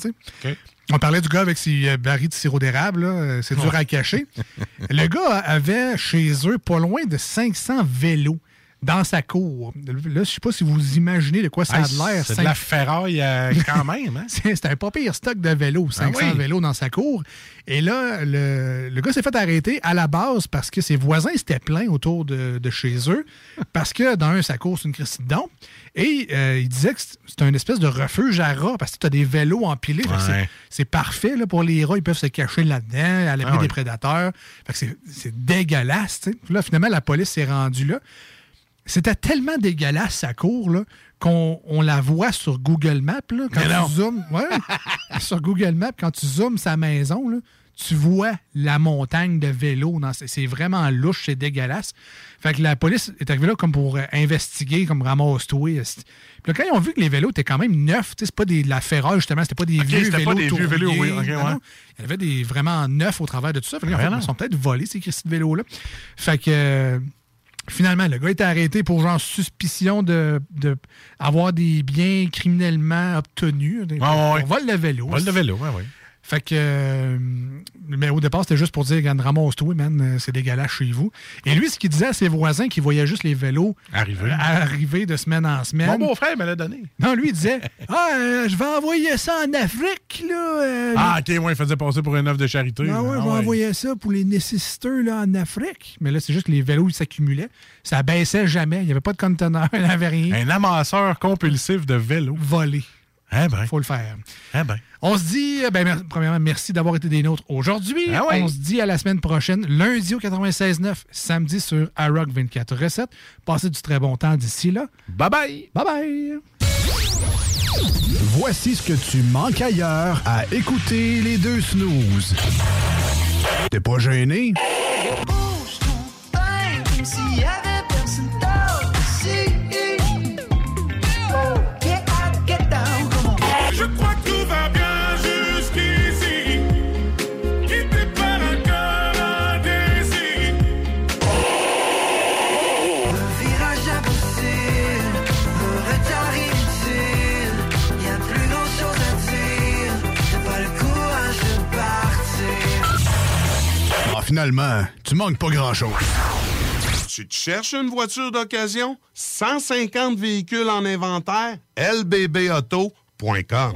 S10: On parlait du gars avec ses barils de sirop d'érable, c'est dur
S9: Ouais.
S10: à cacher. Le gars avait chez eux pas loin de 500 vélos dans sa cour. Là, je sais pas si vous imaginez de quoi ça a
S9: Hey,
S10: l'air.
S9: c'est de la ferraille euh, quand même. Hein?
S10: c'est un pas pire stock de vélos, 500
S9: Ah oui.
S10: vélos dans sa cour. Et là, le, le gars s'est fait arrêter à la base parce que ses voisins s'étaient plaints autour de, de chez eux parce que dans un, sa cour, c'est une Christie de don. Et euh, il disait que c'est- un espèce de refuge à rats parce que tu as des vélos empilés. C'est-
S9: Ouais.
S10: C'est parfait là, pour les rats. Ils peuvent se cacher là-dedans, à l'abri
S9: Ah oui.
S10: des prédateurs. C'est- dégueulasse. Là, finalement, la police s'est rendue là. C'était tellement dégueulasse, sa cour, là, qu'on on la voit sur Google Maps. Là, quand
S9: Mais
S10: tu zoomes, ouais, sur Google Maps, quand tu zoomes sa maison, là, tu vois la montagne de vélos. C'est vraiment louche, c'est dégueulasse. Fait que la police est arrivée là comme pour euh, investiguer, comme ramasse-toi. Puis là, quand ils ont vu que les vélos étaient quand même neufs, tu sais, c'est pas des, de la ferraille, justement, c'était pas des vieux
S9: c'était pas
S10: vélos.
S9: des vieux vélos, oui, ouais.
S10: Il y avait des vraiment neufs au travers de tout ça. Fait que, en
S9: Ouais,
S10: fait,
S9: non.
S10: ils sont peut-être volés, ces vélos-là. Fait que. Finalement, le gars été arrêté pour genre suspicion de, de avoir des biens criminellement obtenus. On vole le vélo.
S9: De vélo, oui, oui.
S10: Fait que. euh, mais au départ, c'était juste pour dire, regarde, ramasse-toi, man, euh, c'est dégueulasse chez vous. Et lui, ce qu'il disait à ses voisins qui voyaient juste les vélos
S9: Arriver.
S10: euh, arriver de semaine en semaine.
S9: Mon beau-frère me l'a donné.
S10: Non, lui, il disait Ah, euh, je vais envoyer ça en Afrique, là.
S9: Ah, ok, ouais, il faisait passer pour une œuvre de charité.
S10: ah ouais,
S9: Ah
S10: je vais
S9: ouais.
S10: envoyer ça pour les nécessiteux là, en Afrique. Mais là, c'est juste que les vélos, ils s'accumulaient. Ça baissait jamais. Il n'y avait pas de conteneur, il n'y avait rien.
S9: Un amasseur compulsif de vélo.
S10: Volé.
S9: Eh ben.
S10: Faut le faire.
S9: Eh ben.
S10: On se dit, euh, ben, mer- premièrement, merci d'avoir été des nôtres aujourd'hui.
S9: Ah ouais.
S10: On se dit à la semaine prochaine, lundi au 96.9, samedi sur iRock 24 recettes. Passez du très bon temps d'ici là.
S9: Bye bye.
S10: Bye bye.
S26: Voici ce que tu manques ailleurs à écouter les deux snooze. T'es pas gêné?
S12: Comme s'il
S26: finalement, tu manques pas grand-chose.
S13: Tu te cherches une voiture d'occasion? 150 véhicules en inventaire? lbbauto.com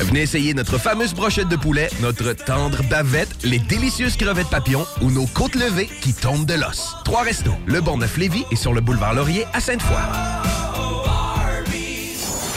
S16: Venez essayer notre fameuse brochette de poulet, notre tendre bavette, les délicieuses crevettes papillons ou nos côtes levées qui tombent de l'os. Trois restos, le Bonneuf Lévis et sur le boulevard Laurier à Sainte-Foy.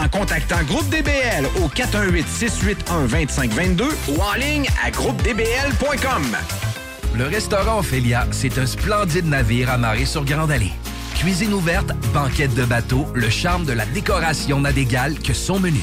S15: en contactant Groupe DBL au 418-681-2522 ou en ligne à groupedbl.com.
S16: Le restaurant Ophélia, c'est un splendide navire amarré sur Grande Allée. Cuisine ouverte, banquette de bateau, le charme de la décoration n'a d'égal que son menu.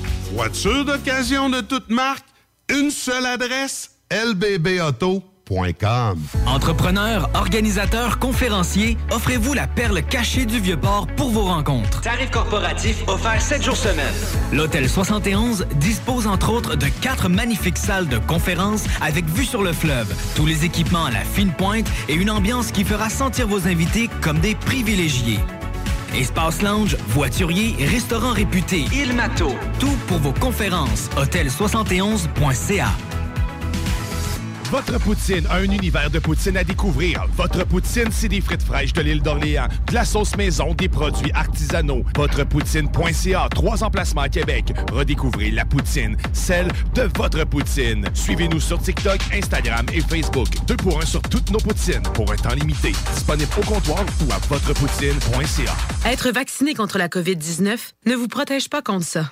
S13: Voiture d'occasion de toute marque? Une seule adresse? lbbauto.com
S18: Entrepreneurs, organisateurs, conférenciers, offrez-vous la perle cachée du Vieux-Port pour vos rencontres.
S36: Tarif corporatif offert 7 jours semaine.
S18: L'Hôtel 71 dispose entre autres de quatre magnifiques salles de conférences avec vue sur le fleuve, tous les équipements à la fine pointe et une ambiance qui fera sentir vos invités comme des privilégiés. Espace lounge, voiturier, restaurant réputé, Il Mato. Tout pour vos conférences. Hôtel71.ca.
S26: Votre poutine, un univers de poutine à découvrir. Votre poutine, c'est des frites fraîches de l'île d'Orléans, de la sauce maison, des produits artisanaux. Votrepoutine.ca, trois emplacements à Québec. Redécouvrez la poutine, celle de votre poutine. Suivez-nous sur TikTok, Instagram et Facebook. Deux pour un sur toutes nos poutines, pour un temps limité. Disponible au comptoir ou à votrepoutine.ca.
S37: Être vacciné contre la COVID-19 ne vous protège pas contre ça.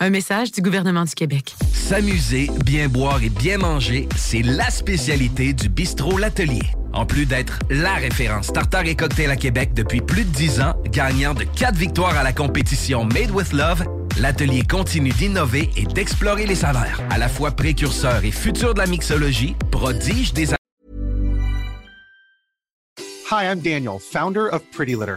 S37: Un message du gouvernement du Québec.
S16: S'amuser, bien boire et bien manger, c'est la spécialité du bistrot L'Atelier. En plus d'être la référence tartare et cocktail à Québec depuis plus de 10 ans, gagnant de 4 victoires à la compétition Made with Love, l'atelier continue d'innover et d'explorer les saveurs. À la fois précurseur et futur de la mixologie, prodige des
S38: Hi, I'm Daniel, founder of Pretty Litter.